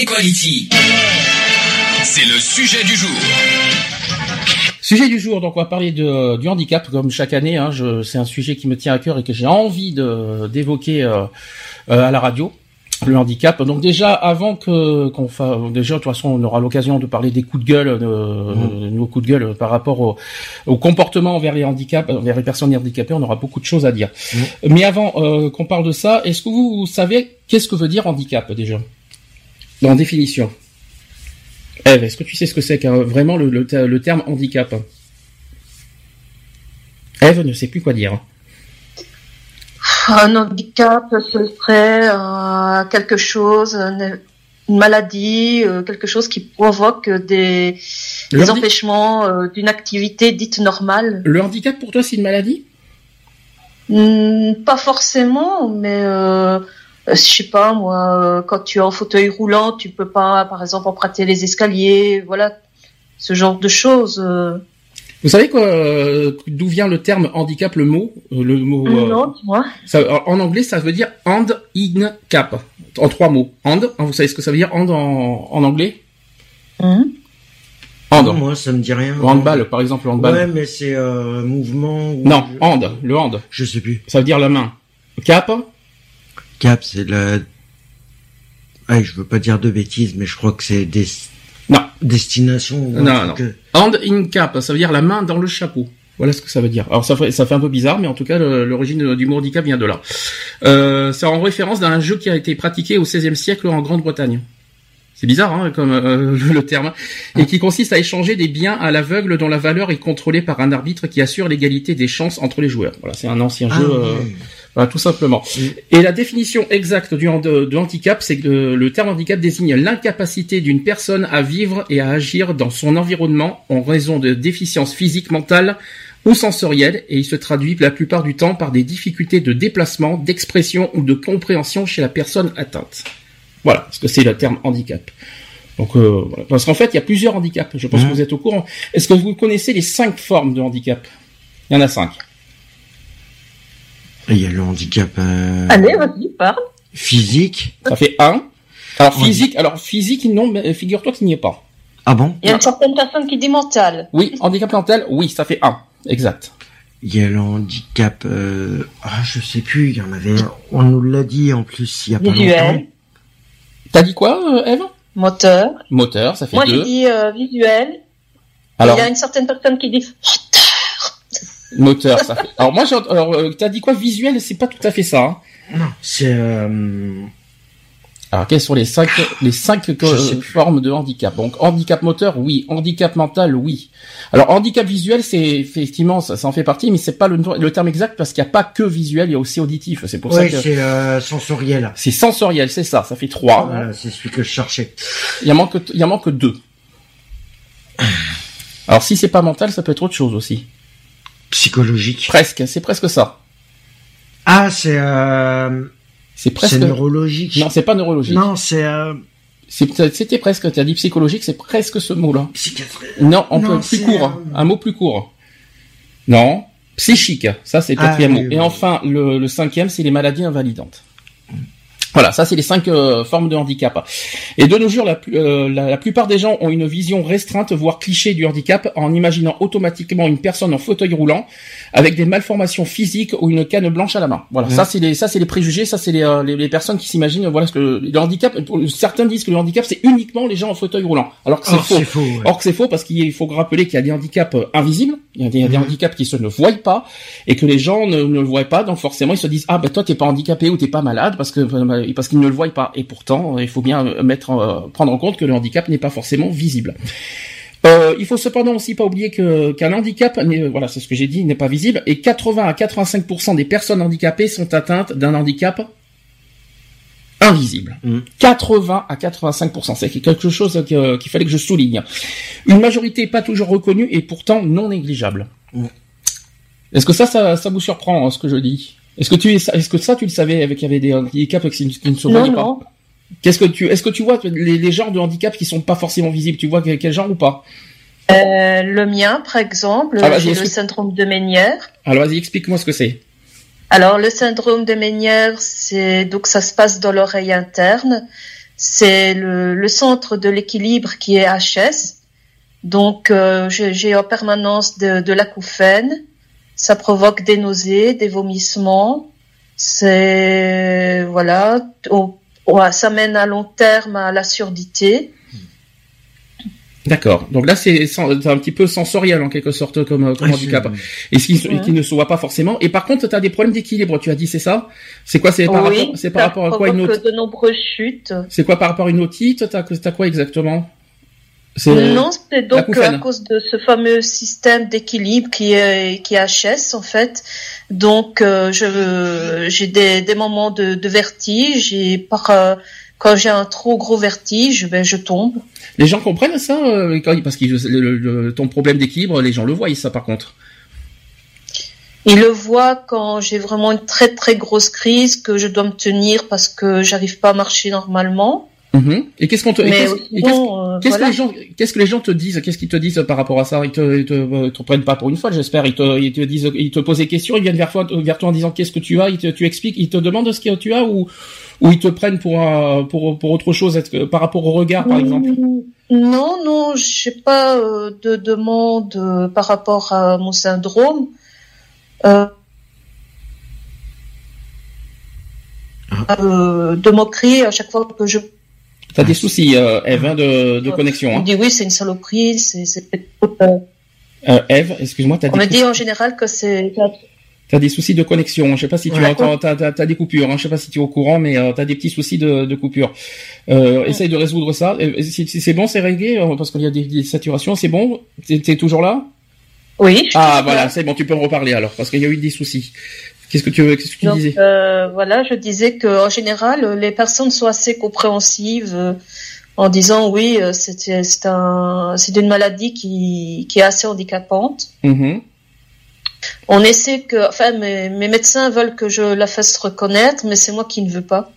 Equality. C'est le sujet du jour. Sujet du jour, donc on va parler de, du handicap comme chaque année. Hein, c'est un sujet qui me tient à cœur et que j'ai envie de d'évoquer euh, euh, à la radio. Le handicap. Donc déjà, avant que qu'on fasse, déjà de toute façon, on aura l'occasion de parler des coups de gueule, de, de nos coups de gueule par rapport au, au comportement envers les handicaps, envers les personnes handicapées. On aura beaucoup de choses à dire. Mais avant euh, qu'on parle de ça, est-ce que vous, vous savez qu'est-ce que veut dire handicap déjà, en définition Eve, est-ce que tu sais ce que c'est vraiment le, le, ter- le terme handicap Eve ne sait plus quoi dire. Un handicap, ce serait euh, quelque chose, une une maladie, euh, quelque chose qui provoque des, empêchements euh, d'une activité dite normale. le handicap pour toi c'est une maladie? Hmm, pas forcément, mais je sais pas moi, euh, quand tu es en fauteuil roulant, tu peux pas, par exemple, emprunter les escaliers, voilà, ce genre de choses. euh. Vous savez quoi euh, D'où vient le terme handicap, le mot euh, Le mot euh, Non, dis-moi. ça- en anglais ça veut dire hand in cap en trois mots. Hand, hein, vous savez ce que ça veut dire hand en, en anglais? Hmm. Hand. Non, moi, ça me dit rien. Handball par exemple, le handball. Ouais, mais c'est euh, mouvement. ou- Non, hand, le hand, Je sais plus. ça veut dire la main. Cap, Cap, c'est la. Ah, je veux pas dire de bêtises, mais je crois que c'est des. Non. Destination. Non, truc, euh, Hand in cap, ça veut dire la main dans le chapeau. Voilà ce que ça veut dire. Alors ça fait, ça fait un peu bizarre, mais en tout cas l'origine du mot handicap vient de là. Euh, c'est en référence d'un jeu qui a été pratiqué au XVIe siècle en Grande-Bretagne. C'est bizarre hein, comme euh, le terme, et qui consiste à échanger des biens à l'aveugle dont la valeur est contrôlée par un arbitre qui assure l'égalité des chances entre les joueurs. Voilà, c'est un ancien Ah, jeu. euh, voilà, tout simplement. Mm. Et la définition exacte du de, handicap, c'est que le, le terme handicap désigne l'incapacité d'une personne à vivre et à agir dans son environnement en raison de déficiences physiques, mentales ou sensorielles, et il se traduit la plupart du temps par des difficultés de déplacement, d'expression ou de compréhension chez la personne atteinte. Voilà, parce que c'est le terme handicap. Donc, euh, voilà. parce qu'en fait, il y a plusieurs handicaps. Je pense Mhm. que vous êtes au courant. Est-ce que vous connaissez les cinq formes de handicap? Il y en a cinq. Il y a le handicap euh, Allez, vas-y, parle. physique. Ça fait un. Alors physique, alors physique, non, mais figure-toi qu'il n'y est pas. Ah bon? Il y a une certaine personne qui dit mental. Oui, handicap mental, oui, ça fait un. Exact. Il y a le handicap. Euh... Ah, je sais plus. Il y en avait. On nous l'a dit en plus il y a pas longtemps. Visuel, T'as dit quoi, euh, Eve? Moteur. Moteur, ça fait Moi, j'ai deux. dit euh, visuel. Alors Il y a une certaine personne qui dit moteur, ça fait. Alors moi, j'ai... alors euh, t'as dit quoi? Visuel, c'est pas tout à fait ça. hein. Non, c'est. Euh... Alors quelles sont les cinq les cinq Je sais plus. formes de handicap? Donc handicap moteur, oui. Handicap mental, oui. Alors handicap visuel, c'est effectivement ça, ça en fait partie, mais c'est pas le, le terme exact parce qu'il n'y a pas que visuel, il y a aussi auditif. C'est pour Ouais, ça que c'est euh, sensoriel. c'est sensoriel, c'est ça. Ça fait trois. Voilà, c'est celui que je cherchais. Il y en manque, il y en manque deux. Alors si c'est pas mental, ça peut être autre chose aussi. Psychologique. Presque, c'est presque ça. Ah, c'est. Euh... C'est presque. C'est neurologique. Non, c'est pas neurologique. Non, c'est. Euh... C'était presque. Tu as dit psychologique, c'est presque ce mot-là. Psychiatrie. Non, on Non, peut plus court. euh, Un mot plus court. Non, psychique. Ça, c'est le Ah, quatrième oui, mot. oui. Et enfin, le, le cinquième, c'est les maladies invalidantes. Voilà, ça c'est les cinq euh, formes de handicap. Et de nos jours, la, euh, la, la plupart des gens ont une vision restreinte, voire cliché du handicap, en imaginant automatiquement une personne en fauteuil roulant avec des malformations physiques ou une canne blanche à la main. Voilà, ça c'est les ça c'est les préjugés, ça c'est les, euh, les, les personnes qui s'imaginent voilà ce que le handicap. Certains disent que le handicap c'est uniquement les gens en fauteuil roulant, alors que c'est Oh, faux. faux. ouais. Or que c'est faux parce qu'il faut rappeler qu'il y a des handicaps euh, invisibles, il y a des, Mhm. handicaps qui se ne voient pas et que les gens ne, ne le voient pas, donc forcément ils se disent ah ben toi t'es pas handicapé ou t'es pas malade parce que euh, parce qu'ils ne le voient pas et pourtant euh, il faut bien euh, mettre prendre en compte que le handicap n'est pas forcément visible. Euh, il faut cependant aussi pas oublier que qu'un handicap, voilà c'est ce que j'ai dit, n'est pas visible et 80 à 85% des personnes handicapées sont atteintes d'un handicap invisible. Mm. 80 à 85%. C'est quelque chose qu'il fallait que je souligne. Une majorité pas toujours reconnue et pourtant non négligeable. Mm. Est-ce que ça, ça, ça vous surprend, hein, ce que je dis? Est-ce que tu, est-ce que ça, tu le savais avec qu'il y avait des handicaps qui, qui ne se voyaient pas. Qu'est-ce que tu, est-ce que tu vois les, les genres de handicap qui sont pas forcément visibles? Tu vois quel, quel genre ou pas? Euh, le mien, par exemple, Ah, j'ai le syndrome de Ménière. Alors vas-y, explique-moi ce que c'est. Alors, le syndrome de Ménière, c'est donc ça se passe dans l'oreille interne. C'est le, le centre de l'équilibre qui est HS. Donc, euh, j'ai j'ai en permanence de, de l'acouphène. Ça provoque des nausées, des vomissements. C'est voilà, ça mène à long terme à la surdité. D'accord. Donc là, c'est un petit peu sensoriel en quelque sorte comme, euh, comme handicap. Et ce qui, ne se voit pas forcément. Et par contre, tu as des problèmes d'équilibre. Tu as dit, c'est ça? C'est quoi C'est par oui, rapport, par à quoi une autre? de nombreuses chutes. C'est quoi par rapport à une otite? T'as t'as quoi exactement? Non, c'est donc l'acouphène. à cause de ce fameux système d'équilibre qui est qui est HS en fait. Donc euh, je j'ai des, des moments de, de vertige et par euh, quand j'ai un trop gros vertige, ben je tombe. Les gens comprennent ça euh, parce que le- le- le- ton problème d'équilibre, les gens le voient ça par contre. Ils le voient quand j'ai vraiment une très très grosse crise que je dois me tenir parce que j'arrive pas à marcher normalement. Mhm. Et qu'est-ce qu'on te qu'est-ce- euh, Qu'est-ce voilà. que les gens, qu'est-ce que les gens te disent, qu'est-ce qu'ils te disent par rapport à ça? Ils te, ils te, ils te prennent pas pour une fois, j'espère. Ils te, ils te disent, ils te posent des questions, ils viennent vers toi, vers toi en disant qu'est-ce que tu as, ils te, tu expliques, ils te demandent ce que tu as ou, ou ils te prennent pour, un- pour, pour autre chose, par rapport au regard, par exemple? Mm, Non, non, j'ai pas euh, de demande euh, par rapport à mon syndrome. Euh, euh, de moquerie à chaque fois que je T'as des soucis, euh, Eve, hein, de, de connexion. on Hein. me dit oui, c'est une saloperie, c'est euh, Euh, Eve, excuse-moi, t'as on me dit en général que c'est t'as des soucis de connexion. Je sais pas si tu Ouais. entends, t'as, t'as, t'as des coupures. Hein. Je sais pas si tu es au courant, mais euh, t'as des petits soucis de, de coupure. Euh, Essaye de résoudre ça. Si, si c'est bon, c'est réglé parce qu'il y a des, des saturations. C'est bon? T'es, t'es toujours là? Oui. je suis Ah voilà, là. c'est bon. Tu peux me reparler alors parce qu'il y a eu des soucis. Qu'est-ce que tu, qu'est-ce que tu Donc, disais euh, voilà, je disais que en général, les personnes sont assez compréhensives euh, en disant oui, euh, c'est c'est un c'est une maladie qui qui est assez handicapante. Mhm. On essaie que, enfin, mes, mes médecins veulent que je la fasse reconnaître, mais c'est moi qui ne veux pas.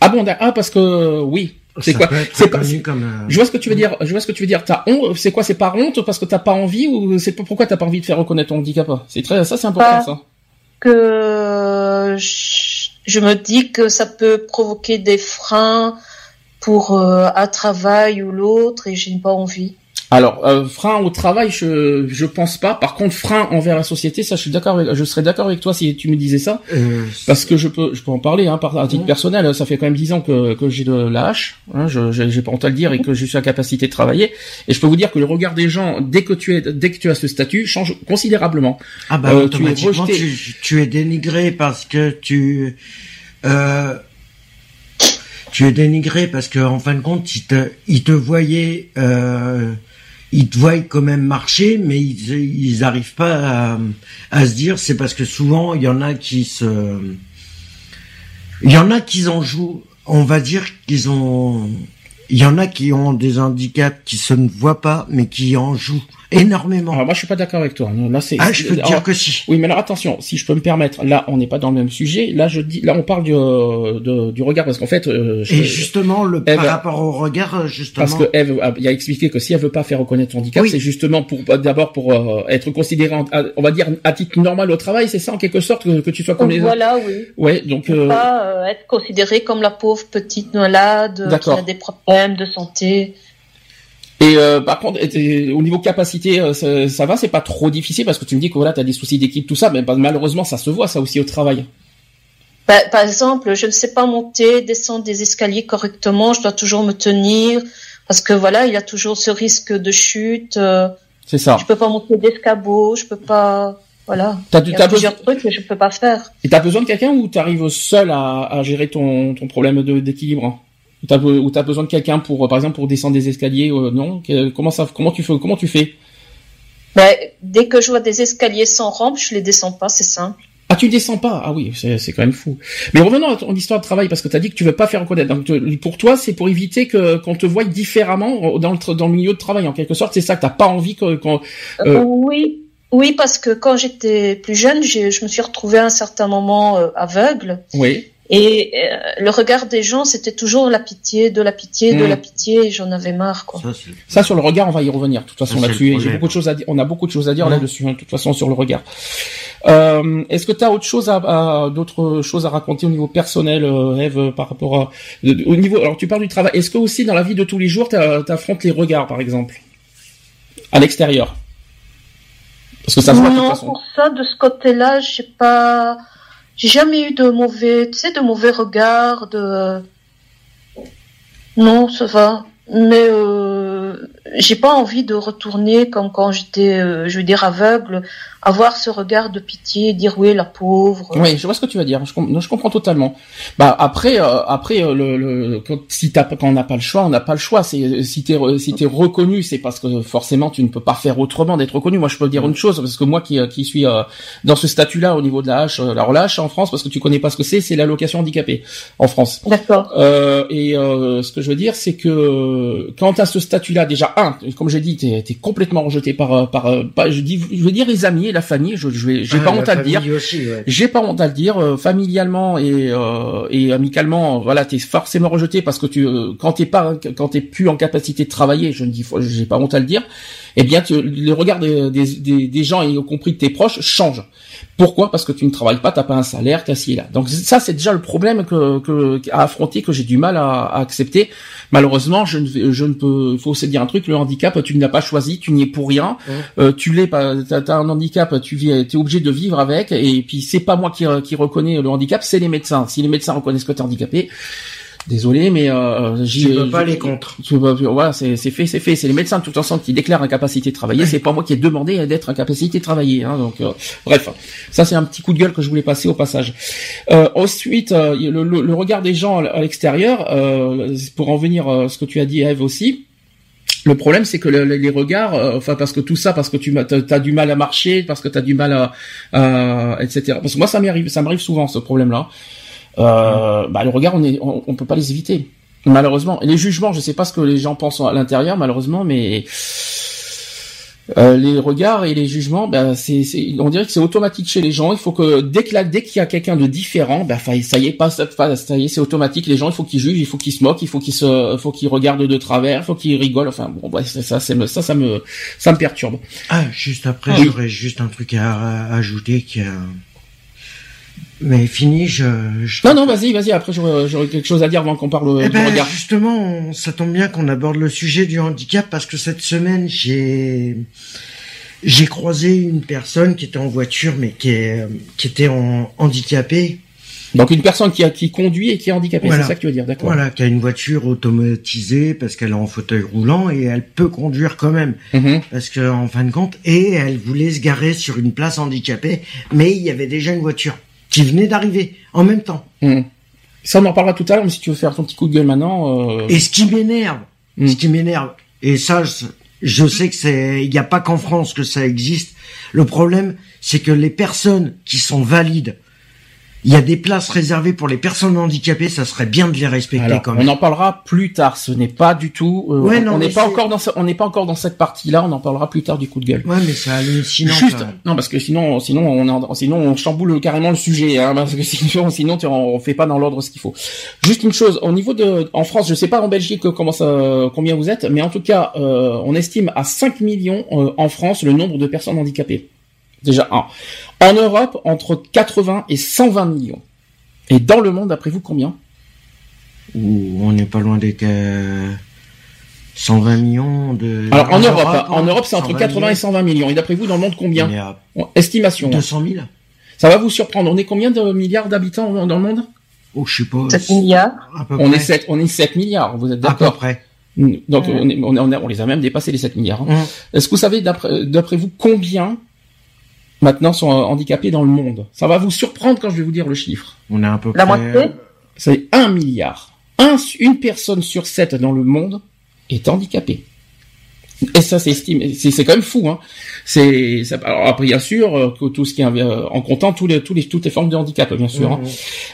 Ah bon, ah parce que oui. C'est quoi C'est pas- comme. euh, Je vois ce que tu veux dire. Je vois ce que tu veux dire. T'as honte. C'est quoi C'est par honte parce que t'as pas envie ou c'est pourquoi t'as pas envie de faire reconnaître ton handicap? C'est très ça, c'est important Pas- ça. Que je, me dis que ça peut provoquer des freins pour euh, un travail ou l'autre et j'ai pas envie. Alors, euh, frein au travail, je je pense pas. Par contre, frein envers la société, ça, je suis d'accord. avec- Je serais d'accord avec toi si tu me disais ça, euh, parce que je peux je peux en parler. Hein, par à titre Ouais. personnel, ça fait quand même dix ans que que j'ai de la hache. Hein, je j'ai pas honte à le dire et que je suis en capacité de travailler. Et je peux vous dire que le regard des gens dès que tu es dès que tu as ce statut change considérablement. Ah bah Euh, tu es automatiquement rejeté. tu, tu es dénigré parce que tu euh, tu es dénigré parce que en fin de compte ils te ils te voyaient euh, ils te voient quand même marcher mais ils ils arrivent pas à, à se dire c'est parce que souvent il y en a qui se il y en a qui en jouent. On va dire qu'ils ont il y en a qui ont des handicaps qui se ne voient pas mais qui en jouent énormément Alors moi, je suis pas d'accord avec toi. Là, c'est ah je peux te alors, dire que si Oui, mais alors attention, si je peux me permettre, là on n'est pas dans le même sujet. Là je dis, là on parle du, euh, de- du regard parce qu'en fait, euh, je- Et justement, le, Eve- par rapport au regard, euh, justement, parce que Eve a, il a expliqué que si elle veut pas faire reconnaître son handicap, Oui. c'est justement pour d'abord pour euh, être considéré, en- à- on va dire à titre normal au travail, c'est ça en quelque sorte que, que tu sois comme les autres. voilà, oui. Ouais, donc euh, Pas euh, être considérée comme la pauvre petite malade qui a des problèmes de santé. Et euh, par contre, au niveau capacité, euh, ça, ça va, c'est pas trop difficile parce que tu me dis que voilà, t'as des soucis d'équipe, tout ça, mais bah, malheureusement ça se voit ça aussi au travail. Bah, par exemple, je ne sais pas monter, descendre des escaliers correctement, je dois toujours me tenir parce que voilà, il y a toujours ce risque de chute. euh, C'est ça. Je peux pas monter d'escabeau, je peux pas. Voilà. T'as, Il y t'as a plusieurs trucs que je peux pas faire. et t'as besoin de quelqu'un ou t'arrives seul à, à gérer ton, ton problème de, d'équilibre? Ou t'as, be- ou t'as besoin de quelqu'un pour, euh, par exemple, pour descendre des escaliers euh, Non? Comment ça Comment tu fais Comment tu fais? Mais dès que je vois des escaliers sans rampe, je les descends pas, c'est simple. Ah, tu descends pas? Ah oui, c'est c'est quand même fou. Mais revenons à ton histoire de travail, parce que tu as dit que tu veux pas faire reconnaître. Donc, te- pour toi, c'est pour éviter que qu'on te voie différemment dans le, tra- dans le milieu de travail, en quelque sorte. C'est ça que t'as pas envie que- qu'on... Euh. Oui, oui, parce que quand j'étais plus jeune, j'ai- je me suis retrouvée à un certain moment euh, aveugle. Oui. Et euh, le regard des gens, c'était toujours la pitié, de la pitié, de Mm. la pitié, et j'en avais marre, quoi. Ça, sur le regard, on va y revenir. De toute façon, là-dessus, j'ai beaucoup de choses à dire. On a beaucoup de choses à dire là-dessus, hein, de toute façon, sur le regard. Euh, Est-ce que tu as autre chose à, à- d'autres choses à raconter au niveau personnel, euh, Eve, par rapport à, au niveau, alors tu parles du travail. Est-ce que aussi dans la vie de tous les jours, tu affrontes les regards, par exemple, à l'extérieur? Parce que ça se voit de toute non, façon. pour ça, de ce côté-là, j'ai pas, j'ai jamais eu de mauvais, tu sais, de mauvais regards, de, non, ça va. Mais euh, j'ai pas envie de retourner comme quand j'étais, euh, je veux dire, aveugle, avoir ce regard de pitié, dire oui, la pauvre. Oui, je vois ce que tu vas dire. Je, com- non, je comprends totalement. Bah après, euh, après euh, le, le quand, si t'as, quand on n'a pas le choix, on n'a pas le choix. C'est si t'es si t'es reconnu, c'est parce que forcément tu ne peux pas faire autrement d'être reconnu. Moi, je peux dire une chose parce que moi qui euh, qui suis euh, dans ce statut-là au niveau de la hache, euh, la relâche en France, parce que tu connais pas ce que c'est, c'est l'allocation handicapée en France. D'accord. Euh, et euh, ce que je veux dire, c'est que quand tu as ce statut-là, déjà un, comme j'ai dit, t'es es complètement rejeté par par, euh, par- je dis, je veux dire les amis la famille. Je je j'ai Ah, pas honte à le dire. J'ai pas honte à le dire, euh, familialement et euh, et amicalement, voilà, t'es forcément rejeté parce que tu euh, quand t'es pas quand t'es plus en capacité de travailler, je ne dis j'ai pas honte à le dire, eh bien tu, le regard des, des, des, des gens et y compris de tes proches change. Pourquoi? Parce que tu ne travailles pas, t'as pas un salaire, t'as ci et là. Donc ça c'est déjà le problème que, que à affronter que j'ai du mal à, à accepter. Malheureusement, je ne vais- je ne peux. Il faut se dire un truc, le handicap, tu ne l'as pas choisi, tu n'y es pour rien. Euh, tu l'es pas, t'as as un handicap, tu vis, t'es obligé de vivre avec. Et puis c'est pas moi qui, qui reconnais le handicap, c'est les médecins. Si les médecins reconnaissent que t'es handicapé, désolé, mais euh, j'y- Tu peux pas les contre. voilà, c'est fait, c'est fait. C'est les médecins de toute façon qui déclarent incapacité de travailler. C'est pas moi qui ai demandé d'être incapacité de travailler. Hein, donc, euh, bref, ça c'est un petit coup de gueule que je voulais passer au passage. Euh, ensuite, euh, le, le- le regard des gens à l'extérieur, euh, pour en venir à ce que tu as dit, Eve aussi. Le problème, c'est que le- le- les regards, euh, enfin parce que tout ça, parce que tu as, du mal à marcher, parce que tu as du mal à, à- etc. Parce que moi, ça m'arrive, ça m'arrive souvent ce problème-là. Euh, bah, le regard, on est, on, on peut pas les éviter. Malheureusement, Et les jugements, je sais pas ce que les gens pensent à l'intérieur, malheureusement, mais euh, les regards et les jugements, ben c'est, on dirait que c'est automatique chez les gens. Il faut que dès que là, dès qu'il y a quelqu'un de différent, ben ça y est, pas ça, fa- ça y est, c'est automatique. Les gens, il faut qu'ils jugent, il faut qu'ils se moquent, il faut qu'ils se, il faut qu'ils regardent de travers, il faut qu'ils rigolent. Enfin bon, ça, ça, me- ça, ça me, ça me perturbe. Ah, juste après, j'aurais juste un truc à, à ajouter qui a... Mais fini, je... je... Non, non, vas-y, vas-y. Après, j'aurais, j'aurais quelque chose à dire avant qu'on parle Eh du ben, regard. justement, ça tombe bien qu'on aborde le sujet du handicap parce que cette semaine, j'ai j'ai croisé une personne qui était en voiture, mais qui est qui était en handicapée. Donc une personne qui a, qui conduit et qui est handicapée, Voilà. c'est ça que tu veux dire, d'accord Voilà, qui a une voiture automatisée parce qu'elle est en fauteuil roulant et elle peut conduire quand même. Mhm. Parce que en fin de compte, et elle voulait se garer sur une place handicapée, mais il y avait déjà une voiture qui venait d'arriver en même temps. Mhm. Ça, on en parlera tout à l'heure, mais si tu veux faire ton petit coup de gueule maintenant. Euh... Et ce qui m'énerve, Mm. ce qui m'énerve, et ça, je, je sais que c'est, il n'y a pas qu'en France que ça existe. Le problème, c'est que les personnes qui sont valides, il y a des places réservées pour les personnes handicapées, ça serait bien de les respecter Alors, quand on même. en parlera plus tard. Ce n'est pas du tout. euh, Ouais, on- non, on n'est pas encore dans. ce- on n'est pas encore dans cette partie-là. On en parlera plus tard du coup de gueule. Ouais, mais c'est hallucinant. Juste, non parce que sinon, sinon on, sinon on chamboule carrément le sujet, hein, parce que sinon, sinon tu, on fait pas dans l'ordre ce qu'il faut. Juste une chose, au niveau de, en France, je sais pas en Belgique euh, comment ça, combien vous êtes, mais en tout cas, euh, on estime à 5 millions euh, en France le nombre de personnes handicapées. Déjà un. En Europe, entre 80 et 120 millions. Et dans le monde, d'après vous, combien? Ou on n'est pas loin des que 120 millions de. Alors en Europe, hein, en Europe, c'est entre 120 80 et 120 millions. Et d'après vous, dans le monde, On combien est à Estimation. hein. 200 000 Ça va vous surprendre. On est combien de milliards d'habitants dans le monde? Oh, je sais pas. 7 milliards. À peu On près. est 7, on est 7 milliards, vous êtes À peu d'accord près. Donc Ouais. on, est- on, est- on, est- on les a même dépassés les 7 milliards. hein. Est-ce que vous savez d'après d'après vous combien maintenant sont handicapés dans le monde Ça va vous surprendre quand je vais vous dire le chiffre. On est à peu La près. moitié C'est 1 milliard. Un, une personne sur 7 dans le monde est handicapée. Et ça, c'est estimé, c'est quand même fou. Hein. C'est alors après bien sûr euh, que tout ce qui est euh, en comptant tous les, tous les, toutes les formes de handicap, bien sûr. Hein.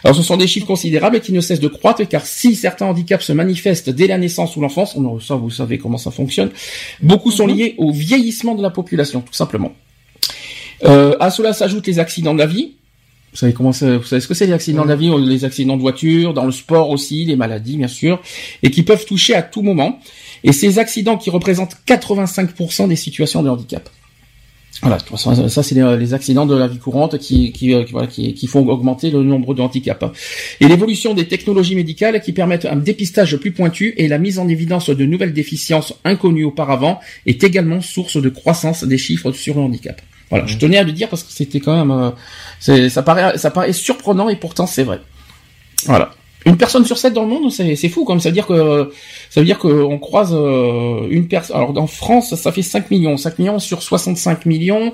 Alors ce sont des chiffres considérables et qui ne cessent de croître, car si certains handicaps se manifestent dès la naissance ou l'enfance, on ça vous savez comment ça fonctionne, beaucoup sont mhm. liés au vieillissement de la population, tout simplement. Euh, à cela s'ajoutent les accidents de la vie. Vous savez comment ça, vous savez ce que c'est les accidents de la vie, les accidents de voiture, dans le sport aussi, les maladies bien sûr, et qui peuvent toucher à tout moment. Et ces accidents qui représentent 85% des situations de handicap. Voilà, ça c'est les accidents de la vie courante qui qui, euh, qui, qui, font augmenter le nombre de handicaps. Et l'évolution des technologies médicales qui permettent un dépistage plus pointu et la mise en évidence de nouvelles déficiences inconnues auparavant est également source de croissance des chiffres sur le handicap. Voilà, je tenais à le dire parce que c'était quand même, euh, ça paraît, ça paraît surprenant et pourtant c'est vrai. Voilà. Une personne sur sept dans le monde, c'est fou, comme ça veut dire que ça veut dire qu'on croise euh, une personne. Alors en France, ça fait 5 millions, 5 millions sur 65 millions.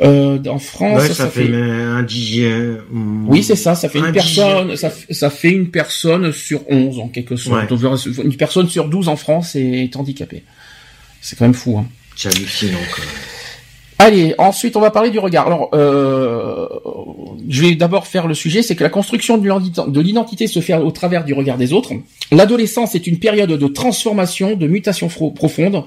Euh, en France, ça, fait, un dixième. Oui, c'est ça, ça fait une personne, ça, ça, fait une personne sur 11 en quelque sorte. Une personne sur 12 en France est handicapée. C'est quand même fou. Hein. C'est hallucinant. Quand même. Allez, ensuite on va parler du regard. Alors, euh, je vais d'abord faire le sujet, c'est que la construction de l'identité se fait au travers du regard des autres. L'adolescence est une période de transformation, de mutation profonde.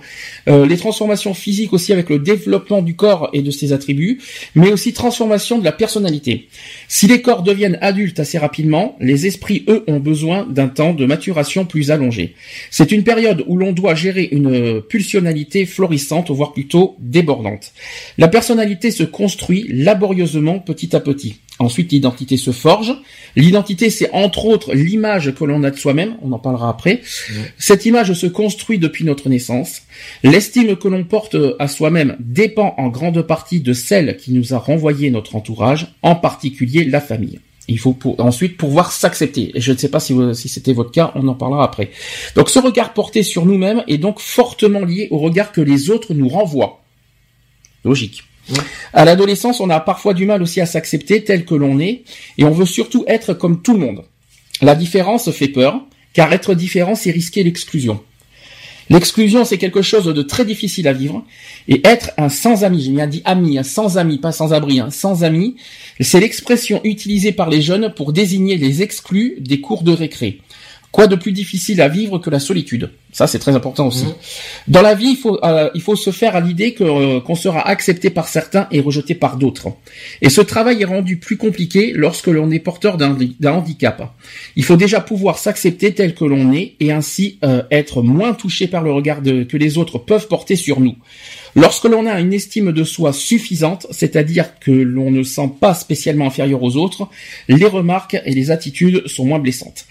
Euh, les transformations physiques aussi avec le développement du corps et de ses attributs, mais aussi transformation de la personnalité. Si les corps deviennent adultes assez rapidement, les esprits, eux, ont besoin d'un temps de maturation plus allongé. C'est une période où l'on doit gérer une pulsionalité florissante, voire plutôt débordante. La personnalité se construit laborieusement petit à petit. Ensuite, l'identité se forge. L'identité, c'est entre autres l'image que l'on a de soi-même. On en parlera après. Cette image se construit depuis notre naissance. L'estime que l'on porte à soi-même dépend en grande partie de celle qui nous a renvoyé notre entourage, en particulier la famille. Il faut ensuite pouvoir s'accepter. Et je ne sais pas si, si c'était votre cas, on en parlera après. Donc ce regard porté sur nous-mêmes est donc fortement lié au regard que les autres nous renvoient. Logique. À l'adolescence, on a parfois du mal aussi à s'accepter tel que l'on est, et on veut surtout être comme tout le monde. La différence fait peur, car être différent, c'est risquer l'exclusion. L'exclusion, c'est quelque chose de très difficile à vivre, et être un sans-ami, j'ai bien dit ami, un sans-ami, pas sans-abri, un sans-ami, c'est l'expression utilisée par les jeunes pour désigner les exclus des cours de récré. Quoi de plus difficile à vivre que la solitude? Ça, c'est très important aussi. Mhm. Dans la vie, il faut, euh, il faut se faire à l'idée que euh, qu'on sera accepté par certains et rejeté par d'autres. Et ce travail est rendu plus compliqué lorsque l'on est porteur d'un handicap. Il faut déjà pouvoir s'accepter tel que l'on est et ainsi euh, être moins touché par le regard que les autres peuvent porter sur nous. Lorsque l'on a une estime de soi suffisante, c'est-à-dire que l'on ne sent pas spécialement inférieur aux autres, les remarques et les attitudes sont moins blessantes.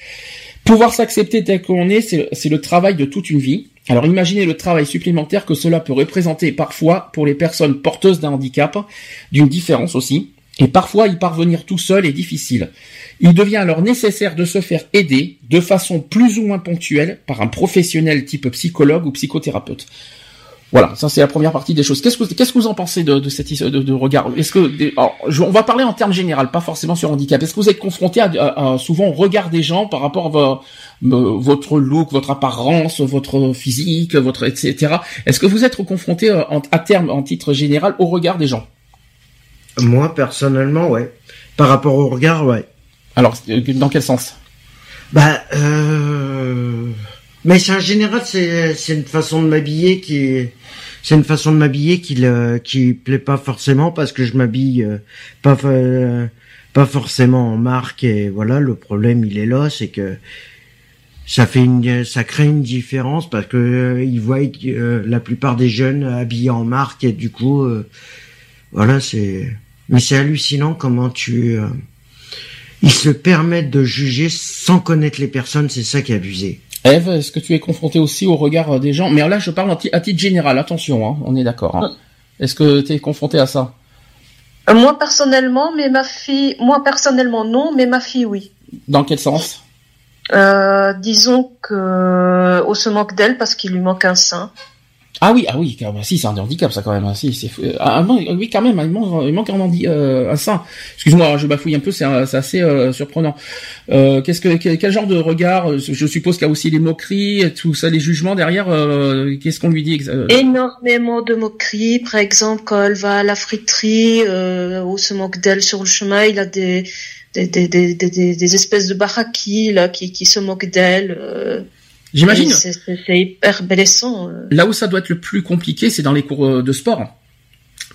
Pouvoir s'accepter tel qu'on est, c'est le travail de toute une vie. Alors imaginez le travail supplémentaire que cela peut représenter parfois pour les personnes porteuses d'un handicap, d'une différence aussi, et parfois y parvenir tout seul est difficile. Il devient alors nécessaire de se faire aider de façon plus ou moins ponctuelle par un professionnel type psychologue ou psychothérapeute. Voilà, ça c'est la première partie des choses. Qu'est-ce que qu'est-ce que vous en pensez de, de cette de, de regard? Est-ce que on va parler en termes général, pas forcément sur handicap. Est-ce que vous êtes confronté à, souvent au regard des gens par rapport à votre look, votre apparence, votre physique, votre etc. Est-ce que vous êtes confronté euh, à terme, en titre général, au regard des gens? Moi personnellement, ouais. Par rapport au regard, ouais. Alors, dans quel sens? Bah. Euh mais c'est en général, c'est une façon de m'habiller qui est c'est une façon de m'habiller qui le qui plaît pas forcément parce que je m'habille euh, pas euh, pas forcément en marque et voilà le problème il est là c'est que ça fait une ça crée une différence parce que euh, ils voient que la plupart des jeunes habillés en marque et du coup voilà c'est mais c'est hallucinant comment tu ils se permettent de juger sans connaître les personnes c'est ça qui est abusé Eve, est-ce que tu es confronté aussi au regard euh, des gens? Mais là, je parle à titre général, attention, hein, on est d'accord. Hein. Est-ce que tu es confronté à ça? Euh, Moi personnellement, mais ma fille, moi personnellement non, mais ma fille oui. Dans quel sens? Euh, Disons que on se manque d'elle parce qu'il lui manque un sein. Ah oui, ah oui, si c'est un handicap ça quand même. Hein, si, c'est ah, oui quand même, il manque, il manque un, euh, un sein. Excuse-moi, je bafouille un peu, c'est assez euh, surprenant. Euh, qu'est-ce que quel, genre de regard Je suppose qu'il y a aussi les moqueries, tout ça, les jugements derrière. Qu'est-ce qu'on lui dit Énormément de moqueries. Par exemple, quand elle va à la friterie, ou se moque d'elle sur le chemin, il a des des, des, des, des, espèces de baraki là qui, qui se moquent d'elle. J'imagine. C'est hyper blessant. Euh. Là où ça doit être le plus compliqué, c'est dans les cours euh, de sport.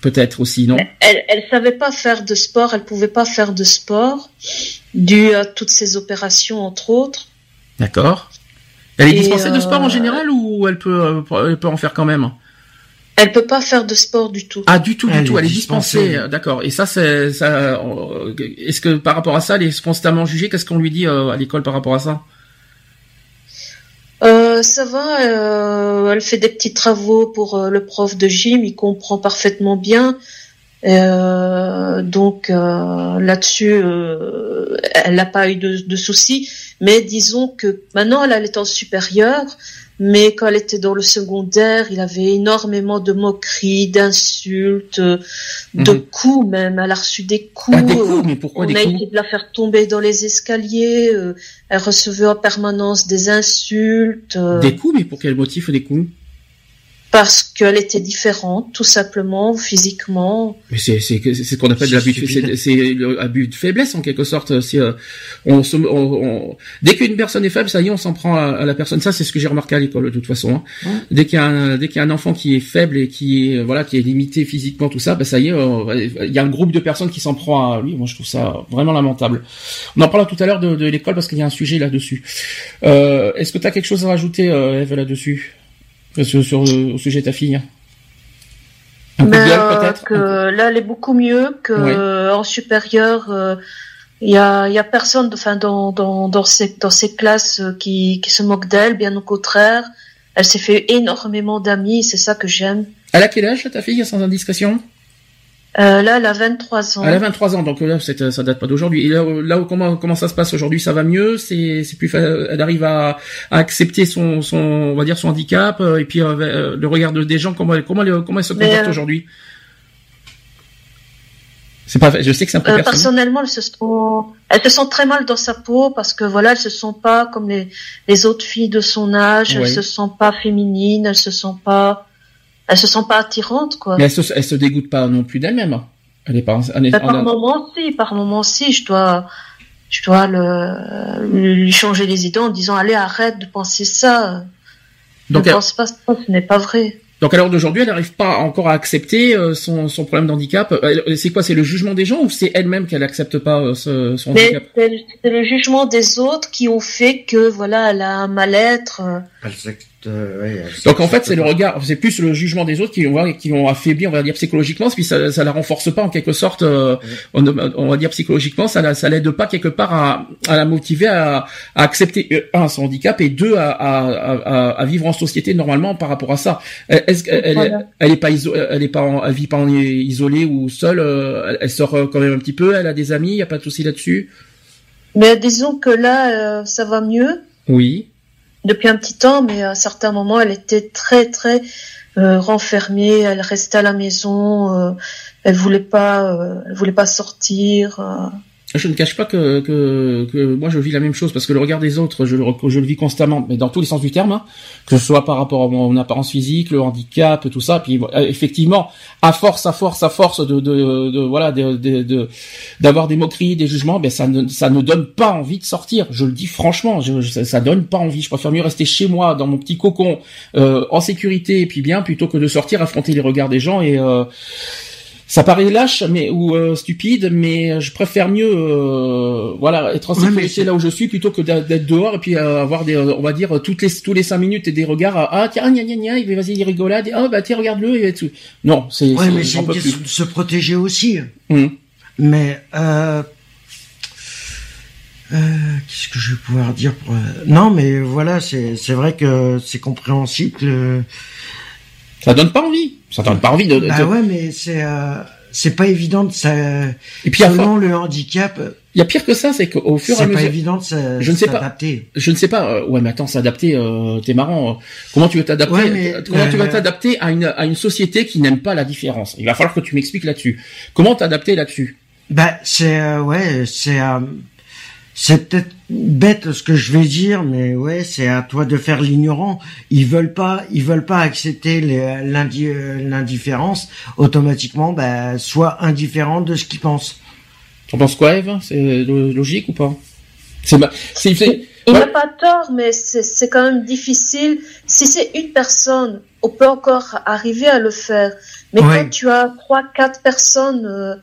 Peut-être aussi, non? Elle, elle savait pas faire de sport, elle pouvait pas faire de sport, dû à toutes ces opérations, entre autres. D'accord. Elle est dispensée de sport en euh, général ou elle peut, elle peut en faire quand même? Elle peut pas faire de sport du tout. Ah, du tout, du tout. Elle est dispensée. D'accord. Et ça, c'est, ça, est-ce que par rapport à ça, elle est constamment jugée? Qu'est-ce qu'on lui dit à l'école par rapport à ça? Euh, ça va, euh, elle fait des petits travaux pour euh, le prof de gym, il comprend parfaitement bien. donc là-dessus, elle n'a pas eu de, de, soucis. Mais disons que maintenant, elle, elle est en supérieur mais quand elle était dans le secondaire, il avait énormément de moqueries, d'insultes, de mhm. coups même. Elle a reçu des coups. Ah, des coups mais pourquoi On a essayé de la faire tomber dans les escaliers. Euh, elle recevait en permanence des insultes. Euh. Des coups, mais pour quel motif des coups? Parce qu'elle était différente, tout simplement, physiquement. Mais c'est c'est c'est ce qu'on appelle l'abus de c'est l'abus de faiblesse en quelque sorte. Si euh, on, se, on, dès qu'une personne est faible, ça y est, on s'en prend à, la personne. Ça, c'est ce que j'ai remarqué à l'école de toute façon. Hein. Dès qu'il y a un dès qu'il y a un enfant qui est faible et qui est voilà qui est limité physiquement, tout ça, ben ça y est, euh, il y a un groupe de personnes qui s'en prend à lui. Moi, je trouve ça vraiment lamentable. On en parlera tout à l'heure de, de l'école parce qu'il y a un sujet là-dessus. Euh, Est-ce que tu as quelque chose à rajouter, euh, Eve, là-dessus? Sur, sur, au sujet de ta fille un ben, peut-être que là elle est beaucoup mieux que en supérieur euh, il y a il y a personne enfin dans dans dans ces dans ces classes euh, qui qui se moquent d'elle bien au contraire. Elle s'est fait énormément d'amis c'est ça que j'aime. Elle a quel âge ta fille sans indiscrétion? Euh, là, elle a 23 ans. Elle a 23 ans, donc là, ça date pas d'aujourd'hui. Et là, là comment comment ça se passe aujourd'hui Ça va mieux? C'est plus elle arrive à, à, accepter son son on va dire son handicap euh, et puis euh, euh, le regard des gens comment elle, comment elle, comment elle se comporte aujourd'hui? C'est pas, je sais que c'est un peu personnellement, elle se sent, elle se sent très mal dans sa peau parce que voilà, elle se sent pas comme les, les autres filles de son âge, elle se sent pas féminine, elle se sent pas, elle se sent pas attirante, quoi. Mais elle se, se dégoûte pas non plus d'elle-même. Elle est pas. Elle est, bah, par moment, si, par moment, si, je dois, je dois le, lui changer les idées en disant, allez, arrête de penser ça. Donc, ne pense pas ça, ce n'est pas vrai. Donc à l'heure d'aujourd'hui, elle n'arrive pas encore à accepter euh, son, son problème d'handicap. Euh, c'est quoi C'est le jugement des gens ou c'est elle-même qu'elle n'accepte pas euh, ce, son handicap? C'est le jugement des autres qui ont fait que voilà, elle a un mal-être. Euh, Donc en fait, c'est le regard, c'est plus le jugement des autres qui l'ont qui l'ont affaibli, on va dire psychologiquement, puis ça, ça la renforce pas en quelque sorte, euh, on, va dire psychologiquement, ça, ça l'aide pas quelque part à, à la motiver à, à accepter euh, un son handicap et deux à, à, à, vivre en société normalement par rapport à ça. Est-ce qu'elle elle est pas elle est pas, elle vit pas en isolée ou seule, elle, sort quand même un petit peu, elle a des amis, il y a pas de souci là-dessus? Mais disons que là, ça va mieux. Oui depuis un petit temps, mais à un certain moment, elle était très très euh, renfermée. Elle restait à la maison. Euh, elle voulait pas, euh, elle voulait pas sortir. Je ne cache pas que, que, que, moi je vis la même chose parce que le regard des autres, je le, je le vis constamment, mais dans tous les sens du terme, hein, que ce soit par rapport à mon apparence physique, le handicap, tout ça. Puis euh, effectivement, à force, à force, à force de, de, de voilà, de, d'avoir des moqueries, des jugements, ben ça ne, ça ne donne pas envie de sortir. Je le dis franchement, je, ça donne pas envie. Je préfère mieux rester chez moi, dans mon petit cocon, euh, en sécurité et puis bien, plutôt que de sortir, affronter les regards des gens et euh, ça paraît lâche mais ou euh, stupide mais je préfère mieux euh, voilà être en sécurité là où je suis plutôt que d'être dehors et puis euh, avoir des on va dire toutes les tous les cinq minutes et des regards à, ah tiens gna gna gna il vas-y il rigolade oh bah tiens regarde-le et tout non c'est ouais, mais c'est de se protéger aussi. Hum. mais euh, qu'est-ce que je vais pouvoir dire pour... non mais voilà c'est c'est vrai que c'est compréhensible ça donne pas envie ça donne pas envie de. Bah ouais, mais c'est. Euh, c'est pas évident de ça. Et puis, selon le handicap. Il y a pire que ça, c'est qu'au fur et à mesure. C'est pas évident de ça, je ne sais pas. Je ne sais pas. Euh, ouais, mais attends, s'adapter, euh, t'es marrant. Comment tu veux t'adapter ouais, Comment tu vas t'adapter à une à une société qui n'aime pas la différence? Il va falloir que tu m'expliques là-dessus. Comment t'adapter là-dessus? Bah, c'est euh, ouais, c'est c'est peut-être bête ce que je vais dire, mais ouais, c'est à toi de faire l'ignorant. Ils veulent pas, ils veulent pas accepter l'indifférence. Automatiquement, bah, soit indifférent de ce qu'ils pensent. Tu penses quoi, Eve? C'est logique ou pas? C'est, il n'a pas tort, mais c'est quand même difficile. Si c'est une personne, on peut encore arriver à le faire. Mais quand tu as trois, quatre personnes euh,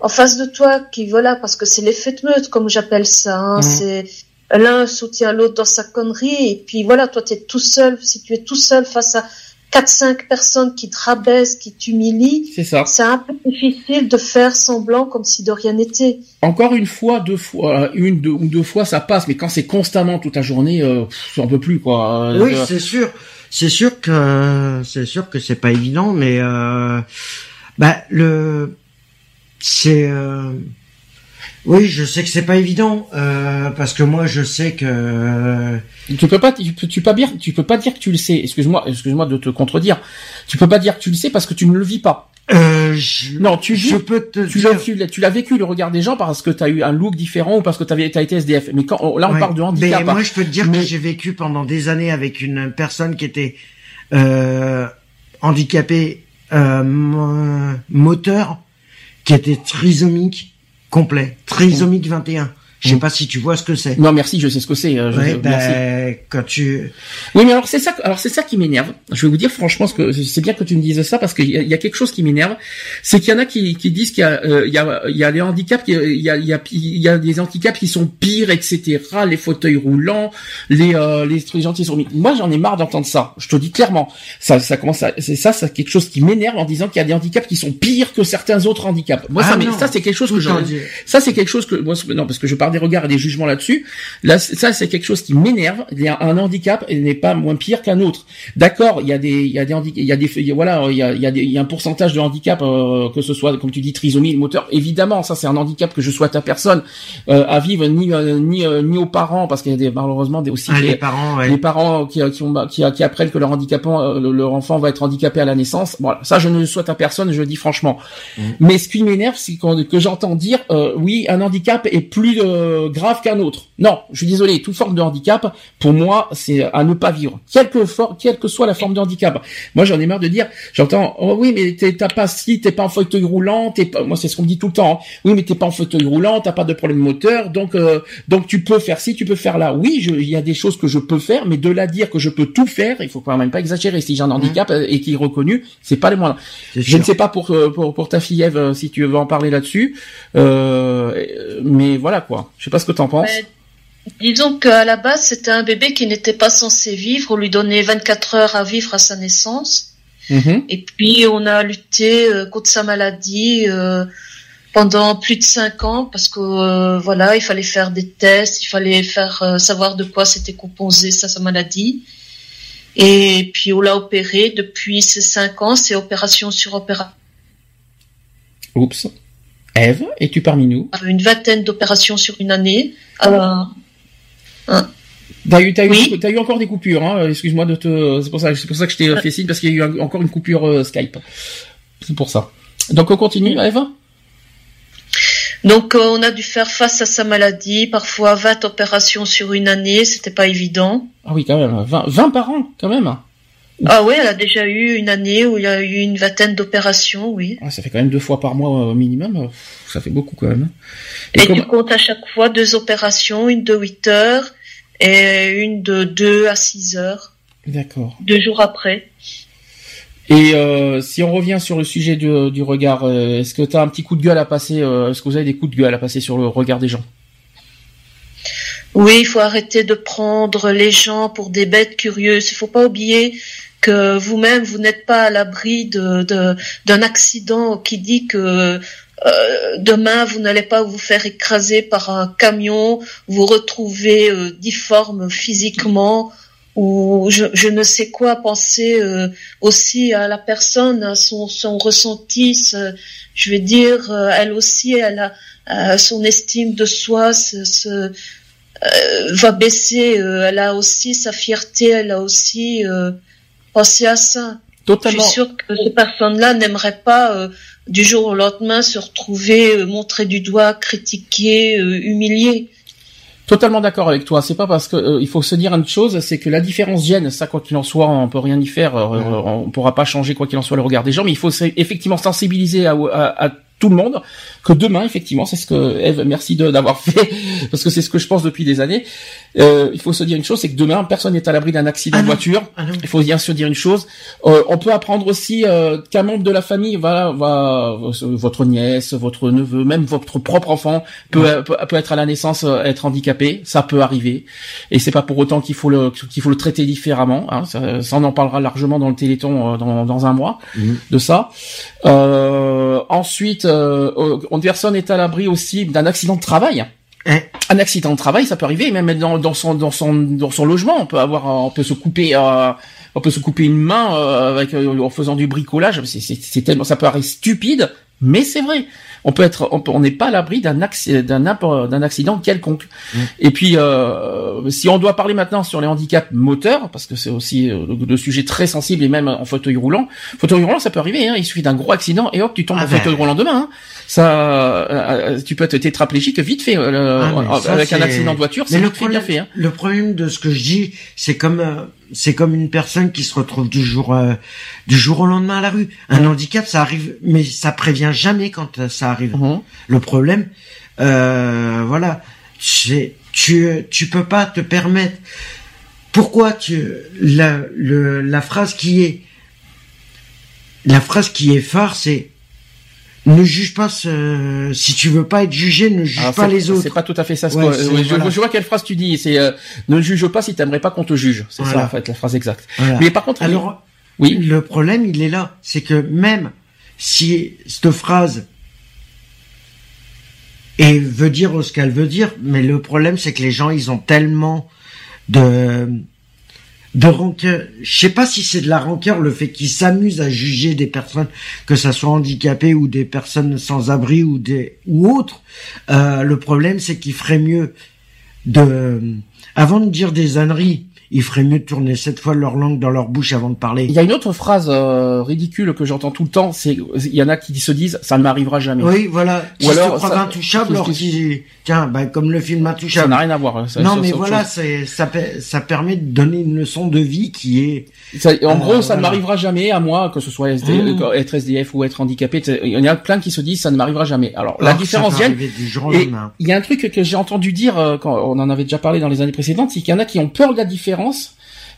en face de toi qui voilà parce que c'est l'effet de meute comme j'appelle ça hein, mhm. c'est l'un soutient l'autre dans sa connerie et puis voilà toi tu es tout seul si tu es tout seul face à quatre cinq personnes qui te rabaissent qui t'humilient c'est ça. c'est un peu difficile de faire semblant comme si de rien n'était. Encore une fois deux fois euh, une deux ou deux fois ça passe mais quand c'est constamment toute la journée euh, on peut plus quoi. Oui euh, c'est sûr. C'est sûr que c'est sûr que c'est pas évident mais euh, bah le c'est euh, oui, je sais que c'est pas évident euh, parce que moi je sais que tu peux pas tu peux, tu peux pas dire tu peux pas dire que tu le sais. Excuse-moi, excuse-moi de te contredire. Tu peux pas dire que tu le sais parce que tu ne le vis pas. Euh, non, tu je peux te tu l'as tu l'as vécu le regard des gens parce que tu as eu un look différent ou parce que tu as été SDF. Mais quand là on parle de handicap. Mais moi je peux te dire que j'ai vécu pendant des années avec une personne qui était euh, handicapée euh, moteur qui était trisomique complet, trisomique 21. Je sais pas si tu vois ce que c'est. Non, merci, je sais ce que c'est. Euh, ouais, ben, quand tu. Oui, mais alors c'est ça. Alors c'est ça qui m'énerve. Je vais vous dire franchement, ce que c'est bien que tu me dises ça parce qu'il y, y, a quelque chose qui m'énerve, c'est qu'il y en a qui, qui disent qu'il y a, euh, il y a, il y a les handicaps, il y a, il y a, il y a des handicaps qui sont pires, etc. Les fauteuils roulants, les, euh, les gens qui sont. Moi, j'en ai marre d'entendre ça. Je te dis clairement. Ça, ça commence à, c'est ça, c'est quelque chose qui m'énerve en disant qu'il y a des handicaps qui sont pires que certains autres handicaps. Moi, ça, ah ça c'est quelque chose que je, ça c'est quelque chose que moi, non, parce que je parle des regards et des jugements là-dessus. Là, ça, c'est quelque chose qui m'énerve. Un handicap n'est pas moins pire qu'un autre. D'accord, il y a des, il y a des handicaps, il y a des, voilà, il y a, il y a, des, il y a un pourcentage de handicap, euh, que ce soit, comme tu dis, trisomie, le moteur. Évidemment, ça, c'est un handicap que je souhaite à personne euh, à vivre, ni, euh, ni, ni aux parents, parce qu'il y a des, malheureusement des aussi ah, les, parents, les parents qui, qui, ont, qui, qui apprennent que leur handicapant, leur enfant va être handicapé à la naissance. Voilà, ça, je ne le souhaite à personne. Je le dis franchement. Mmh. Mais ce qui m'énerve, c'est que j'entends dire, oui, un handicap est plus grave qu'un autre. Non, je suis désolé, toute forme de handicap, pour moi, c'est à ne pas vivre. Quelle que, quelle que soit la forme de handicap. Moi, j'en ai marre de dire, j'entends, oh oui, mais t'as pas si, t'es pas en fauteuil roulant, t'es pas, moi, c'est ce qu'on me dit tout le temps. Hein. Oui, mais t'es pas en fauteuil roulant, t'as pas de problème moteur, donc, euh, donc tu peux faire ci, tu peux faire là. Oui, il y a des choses que je peux faire, mais de là dire que je peux tout faire, il faut quand même pas exagérer. Si j'ai un handicap mmh. euh, et qui est reconnu, c'est pas les moindres. Je ne sais pas pour, euh, pour, pour ta fille Eve, si tu veux en parler là-dessus, mais voilà quoi. Je sais pas ce que t'en penses. Disons qu'à la base, c'était un bébé qui n'était pas censé vivre. On lui donnait 24 heures à vivre à sa naissance. Mm-hmm. Et puis, on a lutté euh, contre sa maladie euh, pendant plus de 5 ans parce que euh, voilà, il fallait faire des tests, il fallait faire savoir de quoi c'était composé sa, sa maladie. Et puis, on l'a opéré depuis ces 5 ans. C'est opération sur opération. Oups. Eve, es-tu parmi nous? Une vingtaine d'opérations sur une année. Alors, Hein. T'as eu, eu, encore des coupures, hein excuse-moi de te, c'est pour ça, c'est pour ça que je t'ai fait signe parce qu'il y a eu encore une coupure euh, Skype. C'est pour ça. Donc on continue, Eva. Donc euh, on a dû faire face à sa maladie, parfois 20 opérations sur une année, c'était pas évident. Ah oui, quand même, 20, 20 par an, quand même. Ah oui, elle a déjà eu une année où il y a eu une vingtaine d'opérations, oui. Ah, ça fait quand même deux fois par mois au minimum, ça fait beaucoup quand même. Et, Et tu comptes à chaque fois deux opérations, une de 8 heures et une de 2 à 6 heures. D'accord. Deux jours après. Et euh, si on revient sur le sujet du, du regard, euh, est-ce que tu as un petit coup de gueule à passer euh, Est-ce que vous avez des coups de gueule à passer sur le regard des gens? Oui, il faut arrêter de prendre les gens pour des bêtes curieuses. Il faut pas oublier que vous-même, vous, n'êtes pas à l'abri de, d'un accident qui dit que euh, demain, vous n'allez pas vous faire écraser par un camion, vous retrouver euh, difforme physiquement ou je, ne sais quoi penser euh, aussi à la personne, à son, ressenti. ce- je vais dire, elle aussi, elle a son estime de soi euh, va baisser. elle a aussi sa fierté, elle a aussi pensé à ça. Je Totalement. suis sûre que ces personnes-là n'aimeraient pas euh, du jour au lendemain se retrouver euh, montrées du doigt, critiquées, euh, humiliées. Totalement d'accord avec toi. C'est pas parce que euh, il faut se dire une chose, c'est que la différence gêne. Ça, quoi qu'il en soit, on peut rien y faire. euh, on pourra pas changer quoi qu'il en soit le regard des gens, mais il faut effectivement sensibiliser à, à- à tout le monde que demain, effectivement, c'est ce que Eve, merci de- d'avoir fait, parce que c'est ce que je pense depuis des années. Euh, il faut se dire une chose, c'est que demain, personne n'est à l'abri d'un accident Ah de voiture. Ah. Il faut bien se dire une chose. Euh, on peut apprendre aussi euh, qu'un membre de la famille va, va, votre nièce, votre neveu, même votre propre enfant peut, peut, peut être à la naissance euh, être handicapé. Ça peut arriver, et c'est pas pour autant qu'il faut le qu'il faut le traiter différemment. Hein. Ça, ça, on en parlera largement dans le Téléthon euh, dans, dans un mois Mhm. de ça. Euh, ensuite, euh, une personne est à l'abri aussi d'un accident de travail. Eh. Un accident de travail, ça peut arriver, même dans, dans son dans son dans son logement, on peut avoir, on peut se couper, euh, on peut se couper une main euh, avec euh, en faisant du bricolage. C'est tellement, ça peut paraître stupide, mais c'est vrai. On peut être, on n'est pas à l'abri d'un d'un d'un accident quelconque. Mm. Et puis, euh, si on doit parler maintenant sur les handicaps moteurs, parce que c'est aussi euh, le, sujet très sensible et même en fauteuil roulant, fauteuil roulant, ça peut arriver. Hein, il suffit d'un gros accident et hop, tu tombes Ah en ben. fauteuil roulant demain. Hein. Ça, euh, euh, tu peux être tétraplégique vite fait euh, le- Ah, mais ça, avec un accident de voiture, c'est Mais le fait bien problème, fait. Hein. le problème de ce que je dis, c'est comme euh, c'est comme une personne qui se retrouve du jour euh, du jour au lendemain à la rue. Un handicap, ça arrive, mais ça prévient jamais quand euh, ça arrive. Mhm. Le problème, euh, voilà, c'est tu tu peux pas te permettre. Pourquoi tu la le, la phrase qui est la phrase qui est phare, c'est ne juge pas ce, si tu veux pas être jugé, ne juge Alors, pas Ah, c'est- les autres. C'est pas tout à fait ça. Ouais, je, voilà. je vois quelle phrase tu dis. C'est euh, ne juge pas si t'aimerais pas qu'on te juge. C'est ça en fait la phrase exacte. Voilà. Mais par contre, Alors, oui, le problème, il est là. C'est que même si cette phrase et veut dire ce qu'elle veut dire, mais le problème, c'est que les gens, ils ont tellement de de rancœur. Je sais pas si c'est de la rancœur le fait qu'ils s'amusent à juger des personnes, que ça soit handicapées ou des personnes sans abri ou des ou autres. Euh, le problème, c'est qu'ils feraient mieux de avant de dire des âneries, ils feraient mieux de tourner sept fois leur langue dans leur bouche avant de parler. il y a une autre phrase euh, ridicule que j'entends tout le temps. C'est il y en a qui se disent ça ne m'arrivera jamais. Oui, voilà. Ou alors, ça- intouchable, alors qu'ils, tiens, bah, comme le film Ça Intouchable. n'a rien à voir. ça- non, ça- mais voilà, c'est, ça, ça permet de donner une leçon de vie qui est, Ça- en Euh, gros, ça ne m'arrivera jamais à moi, que ce soit SD, Mmh. euh, être SDF ou être handicapé. Il y en a plein qui se disent ça ne m'arrivera jamais. Alors la alors que différence ça peut vient. il y a un truc que j'ai entendu dire euh, quand on en avait déjà parlé dans les années précédentes, c'est qu'il y en a qui ont peur de la différence,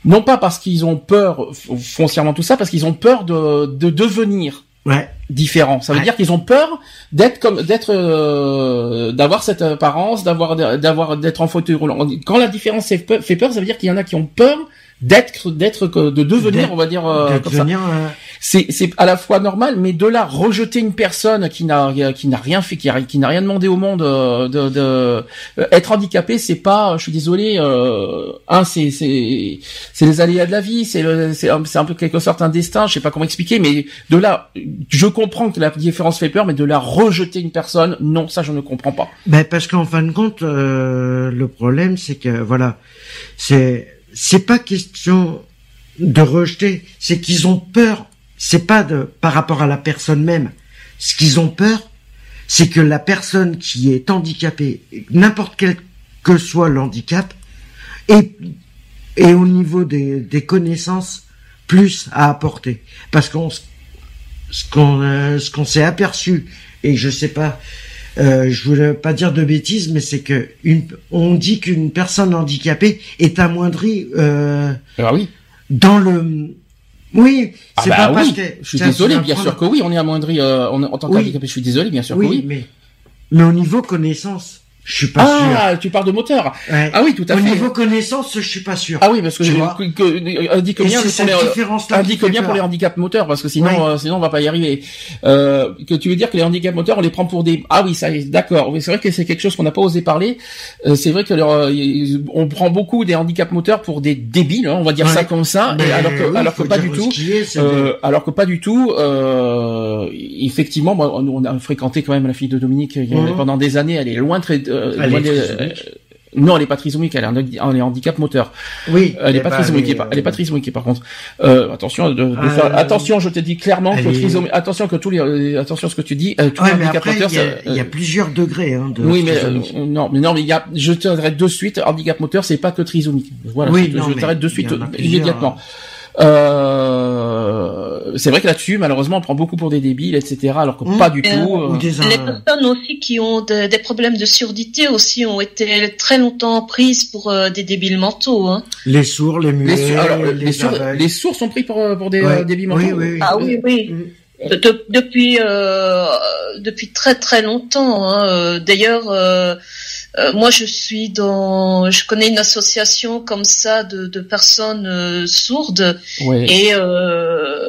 non pas parce qu'ils ont peur foncièrement tout ça, parce qu'ils ont peur de, de devenir Ouais. différents. Ça veut Ouais. dire qu'ils ont peur d'être comme d'être euh, d'avoir cette apparence, d'avoir d'avoir d'être en fauteuil roulant. Quand la différence fait peur, ça veut dire qu'il y en a qui ont peur d'être d'être de devenir, on va dire euh, ça euh, c'est c'est à la fois normal, mais de là rejeter une personne qui n'a qui n'a rien fait, qui, n'a rien demandé au monde, euh, de, de euh, être handicapé, c'est pas, je suis désolé, euh, un c'est c'est c'est les aléas de la vie, c'est c'est un, c'est un peu quelque sorte un destin, je sais pas comment expliquer, mais de là, je comprends que la différence fait peur, mais de là rejeter une personne, non, ça je ne comprends pas. Ben parce qu'en fin de compte, euh, le problème c'est que voilà, c'est c'est pas question de rejeter, c'est qu'ils ont peur. C'est pas de par rapport à la personne même. Ce qu'ils ont peur, c'est que la personne qui est handicapée, n'importe quel que soit le handicap, et et au niveau des, des connaissances plus à apporter. Parce qu'on ce qu'on euh, ce qu'on s'est aperçu et je sais pas euh, je voulais pas dire de bêtises, mais c'est que une, on dit qu'une personne handicapée est amoindrie euh, Ah oui. dans le. Oui, Ah c'est bah pas parce que. Je suis désolé, bien sûr que oui, on est amoindri euh, en, en tant Oui. qu'handicapé. Je suis désolé, bien sûr Oui, que oui. mais mais au niveau connaissance, Je suis pas sûr. Ah, tu parles de moteur. Ouais. Ah oui, tout à Au fait. niveau connaissance, je suis pas sûr. Ah oui, parce que, Tu je- vois. que- que- indique bien pour les, indique bien pour les handicaps moteurs, parce que sinon, Oui. euh, sinon on va pas y arriver. Euh, que tu veux dire que les handicaps moteurs, on les prend pour des. Ah oui, ça, y est, d'accord. Oui, c'est vrai que c'est quelque chose qu'on n'a pas osé parler. Euh, c'est vrai que leur, euh, on prend beaucoup des handicaps moteurs pour des débiles, hein, on va dire Ouais. ça comme ça, Mais alors que, oui, alors que pas du tout. Euh, alors que pas du tout. Euh, effectivement, moi, nous, on a fréquenté quand même la fille de Dominique a- Mhm. pendant des années. Elle est loin très. Euh, Elle est euh, non, elle est pas trisomique. Elle est en, handicap moteur. Oui. Elle est eh pas ben, trisomique. Elle est pas trisomique par contre. Euh, attention de, de Euh, faire- attention, je te dis clairement que trisomique. Attention que tous les. euh, attention à ce que tu dis. Euh, tous Ouais, les handicaps il y, a- ça- il y a euh, plusieurs degrés hein, de oui, mais euh, non, mais non, mais il y a. Je t'arrête de suite. Handicap moteur, c'est pas que trisomique. Voilà. Oui, je, t'arrête de suite euh, immédiatement. Euh, c'est vrai que là-dessus, malheureusement, on prend beaucoup pour des débiles, etc. Alors que Mmh. pas du Euh, tout. Ou euh, des Les personnes aussi qui ont de- des problèmes de surdité aussi ont été très longtemps prises pour euh, des débiles mentaux. Hein. les sourds, les muets, les, sourds, alors, euh, les, les, sourds, aveugles. les sourds sont pris pour, euh, pour des Ouais. euh, débiles Oui, mentaux. oui, oui. Ah oui, oui. Mm. De- de- depuis euh, depuis très très longtemps. hein. Euh, D'ailleurs, euh, euh, moi je suis dans, je connais une association comme ça de, de personnes euh, sourdes Ouais. et, euh,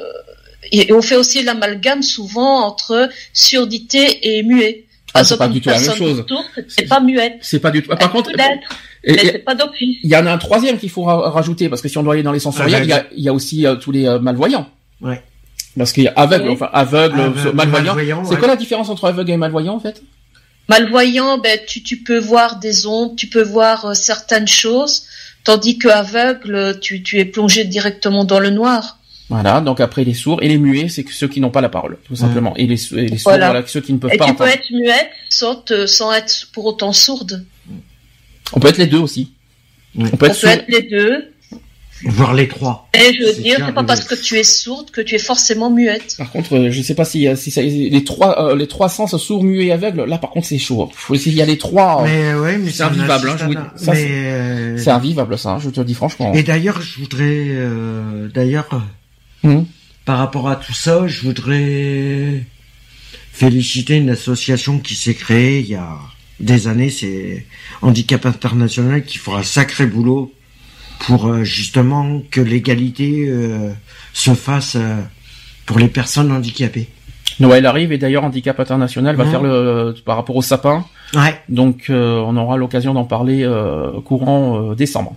et on fait aussi l'amalgame souvent entre surdité et muet. Ah, c'est pas du tout la même chose. c'est pas muette. C'est pas du tout. Ah, par contre, peut l'être, et- mais et- c'est pas d'office. il y en a un troisième qu'il faut ra- rajouter parce que si on doit aller dans les sensoriels, il y a, il y a aussi euh, tous les euh, malvoyants. Ouais. Parce qu'il y a aveugle, Oui. enfin aveugle, Aveugle, malvoyant. malvoyant, C'est ouais. quoi la différence entre aveugle et malvoyant en fait? Malvoyant, ben tu, tu peux voir des ombres, tu peux voir euh, certaines choses, tandis que aveugle, tu, tu es plongé directement dans le noir. Voilà. Donc après les sourds et les muets, c'est que ceux qui n'ont pas la parole, tout simplement. Et les, sou- et les sourds, Voilà. voilà, ceux qui ne peuvent Et pas tu peux être muette sans, te- sans être pour autant sourde. On peut être les deux aussi. On peut On être peut sourd. être les deux. Voir les trois. Et je veux dire, c'est pas parce que tu es sourde que tu es forcément muette. Par contre, euh, je sais pas si, si ça, les trois, euh, les trois sens sourds, muets et aveugles. Là, par contre, c'est chaud. Faut essayer. Il y a les trois. euh, Mais ouais, mais c'est invivable, hein, je vous- ça, mais, c'est- euh, C'est invivable, ça. hein, je te le dis franchement. Et d'ailleurs, je voudrais, euh, d'ailleurs, Mhm. par rapport à tout ça, je voudrais féliciter une association qui s'est créée il y a des années, c'est Handicap International, qui fera un sacré boulot pour euh, justement que l'égalité euh, se fasse euh, pour les personnes handicapées. Noël arrive et d'ailleurs Handicap International va Mhm. faire le par rapport au sapin. Ouais. Donc on aura l'occasion d'en parler courant décembre.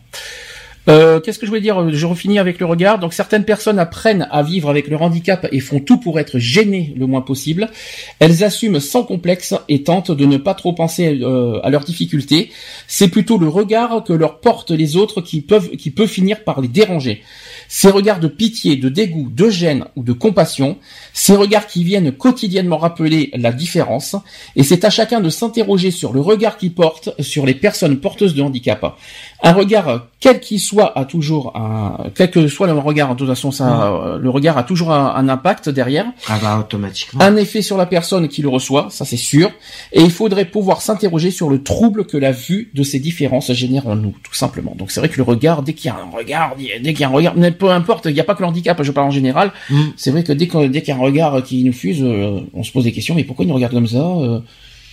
Euh, Qu'est-ce que je voulais dire Je refinis avec le regard. Donc certaines personnes apprennent à vivre avec leur handicap et font tout pour être gênées le moins possible. Elles assument sans complexe et tentent de ne pas trop penser euh, à leurs difficultés. C'est plutôt le regard que leur portent les autres qui peuvent qui peut finir par les déranger. Ces regards de pitié, de dégoût, de gêne ou de compassion, ces regards qui viennent quotidiennement rappeler la différence, et c'est à chacun de s'interroger sur le regard qu'il porte sur les personnes porteuses de handicap. Un regard, quel qu'il soit, a toujours un, quel que soit le regard, de toute façon, ça, euh, le regard a toujours un, un impact derrière, Ah bah automatiquement. un effet sur la personne qui le reçoit, ça c'est sûr, et il faudrait pouvoir s'interroger sur le trouble que la vue de ces différences génère en nous, tout simplement. Donc c'est vrai que le regard, dès qu'il y a un regard, dès qu'il y a un regard, peu importe, il n'y a pas que le handicap, je parle en général, Mm. c'est vrai que dès qu'on- dès qu'il y a un regard qui nous fuse, euh, on se pose des questions, mais pourquoi il nous regarde comme ça euh,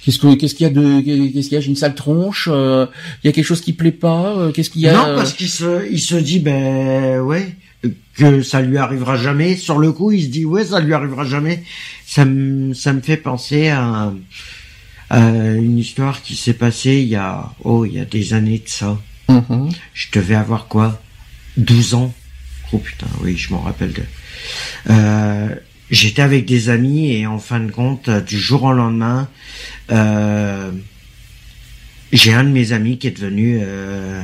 Qu'est-ce que qu'est-ce qu'il y a de qu'est-ce qu'il y a? J'ai une sale tronche. euh, Il y a quelque chose qui plaît pas. euh, Qu'est-ce qu'il y a? Non, parce qu'il se, il se dit, ben ouais, que ça lui arrivera jamais. Sur le coup, il se dit, ouais, ça lui arrivera jamais. Ça me, ça me fait penser à, à une histoire qui s'est passée il y a, oh, il y a des années de ça. Mhm. Je devais avoir quoi? 12 ans? Oh putain, oui, je m'en rappelle de. Euh, J'étais avec des amis et en fin de compte, euh, du jour au lendemain, euh, j'ai un de mes amis qui est devenu euh,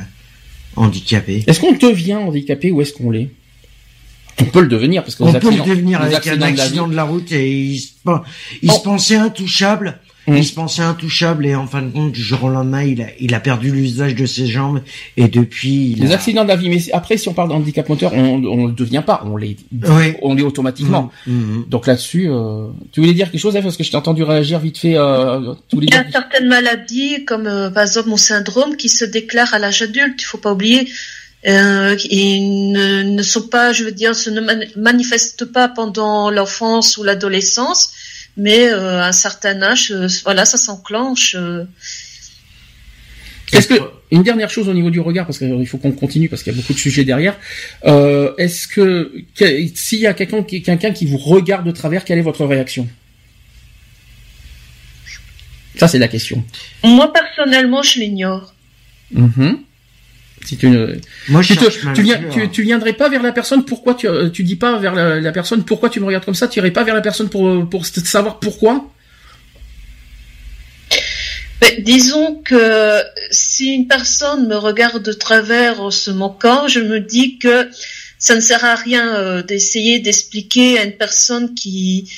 handicapé. Est-ce qu'on devient handicapé ou est-ce qu'on l'est? On peut le devenir parce que On peut le devenir avec un de la accident de la route et il se, pen- il Oh. se pensait intouchable. Il se pensait intouchable et en fin de compte, du jour au lendemain, il a, il a perdu l'usage de ses jambes et depuis, il Les a... accidents de la vie. Mais après, si on parle de handicap moteur, on on le devient pas. On l'est. Oui. On l'est automatiquement. Mm, mm, mm. Donc là-dessus, euh, tu voulais dire quelque chose, parce que je t'ai entendu réagir vite fait. Euh, tu Il y a dire... certaines maladies, comme euh, par exemple mon syndrome, qui se déclarent à l'âge adulte. Il faut pas oublier. Euh, ils ne, ne sont pas, je veux dire, se ne mani- manifestent pas pendant l'enfance ou l'adolescence, mais euh, à un certain âge, euh, voilà, ça s'enclenche. euh. Est-ce que une dernière chose au niveau du regard, parce qu'il faut qu'on continue parce qu'il y a beaucoup de sujets derrière. Est-ce que, que- s'il y a quelqu'un qui, qui vous regarde de travers, quelle est votre réaction? Ça, c'est la question. Moi, personnellement, je l'ignore. Mhm. Si tu, ne- Moi, je tu, te- tu, viens, nature. tu, tu viendrais pas vers la personne. Pourquoi tu, euh, tu dis pas vers la, la personne Pourquoi tu me regardes comme ça Tu irais pas vers la personne pour pour savoir pourquoi? Mais disons que si une personne me regarde de travers en se moquant, je me dis que ça ne sert à rien euh, d'essayer d'expliquer à une personne qui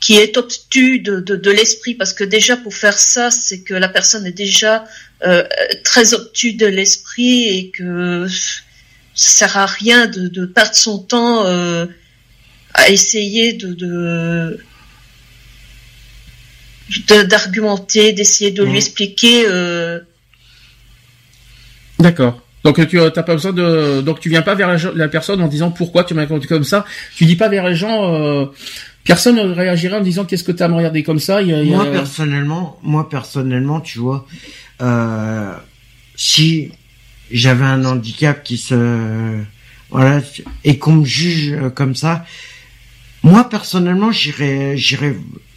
qui est obtue de, de, de l'esprit, parce que déjà pour faire ça, c'est que la personne est déjà euh, très obtue de l'esprit et que ça sert à rien de, de perdre son temps euh, à essayer de, d'argumenter, d'essayer de Mhm. lui expliquer. euh, D'accord. Donc tu n'as pas besoin de donc tu viens pas vers la, personne en disant pourquoi tu m'as raconté comme ça. Tu dis pas vers les gens. Euh, personne ne réagirait en disant qu'est-ce que tu as à me regarder comme ça. Il y a- il y a- Moi personnellement, moi personnellement, tu vois, euh, si j'avais un handicap qui se, voilà, et qu'on me juge euh, comme ça, moi personnellement, j'irais, j'irais,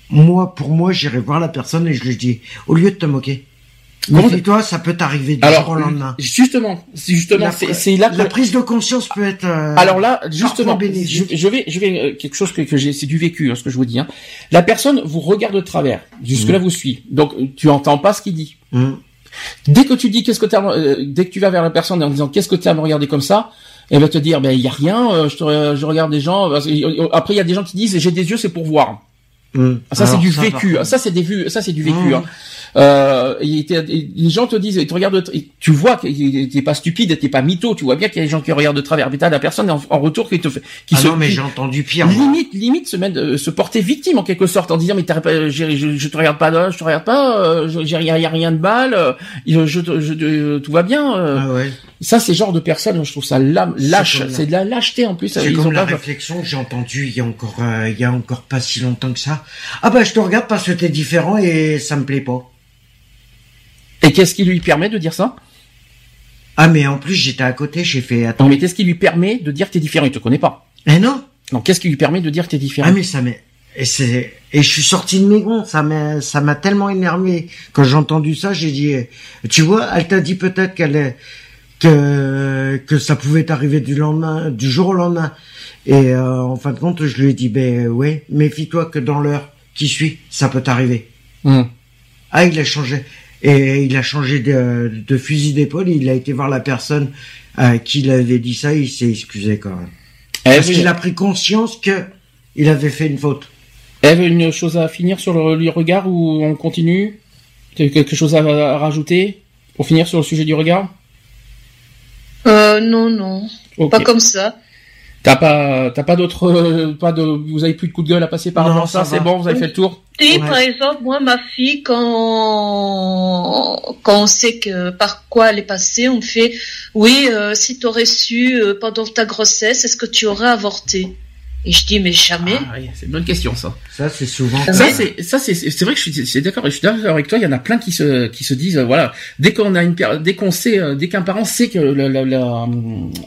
moi pour moi, j'irais voir la personne et je lui dis, au lieu de te moquer, Comment- toi, ça peut t'arriver du jour au lendemain. justement, c'est justement c'est là que La prise de conscience peut être. euh, Alors là, justement, je, je vais, je vais euh, quelque chose que, que j'ai, c'est du vécu, hein, ce que je vous dis. Hein. La personne vous regarde de travers, jusque là vous suit, donc euh, tu entends pas ce qu'il dit. Hum. Dès que tu dis qu'est-ce que t'as, euh, dès que tu vas vers la personne en disant qu'est-ce que tu as à me regarder comme ça, elle va te dire ben il y a rien, euh, je, te, je regarde des gens. parce que, euh, après il y a des gens qui disent j'ai des yeux c'est pour voir. Hum. Ça c'est du vécu. Ça c'est des vues. Ça c'est du vécu. Mmh. Hein. Euh, il était- les gens te disent, ils te regardent, de- tu vois que t'es pas stupide, t'es pas mytho, tu vois bien qu'il y a des gens qui regardent de travers. Mais t'as la personne en, en retour qui te fait, qui Ah se, non, mais j'ai entendu pire. limite, limite se mettre, se porter victime en quelque sorte en disant mais pas, je, je te regarde pas, là, je te regarde pas, euh, j'ai rien, y a rien de mal, euh, je, je, tout va bien. euh. Ah ouais. Ça, c'est genre de personnes, je trouve ça lâche, c'est de la lâcheté en plus. C'est comme ont la pas- réflexion que j'ai entendue il y a encore, euh, il y a encore pas si longtemps que ça. Ah bah je te regarde parce que t'es différent et ça me plaît pas. Et qu'est-ce qui lui permet de dire ça? Ah mais en plus j'étais à côté, j'ai fait attends. Non, mais qu'est-ce qui lui permet de dire que t'es différent? Il te connaît pas. Eh non. Donc, qu'est-ce qui lui permet de dire que t'es différent? Ah mais ça m'est et c'est et je suis sorti de mes gonds, ça m'a ça m'a tellement énervé quand j'ai entendu ça, j'ai dit eh, tu vois, elle t'a dit peut-être qu'elle est que que ça pouvait t'arriver du lendemain du jour au lendemain et euh, en fin de compte, je lui ai dit ben ouais, méfie-toi que dans l'heure qui suit, ça peut t'arriver. Hum. Ah, il a changé. Et il a changé de, de fusil d'épaule. Il a été voir la personne à qui il avait dit ça. Il s'est excusé quand même. Eve, Parce qu'il a pris conscience que il avait fait une faute. Eve, une chose à finir sur le, le regard ou on continue? T'as quelque chose à, à rajouter pour finir sur le sujet du regard? Euh, non, non, pas comme ça. T'as pas, t'as pas d'autres, euh, pas de, vous avez plus de coup de gueule à passer par Non, rapport à ça, ça c'est bon, vous avez fait le tour? Ouais. par exemple, moi, ma fille, quand, quand on sait que par quoi elle est passée, on me fait, oui, euh, si tu aurais su euh, pendant ta grossesse, est-ce que tu aurais avorté? Et je dis, mais jamais. Ah, oui, c'est une bonne question ça. Ça, c'est souvent. Ça, c'est, ça c'est, c'est vrai que je suis, c'est d'accord, je suis d'accord avec toi. Il y en a plein qui se, qui se disent, voilà, dès qu'on a une, dès qu'on sait, euh, dès qu'un parent sait que, la, la- la-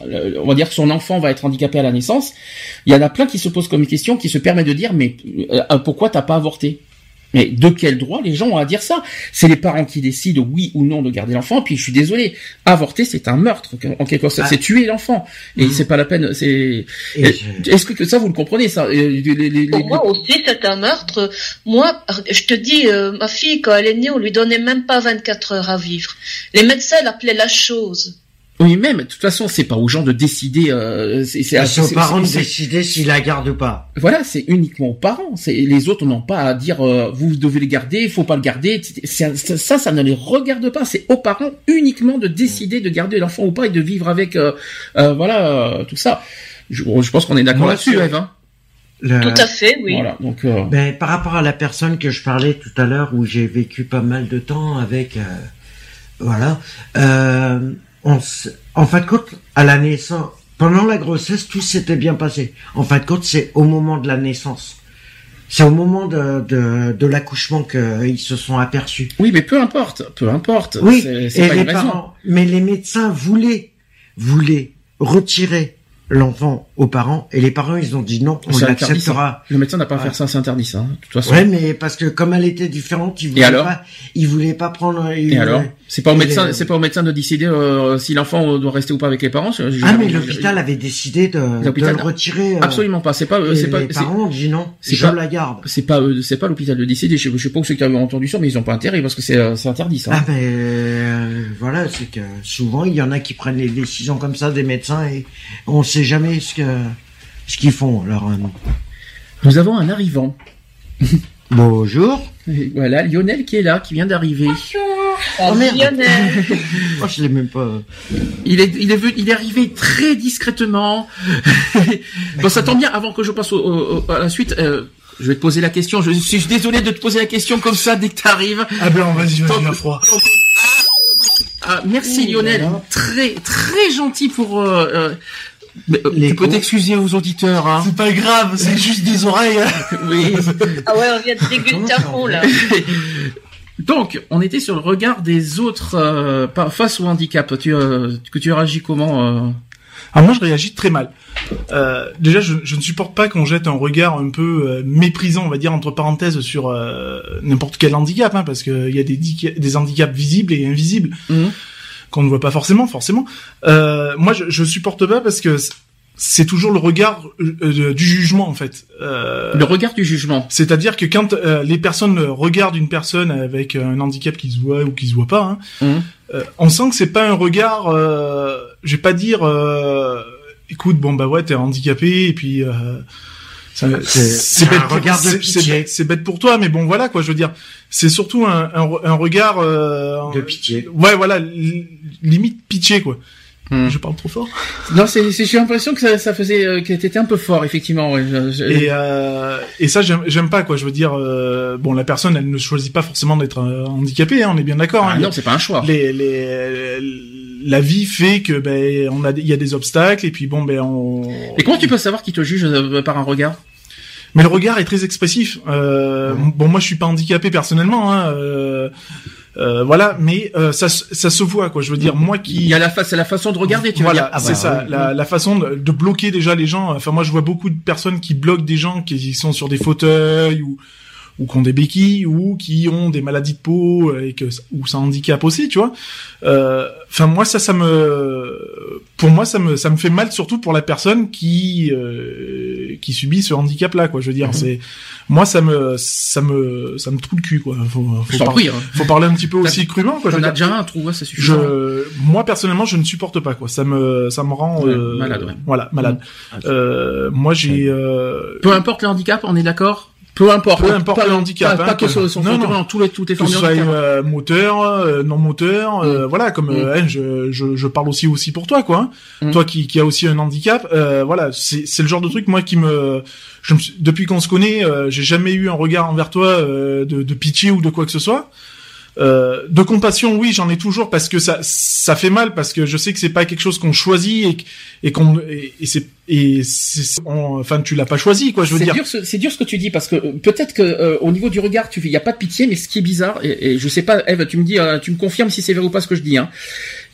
le- on va dire que son enfant va être handicapé à la naissance, il y en a plein qui se posent comme question, qui se permet de dire, mais euh, pourquoi t'as pas avorté? Mais de quel droit les gens ont à dire ça? C'est les parents qui décident oui ou non de garder l'enfant. Puis je suis désolé, avorter c'est un meurtre en quelque sorte, Ah. c'est tuer l'enfant et Mhm. c'est pas la peine. C'est je- est-ce que ça vous le comprenez ça? Euh, les- les- les- Pour les- moi aussi, c'est un meurtre. Moi, je te dis, euh, ma fille, quand elle est née, on lui donnait même pas 24 heures à vivre. Les médecins l'appelaient la chose. Oui, même, de toute façon, c'est pas aux gens de décider. Euh, c'est, c'est, c'est aux parents de décider s'ils la gardent ou pas. Voilà, c'est uniquement aux parents. C'est les autres n'ont pas à dire euh, vous devez le garder, il faut pas le garder. Ça, ça ne les regarde pas. C'est aux parents uniquement de décider de garder l'enfant ou pas et de vivre avec. euh, euh, voilà, euh, tout ça. Je, je pense qu'on est d'accord là-dessus, Eve. hein. Le- Tout à fait, oui. Voilà, donc. euh, Ben, par rapport à la personne que je parlais tout à l'heure, où j'ai vécu pas mal de temps avec, euh, voilà, euh, on s- en fin de compte, à la naissance, pendant la grossesse, tout s'était bien passé. En fin de compte, c'est au moment de la naissance C'est au moment de, de, de l'accouchement qu'ils se sont aperçus. Oui, mais peu importe, peu importe. Oui, C'est- c'est et pas les parents, mais les médecins voulaient, voulaient retirer l'enfant aux parents, et les parents, ils ont dit non, on l'acceptera. Le médecin n'a pas à faire ça, c'est interdit ça. hein, De toute façon. Ouais, mais parce que comme elle était différente, ils voulaient alors pas, ils voulaient pas prendre. Et alors, c'est pas au médecin, les- c'est pas au médecin de décider euh, si l'enfant doit rester ou pas avec les parents. Ah, mais l'hôpital avait décidé de, le retirer. euh, Absolument pas. C'est pas, euh, c'est pas, les parents ont dit non, c'est pas- la garde. c'est pas, c'est pas l'hôpital de décider. Je, je sais pas où ceux qui avaient entendu ça, mais ils ont pas intérêt parce que c'est, c'est interdit ça. Ah mais euh, voilà, c'est que souvent il y en a qui prennent les décisions comme ça des médecins et on sait jamais ce que ce qu'ils font. Alors euh, Nous avons un arrivant. bonjour. Et voilà, Lionel qui est là, qui vient d'arriver. Oh, merde. Lionel. Moi je l'ai même pas. Il est, il est, venu- il est arrivé très discrètement. bon, ça tombe bien. Avant que je passe au, à la suite, euh, je vais te poser la question. Je suis désolé de te poser la question comme ça dès que t'arrives. Ah blanc, vas-y, vas-y, froid. Ah, merci Ouh Lionel, très très gentil pour. Euh, euh, mais, euh, Les tu peux t'excuser aux auditeurs. Hein. C'est pas grave, c'est juste des oreilles. Oui. Ah ouais, on vient de déguster à fond là. Donc, on était sur le regard des autres euh, face au handicap. Tu, euh, que tu réagis comment euh Alors moi, je réagis très mal. Euh, déjà, je, je ne supporte pas qu'on jette un regard un peu euh, méprisant, on va dire entre parenthèses, sur euh, n'importe quel handicap, hein, parce qu'il y a des handicaps visibles et invisibles Mhm. Qu'on ne voit pas forcément, forcément. Euh, moi, je, je supporte pas parce que c'est toujours le regard euh, du jugement, en fait. Euh, Le regard du jugement. C'est-à-dire que quand euh, les personnes regardent une personne avec un handicap qui se voit ou qui se voit pas, hein, Mhm. euh, on sent que c'est pas un regard. Euh, je vais pas dire, euh, écoute, bon bah ouais, t'es handicapé et puis. C'est- bête pour- regard de c'est- pitié. c'est bête- pour toi, mais bon voilà quoi. Je veux dire, c'est surtout un, un, un regard euh, De pitié. Ouais, voilà, li- limite pitié quoi. Mhm. Je parle trop fort. Non, c'est, j'ai l'impression que ça, ça faisait, euh, que t'étais un peu fort, effectivement. ouais. Je- je- Et, euh, et ça, j'aime j'aime pas, quoi. Je veux dire, euh, bon, la personne, elle ne choisit pas forcément d'être euh, handicapée, hein, on est bien d'accord. Ah hein. non, c'est pas un choix. les, les, la vie fait que ben on a il y a des obstacles et puis bon ben on. Et comment tu peux savoir qui te juge euh, par un regard? Mais le regard est très expressif. Euh, Bon, moi, je suis pas handicapé personnellement. Hein, euh, euh, voilà, mais euh, ça, se- ça se voit, quoi. Je veux dire, moi qui Il y a la face, c'est la façon de regarder. Tu voilà, Ah c'est bah ça, oui. la, la façon de, de bloquer déjà les gens. Enfin, moi, je vois beaucoup de personnes qui bloquent des gens qui sont sur des fauteuils ou ou qui ont des béquilles ou qui ont des maladies de peau et que ou ça handicape aussi, tu vois. Euh, Enfin, moi, ça, ça me, pour moi, ça me, ça me fait mal, surtout pour la personne qui euh, qui subit ce handicap-là, quoi. Je veux dire, Mhm. c'est moi, ça me, ça me, ça me trouve le cul, quoi. Faut, faut, t'en par- prie. Hein. faut parler un petit peu aussi crûment, quoi. Je T'en veux as dire, déjà un trou, ouais, c'est suffisant. je, moi personnellement, je ne supporte pas quoi. Ça me, ça me rend Ouais, euh, malade, ouais. Voilà, malade. Euh, moi, j'ai. Euh, Peu importe le handicap, on est d'accord Peu importe. Peu importe Pas- le handicap, Pas, hein, pas que que- son, son non, non. non, tous les, toutes les que formes ce de soit euh, moteur, euh, non moteur, euh, voilà, comme Mm. euh, hein, je, je, je parle aussi aussi pour toi, quoi. hein. Mm. Toi qui, qui a aussi un handicap, euh, voilà, c'est c'est le genre de truc moi qui me, je me suis- depuis qu'on se connaît, euh, j'ai jamais eu un regard envers toi euh, de, de pitié ou de quoi que ce soit. Euh, de compassion, oui, j'en ai toujours parce que ça, ça fait mal parce que je sais que c'est pas quelque chose qu'on choisit et, qu- et qu'on et, et c'est et c'est, enfin tu l'as pas choisi quoi, je veux C'est dire. dur, ce- c'est dur ce que tu dis parce que euh, peut-être que euh, au niveau du regard, tu il y a pas de pitié, mais ce qui est bizarre et, et je sais pas, Eve, tu me dis, euh, tu me confirmes si c'est vrai ou pas ce que je dis. Hein.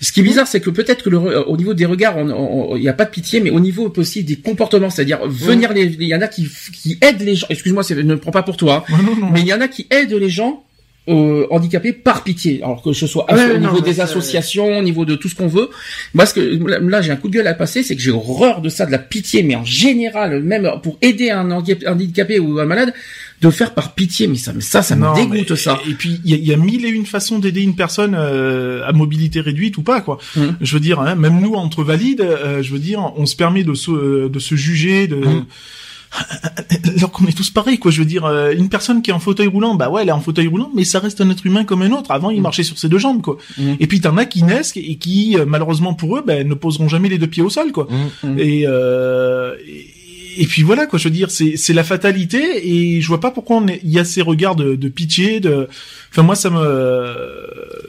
Ce qui est bizarre, c'est que peut-être que le, au niveau des regards, il y a pas de pitié, mais au niveau aussi des comportements, c'est-à-dire venir les, il y en a qui qui aident les gens. Excuse-moi, c'est- ne prends pas pour toi, hein, Non, non, non. mais il y en a qui aident les gens. Euh, handicapés par pitié alors que ce soit Ouais, au non, niveau des associations au niveau de tout ce qu'on veut moi ce que là, j'ai un coup de gueule à passer c'est que j'ai horreur de ça de la pitié mais en général même pour aider un handi- handicapé ou un malade de le faire par pitié mais ça mais ça ça Non, me dégoûte mais- ça Et puis il y a, il y a mille et une façons d'aider une personne euh, à mobilité réduite ou pas quoi. Mhm. Je veux dire, hein, même nous entre valides, euh, je veux dire, on se permet de se de se juger de Mhm. alors qu'on est tous pareils quoi. Je veux dire, euh, une personne qui est en fauteuil roulant, bah ouais, elle est en fauteuil roulant, mais ça reste un être humain comme un autre. Avant, il Mhm. marchait sur ses deux jambes quoi. Mhm. Et puis t'en as qui naissent et qui euh, malheureusement pour eux, ben ne poseront jamais les deux pieds au sol quoi. Mhm. Et, euh, et et puis voilà quoi, je veux dire, c'est c'est la fatalité et je vois pas pourquoi on est- il y a ces regards de, de pitié, de, enfin moi ça me,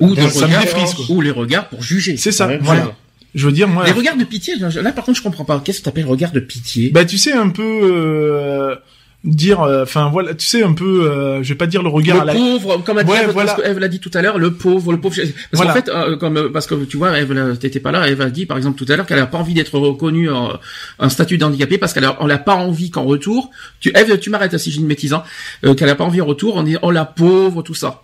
ou ça me défrise quoi. ou les regards pour juger C'est ça, voilà. Je veux dire moi, les regards de pitié là par contre je comprends pas qu'est-ce que t'appelles regard de pitié? Bah tu sais un peu, euh, dire, euh, enfin voilà, tu sais un peu, euh, je vais pas dire le regard à le la. pauvre, comme a dit Ouais, Eve, voilà. parce que Eve l'a dit tout à l'heure, le pauvre, le pauvre. Parce Voilà. qu'en fait, euh, comme parce que tu vois, Eve, t'étais pas là. Eve a dit par exemple tout à l'heure qu'elle a pas envie d'être reconnue en un statut d'handicapé parce qu'elle a, on l'a pas envie qu'en retour. Tu, Eve, tu m'arrêtes hein, si j'ai une bêtise, hein, euh, qu'elle a pas envie en retour. On dit oh la pauvre, tout ça.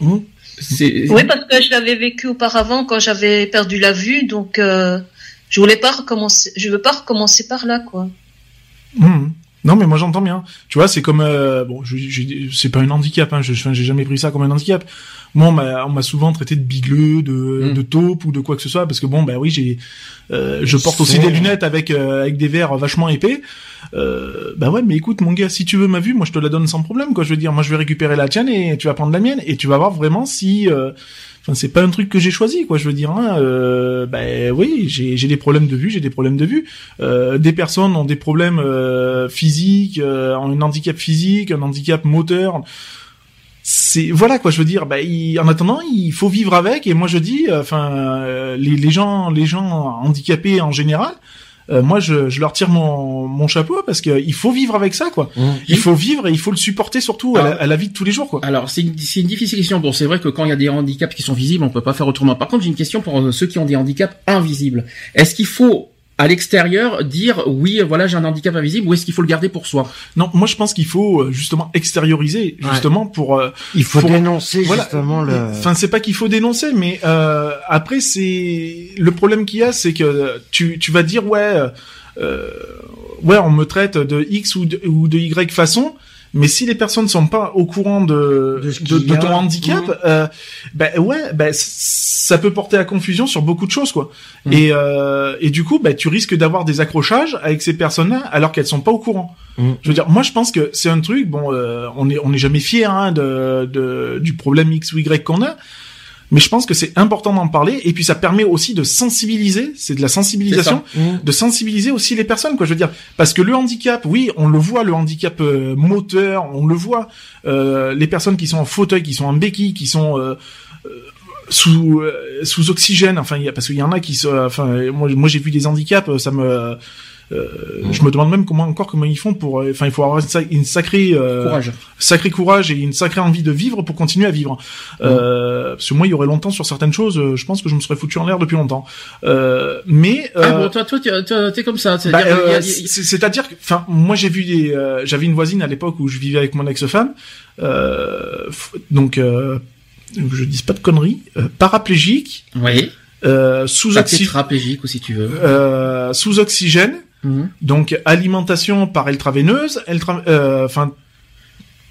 Hum. Oui, parce que je l'avais vécu auparavant quand j'avais perdu la vue, donc euh, je voulais pas recommencer. Je veux pas recommencer par là, quoi. Mhm. Non, mais moi j'entends bien. Tu vois, c'est comme euh, bon, je, je- c'est pas un handicap. Hein, je, j'ai jamais pris ça comme un handicap. Moi, on m'a, souvent traité de bigleux, de, Mm. de taupe ou de quoi que ce soit, parce que bon, bah oui, j'ai, euh, je porte aussi des lunettes avec euh, avec des verres vachement épais. Euh, bah ouais, mais écoute, mon gars, si tu veux ma vue, moi je te la donne sans problème. Quoi, je veux dire, moi je vais récupérer la tienne et tu vas prendre la mienne et tu vas voir vraiment si. Enfin, c'est pas un truc que j'ai choisi, quoi. Je veux dire, hein, euh, ben oui, j'ai j'ai des problèmes de vue, j'ai des problèmes de vue. Euh, des personnes ont des problèmes euh, physiques, euh, ont un handicap physique, un handicap moteur. C'est voilà quoi. Je veux dire, ben, il- en attendant, il faut vivre avec. Et moi, je dis, enfin, les, les gens, les gens handicapés en général. Euh, moi, je, je leur tire mon, mon chapeau parce que il faut vivre avec ça, quoi. Il faut vivre et il faut le supporter surtout à, la, à la vie de tous les jours, quoi. Alors c'est une, une difficile question. Bon, c'est vrai que quand il y a des handicaps qui sont visibles, on peut pas faire autrement. Par contre, j'ai une question pour ceux qui ont des handicaps invisibles. Est-ce qu'il faut à l'extérieur dire oui, voilà, j'ai un handicap invisible, ou est-ce qu'il faut le garder pour soi? Non, moi, je pense qu'il faut euh, justement extérioriser, Ouais. justement pour. euh, Il faut Pour- dénoncer voilà. justement le. Enfin, c'est pas qu'il faut dénoncer, mais euh, après, c'est le problème qu'il y a, c'est que tu tu vas dire ouais, euh, ouais, on me traite de X ou de, ou de Y façon. Mais si les personnes sont pas au courant de De ton handicap, Mhm. euh, ben ouais, ben c- ça peut porter à confusion sur beaucoup de choses quoi. Mhm. Et euh, et du coup, ben tu risques d'avoir des accrochages avec ces personnes-là alors qu'elles sont pas au courant. Mhm. Je veux dire, moi je pense que c'est un truc. Bon, euh, on est on n'est jamais fier hein, de, de du problème X ou Y qu'on a. Mais je pense que c'est important d'en parler et puis ça permet aussi de sensibiliser, c'est de la sensibilisation, Mmh. de sensibiliser aussi les personnes quoi. Je veux dire parce que le handicap, oui, on le voit, le handicap euh, moteur, on le voit. Euh, les personnes qui sont en fauteuil, qui sont en béquille, qui sont euh, euh, sous euh, sous oxygène, enfin y a parce qu'il y en a qui se, enfin moi moi j'ai vu des handicaps, ça me euh, Je me demande même comment encore comment ils font pour. euh, Enfin, il faut avoir une, sac- une sacrée euh, Courage. sacré courage et une sacrée envie de vivre pour continuer à vivre. Euh, parce que moi, il y aurait longtemps sur certaines choses, euh, je pense que je me serais foutu en l'air depuis longtemps. Euh, mais Ah bon, toi, toi, t'es comme ça. bah, C'est-à-dire, a- euh, que, enfin, moi j'ai vu des, euh, j'avais une voisine à l'époque où je vivais avec mon ex-femme, euh, donc euh, je dis pas de conneries, euh, paraplégique, Oui. euh, sous oxygène, tétraplégique ou si tu veux. euh, sous oxygène, Mhm. donc alimentation par ultraveineuse, ultra- euh, enfin,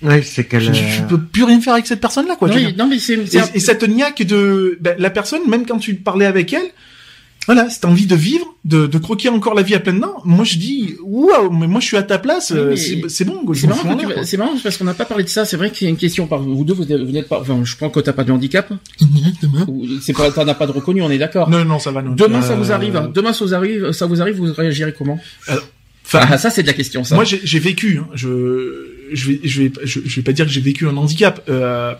Ouais, c'est qu'elle. je, je peux plus rien faire avec cette personne-là, quoi. dire. non, mais c'est, et cette niaque de ben, la personne, même quand tu parlais avec elle, voilà, cette envie de vivre, de, de croquer encore la vie à pleines dents. Moi, je dis, waouh, mais moi, je suis à ta place, Oui, euh, c'est bon, C'est m'en marrant, c'est marrant parce qu'on n'a pas parlé de ça. C'est vrai qu'il y a une question par vous deux. Vous n'êtes pas. Enfin, je crois que t'as pas de handicap. Ou C'est pas. T'en as pas de reconnu. On est d'accord. Non, non, ça va, non. Demain, ça Euh, vous arrive. Demain, ça vous arrive. Ça vous arrive. Vous réagirez comment Enfin, Ah, ça, c'est de la question. Ça. moi, j'ai j'ai vécu, hein, je, je vais, je vais, je, je vais pas dire que j'ai vécu un handicap, euh,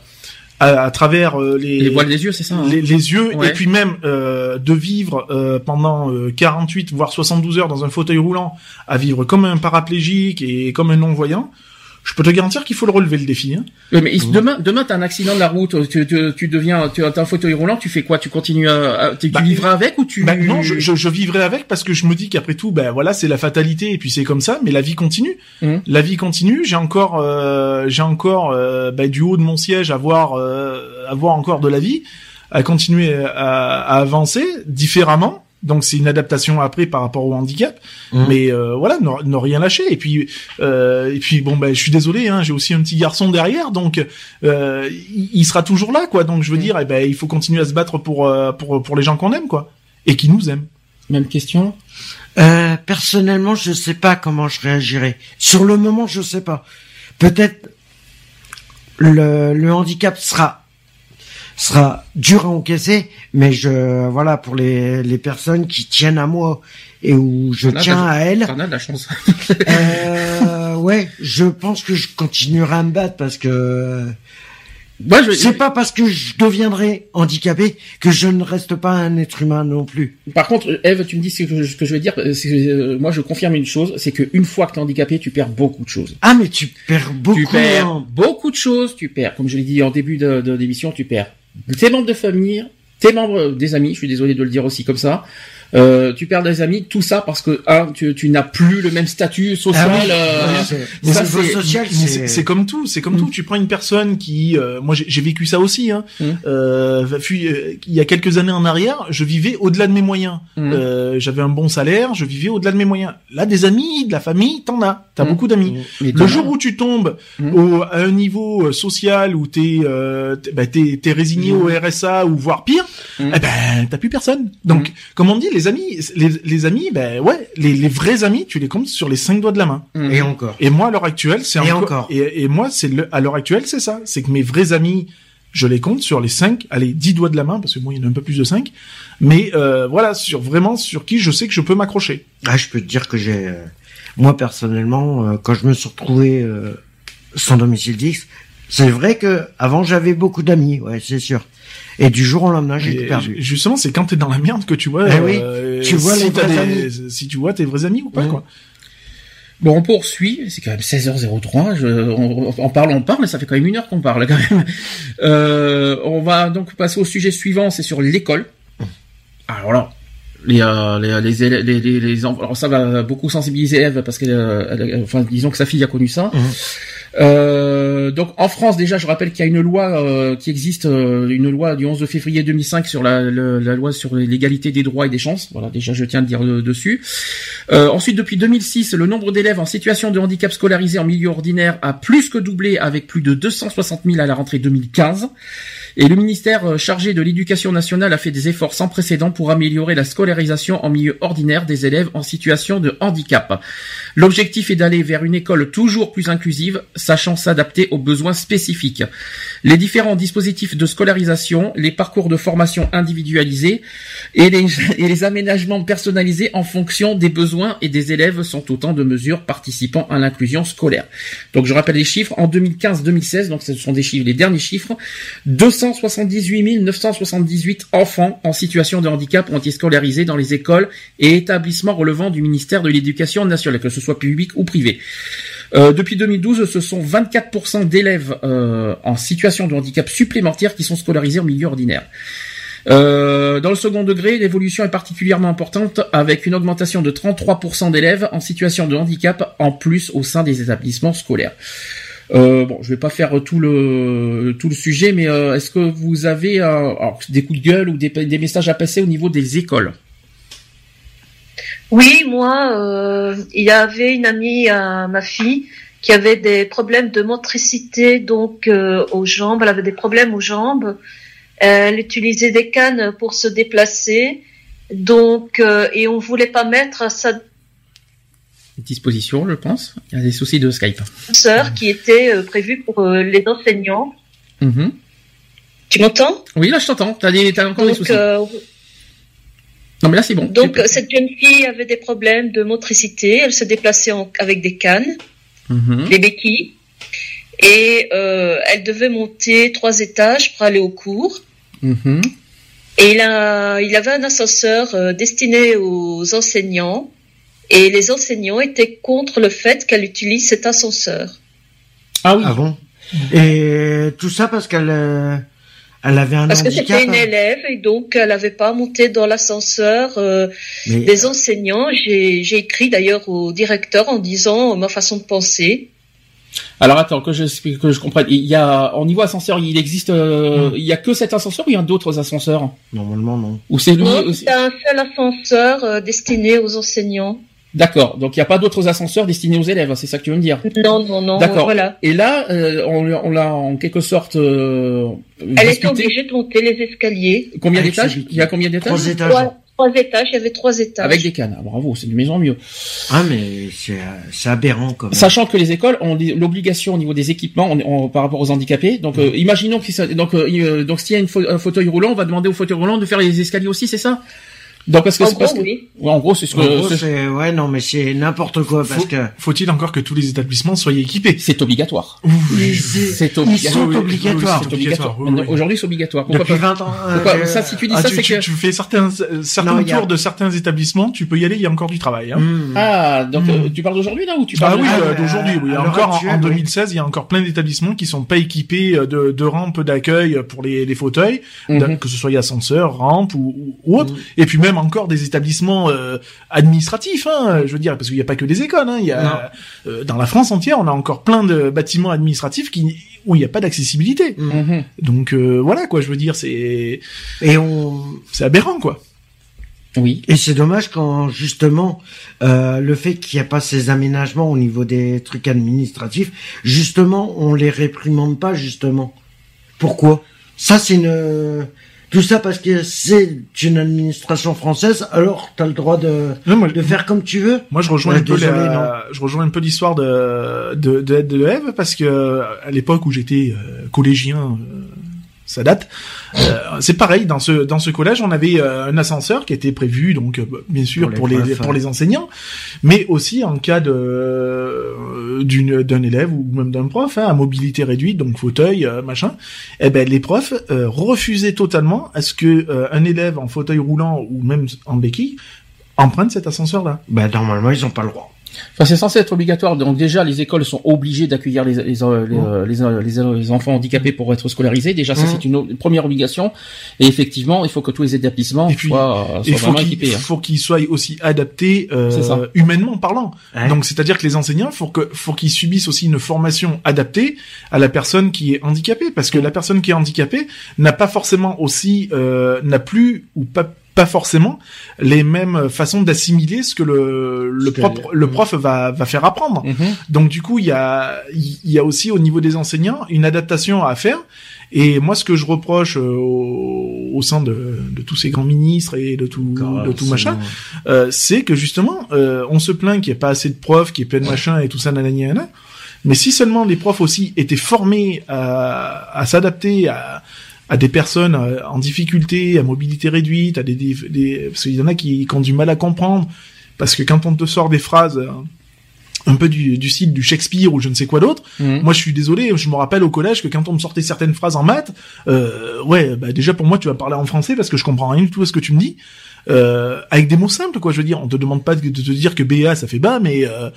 à, à travers euh, les, les voiles des yeux, c'est ça. hein les, les yeux Ouais. et puis même euh, de vivre euh, pendant euh, 48 voire 72 heures dans un fauteuil roulant à vivre comme un paraplégique et comme un non voyant je peux te garantir qu'il faut le relever le défi hein. Oui, mais il- demain, demain, t'as un accident de la route. Tu, tu, tu deviens. Tu as un fauteuil roulant. Tu fais quoi? Tu continues à. à- tu, Bah, tu vivras avec ou tu Bah, non je, je, je vivrai avec parce que je me dis qu'après tout ben voilà c'est la fatalité et puis c'est comme ça mais la vie continue Mhm. la vie continue j'ai encore euh, j'ai encore euh, ben, du haut de mon siège à voir euh, à voir encore de la vie à continuer à, à avancer différemment donc c'est une adaptation après par rapport au handicap Mhm. mais euh, voilà ne, rien lâcher et puis euh, et puis bon ben je suis désolé hein, j'ai aussi un petit garçon derrière donc euh, il, il sera toujours là quoi donc je veux Mhm. dire eh ben il faut continuer à se battre pour euh, pour pour les gens qu'on aime quoi et qui nous aiment Même question? Euh, personnellement, je sais pas comment je réagirais. Sur le moment, je sais pas. Peut-être le, le handicap sera sera dur à encaisser, mais je voilà pour les les personnes qui tiennent à moi et où je T'en tiens à elles. T'en as de la chance. Euh, ouais, je pense que je continuerai à me battre parce que Moi, je, C'est pas parce que je deviendrai handicapé que je ne reste pas un être humain non plus. Par contre, Eve, tu me dis ce que je, ce que je veux dire. euh, c'est que, euh, moi, je confirme une chose, c'est qu'une fois que t'es handicapé, tu perds beaucoup de choses. Ah, mais tu perds beaucoup. tu perds hein. beaucoup de choses. Tu perds, comme je l'ai dit en début de, de d'émission, tu perds tes membres de famille, tes membres des amis. Je suis désolé de le dire aussi comme ça. Euh, tu perds des amis, tout ça parce que un, tu, tu n'as plus le même statut social. Ah oui, euh, c'est- ça, social, comme tout, c'est comme Mm. tout. Tu prends une personne qui, euh, moi j'ai j'ai vécu ça aussi. Hein. Mm. Euh, euh, il y a quelques années en arrière, je vivais au-delà de mes moyens. Mhm. Euh, J'avais un bon salaire, je vivais au-delà de mes moyens. Là, des amis, de la famille, t'en as. T'as Mm. beaucoup d'amis. mais Le jour où tu tombes Mhm. au, à un niveau euh, social où t'es euh, t'es bah, t'es- t'es résigné au RSA ou voire pire, eh ben t'as plus personne. Donc, comme on dit, les amis, les, les amis, ben ouais, les, les vrais amis, tu les comptes sur les cinq doigts de la main. Et encore. Et moi, à l'heure actuelle, c'est Et encore, encore. Et, et moi, c'est le, à l'heure actuelle, c'est ça. C'est que mes vrais amis, je les compte sur les cinq, allez, dix doigts de la main, parce que moi, il y en a un peu plus de cinq. Mais euh, voilà, sur vraiment sur qui je sais que je peux m'accrocher. Ah, je peux te dire que j'ai, euh, moi personnellement, euh, quand je me suis retrouvé euh, sans domicile fixe, c'est vrai que avant j'avais beaucoup d'amis, ouais, c'est sûr. Et du jour au lendemain, j'étais Et perdu. ju- Justement, c'est quand t'es dans la merde que tu vois. Eh oui, euh, tu vois si les t'as vrais des- Si tu vois tes vrais amis ou pas, quoi. Bon, on poursuit. C'est quand même 16h03. Je, on, on parle, on parle, mais ça fait quand même une heure qu'on parle quand même. Euh, on va donc passer au sujet suivant. C'est sur l'école. Alors là, les, euh, les, les, élèves- les, les, les enfants- alors ça va beaucoup sensibiliser Eve parce que, euh, enfin, disons que sa fille a connu ça. Mhm. Euh, donc en France déjà, je rappelle qu'il y a une loi euh, qui existe, euh, une loi du 11 février 2005 sur la, la loi sur l'égalité des droits et des chances. Voilà, déjà je tiens à le dire euh, dessus. Euh, ensuite, depuis 2006, le nombre d'élèves en situation de handicap scolarisés en milieu ordinaire a plus que doublé avec plus de 260 000 à la rentrée 2015. Et le ministère euh, chargé de l'éducation nationale a fait des efforts sans précédent pour améliorer la scolarisation en milieu ordinaire des élèves en situation de handicap. L'objectif est d'aller vers une école toujours plus inclusive, sachant s'adapter aux besoins spécifiques. Les différents dispositifs de scolarisation, les parcours de formation individualisés et les, aménagements personnalisés en fonction des besoins et des élèves sont autant de mesures participant à l'inclusion scolaire. Donc je rappelle les chiffres, en 2015-2016, donc ce sont des chiffres, les derniers chiffres, 278 978 enfants en situation de handicap ont été scolarisés dans les écoles et établissements relevant du ministère de l'Éducation nationale, que ce soit public ou privé. Euh, depuis 2012, ce sont 24% d'élèves euh, en situation de handicap supplémentaires qui sont scolarisés en milieu ordinaire. Euh, dans le second degré, l'évolution est particulièrement importante avec une augmentation de 33% d'élèves en situation de handicap en plus au sein des établissements scolaires. Euh, bon, je vais pas faire tout le tout le sujet, mais euh, est-ce que vous avez des coups de gueule ou des messages à passer au niveau des écoles? Oui, moi, euh, il y avait une amie à ma fille qui avait des problèmes de motricité donc euh, aux jambes. Elle avait des problèmes aux jambes. Elle utilisait des cannes pour se déplacer. Donc, euh, et on voulait pas mettre sa Disposition, je pense. Il y a des soucis de Skype. sœur qui était euh, prévue pour euh, les enseignants. Mhm. Tu m'entends? Oui, là je t'entends. T'as encore des soucis. Non, mais là c'est bon. donc cette jeune fille avait des problèmes de motricité. Elle se déplaçait en- avec des cannes. Mhm. les béquilles. Et euh, elle devait monter trois étages pour aller au cours. Mhm. Et il, a, il avait un ascenseur euh, destiné aux enseignants. Et les enseignants étaient contre le fait qu'elle utilise cet ascenseur. Ah oui. Ah bon? Et tout ça parce qu'elle euh, elle avait un Parce que c'était une élève et donc elle n'avait pas monté dans l'ascenseur euh, mais, des enseignants. J'ai j'ai écrit d'ailleurs au directeur en disant euh, ma façon de penser. Alors attends que je que je comprenne. Il y a au niveau ascenseur, il existe, euh, Mm. il y a que cet ascenseur ou il y a d'autres ascenseurs? Normalement non. Ou c'est lui Non, c'était un seul ascenseur euh, destiné aux enseignants. D'accord. Donc il n'y a pas d'autres ascenseurs destinés aux élèves. C'est ça que tu veux me dire? Non, non, non. D'accord. Voilà. Et là, euh, on, on l'a en quelque sorte euh, Elle était obligée de monter les escaliers. Combien d'étages? Il y a combien d'étages? Trois étages. Trois, trois étages, il y avait trois étages. Avec des cannes. Ah, bravo, c'est de mieux en mieux. Ah mais c'est c'est aberrant quand même. Sachant que les écoles ont l'obligation au niveau des équipements on- on- par rapport aux handicapés. Donc, euh, imaginons soit- donc euh, euh, donc s'il y a une fa- un fauteuil roulant, on va demander au fauteuil roulant de faire les escaliers aussi, c'est ça? Donc est-ce que En c'est parce que oui. En gros c'est ce En gros, que c'est- ouais non mais c'est n'importe quoi parce Faut- que Faut-il encore que tous les établissements soient équipés? C'est obligatoire. C'est- obligatoire. sont Oui, oui, obligatoires. oui, C'est obligatoire. oui, oui. Aujourd'hui c'est obligatoire. Pourquoi depuis pas 20 ans. Pourquoi euh, ça si tu dis Ah, ça c'est que tu fais certains euh, certains tours de certains établissements, tu peux y aller, il y a encore du travail. Hein. hmm. ah donc Hmm. euh, tu parles d'aujourd'hui là ou tu Ah parles oui, Ah, ouais, d'aujourd'hui, oui. Encore en- actuelle, en, oui. 2016, il y a encore plein d'établissements qui sont pas équipés de, de rampes d'accueil pour les, les fauteuils, Mhm. que ce soit ascenseur, rampe ou autre. Mhm. Et puis même encore des établissements euh, administratifs, hein, je veux dire, parce qu'il n'y a pas que des écoles. Hein, il y a euh, dans la France entière, on a encore plein de bâtiments administratifs qui où il n'y a pas d'accessibilité. Mhm. Donc euh, voilà quoi, je veux dire, c'est Et on c'est aberrant quoi. Oui. et c'est dommage quand justement euh, le fait qu'il n'y a pas ces aménagements au niveau des trucs administratifs, justement on les réprimande pas justement. Pourquoi? Ça c'est une tout ça parce que c'est une administration française, alors t'as le droit de Non, moi, de faire comme tu veux. Moi, je rejoins Ouais, un peu désolé, la- je rejoins un peu l'histoire de de de, de Ève parce que à l'époque où j'étais euh, collégien, euh, ça date. euh, c'est pareil dans ce dans ce collège, on avait euh, un ascenseur qui était prévu donc euh, bien sûr Pour pour les profs, pour les enseignants, mais aussi en cas de euh, d'une d'un élève ou même d'un prof hein, à mobilité réduite, donc fauteuil euh, machin. Eh ben les profs euh, refusaient totalement à ce que euh, un élève en fauteuil roulant ou même en béquille emprunte cet ascenseur là. Bah normalement ils ont pas le droit. Enfin, c'est censé être obligatoire. Donc déjà, les écoles sont obligées d'accueillir les, les, euh, les, euh, les, euh, les, enfants handicapés pour être scolarisés. Déjà, ça Mhm. c'est une, première obligation. Et effectivement, il faut que tous les établissements soient, Il soient faut vraiment équipés. hein. faut qu'il soit aussi adapté C'est ça. humainement parlant. Donc c'est-à-dire que les enseignants faut que faut qu'ils subissent aussi une formation adaptée à la personne qui est handicapée parce que la personne qui est handicapée n'a pas forcément aussi euh, n'a plus ou pas pas forcément les mêmes façons d'assimiler ce que le le, propre, le prof va va faire apprendre. Mhm. Donc du coup, il y a il y a aussi au niveau des enseignants une adaptation à faire. Et moi, ce que je reproche euh, au, au sein de, de tous ces grands ministres et de tout de tout machin, euh, c'est que justement, euh, on se plaint qu'il n'y ait pas assez de profs, qu'il y ait plein de machins et tout ça, nanani, nanana. Mais si seulement les profs aussi étaient formés à, à s'adapter à, à des personnes euh, en difficulté, à mobilité réduite, à des, des, des- parce qu'il y en a qui, qui ont du mal à comprendre, parce que quand on te sort des phrases euh, un peu du, du style du Shakespeare ou je ne sais quoi d'autre, Mhm. moi je suis désolé, je me rappelle au collège que quand on me sortait certaines phrases en maths, euh, ouais, bah déjà pour moi tu vas parler en français parce que je comprends rien du tout à ce que tu me dis. Euh, avec des mots simples quoi je veux dire on te demande pas de, te dire que BA ça fait bas mais euh,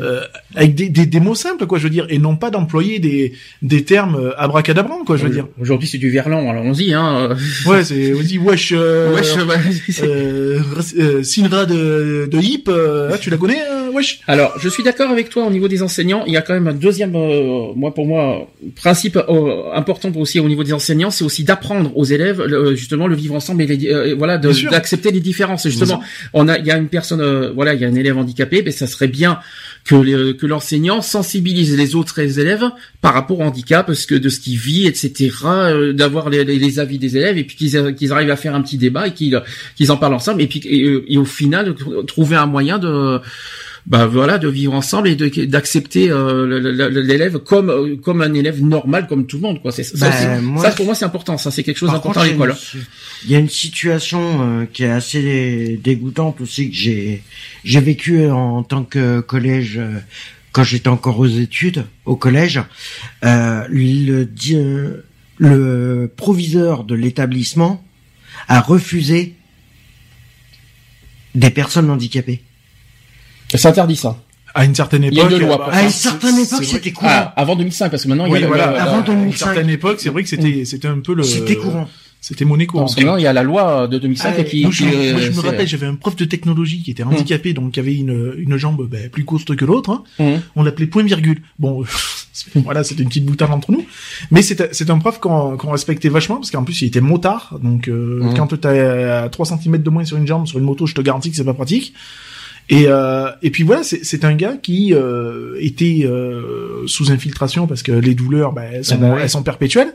euh, avec des, des, des mots simples quoi je veux dire et non pas d'employer des des termes euh, abracadabrants quoi je veux dire Aujourd'hui, c'est du verlan. Allons-y. Hein. ouais c'est on dit wesh euh, Wesh, bah, euh, euh, Sinra de de Hip euh, ah, tu la connais euh, wesh? Alors, je suis d'accord avec toi au niveau des enseignants. Il y a quand même un deuxième, euh, moi pour moi, principe euh, important aussi au niveau des enseignants, c'est aussi d'apprendre aux élèves justement le vivre ensemble et les, euh, voilà, de- D'accepter les différences. Justement, on a, il y a une personne, euh, voilà, il y a un élève handicapé, mais ça serait bien que les- que l'enseignant sensibilise les autres élèves par rapport au handicap, parce que de ce qu'il vit, etc., euh, d'avoir les, les- avis des élèves et puis qu'ils euh, qu'ils arrivent à faire un petit débat et qu'ils qu'ils en parlent ensemble et puis et, euh, et au final trouver un moyen de bah voilà de vivre ensemble et d'accepter euh, l'élève comme euh, comme un élève normal comme tout le monde quoi ça, Bah, aussi- moi, ça, pour moi c'est important ça c'est quelque chose d'important à il y a l'école une- Il y a une situation euh, qui est assez dégoûtante aussi que j'ai j'ai vécu en tant que collège quand j'étais encore aux études au collège. Le, le proviseur de l'établissement a refusé des personnes handicapées. C'est interdit ça à une certaine Il y a époque une loi bah, pour À une certaine époque, c'était courant. ah, avant 2005 parce que maintenant il y a voilà. le- Avant À une 2005. certaine époque, c'est vrai que c'était c'était un peu le C'était courant. C'était monnaie courante. parce que maintenant il y a la loi de 2005 Ah, qui, Moi, je, qui, me- moi, je euh, me rappelle, j'avais un prof de technologie qui était handicapé, donc qui avait une, une jambe ben, plus courte que l'autre. hein. Mhm. On l'appelait point virgule. Bon, voilà, c'était une petite boutade entre nous. Mais c'était c'est un prof qu'on qu'on respectait vachement parce qu'en plus il était motard. Donc euh, Mhm. quand t'as 3 cm de moins sur une jambe sur une moto, je te garantis que c'est pas pratique. Et, euh, et puis voilà, c'est c'est un gars qui euh, était euh, sous infiltration parce que les douleurs, ben, elles, sont, Ah bah ouais. elles sont perpétuelles.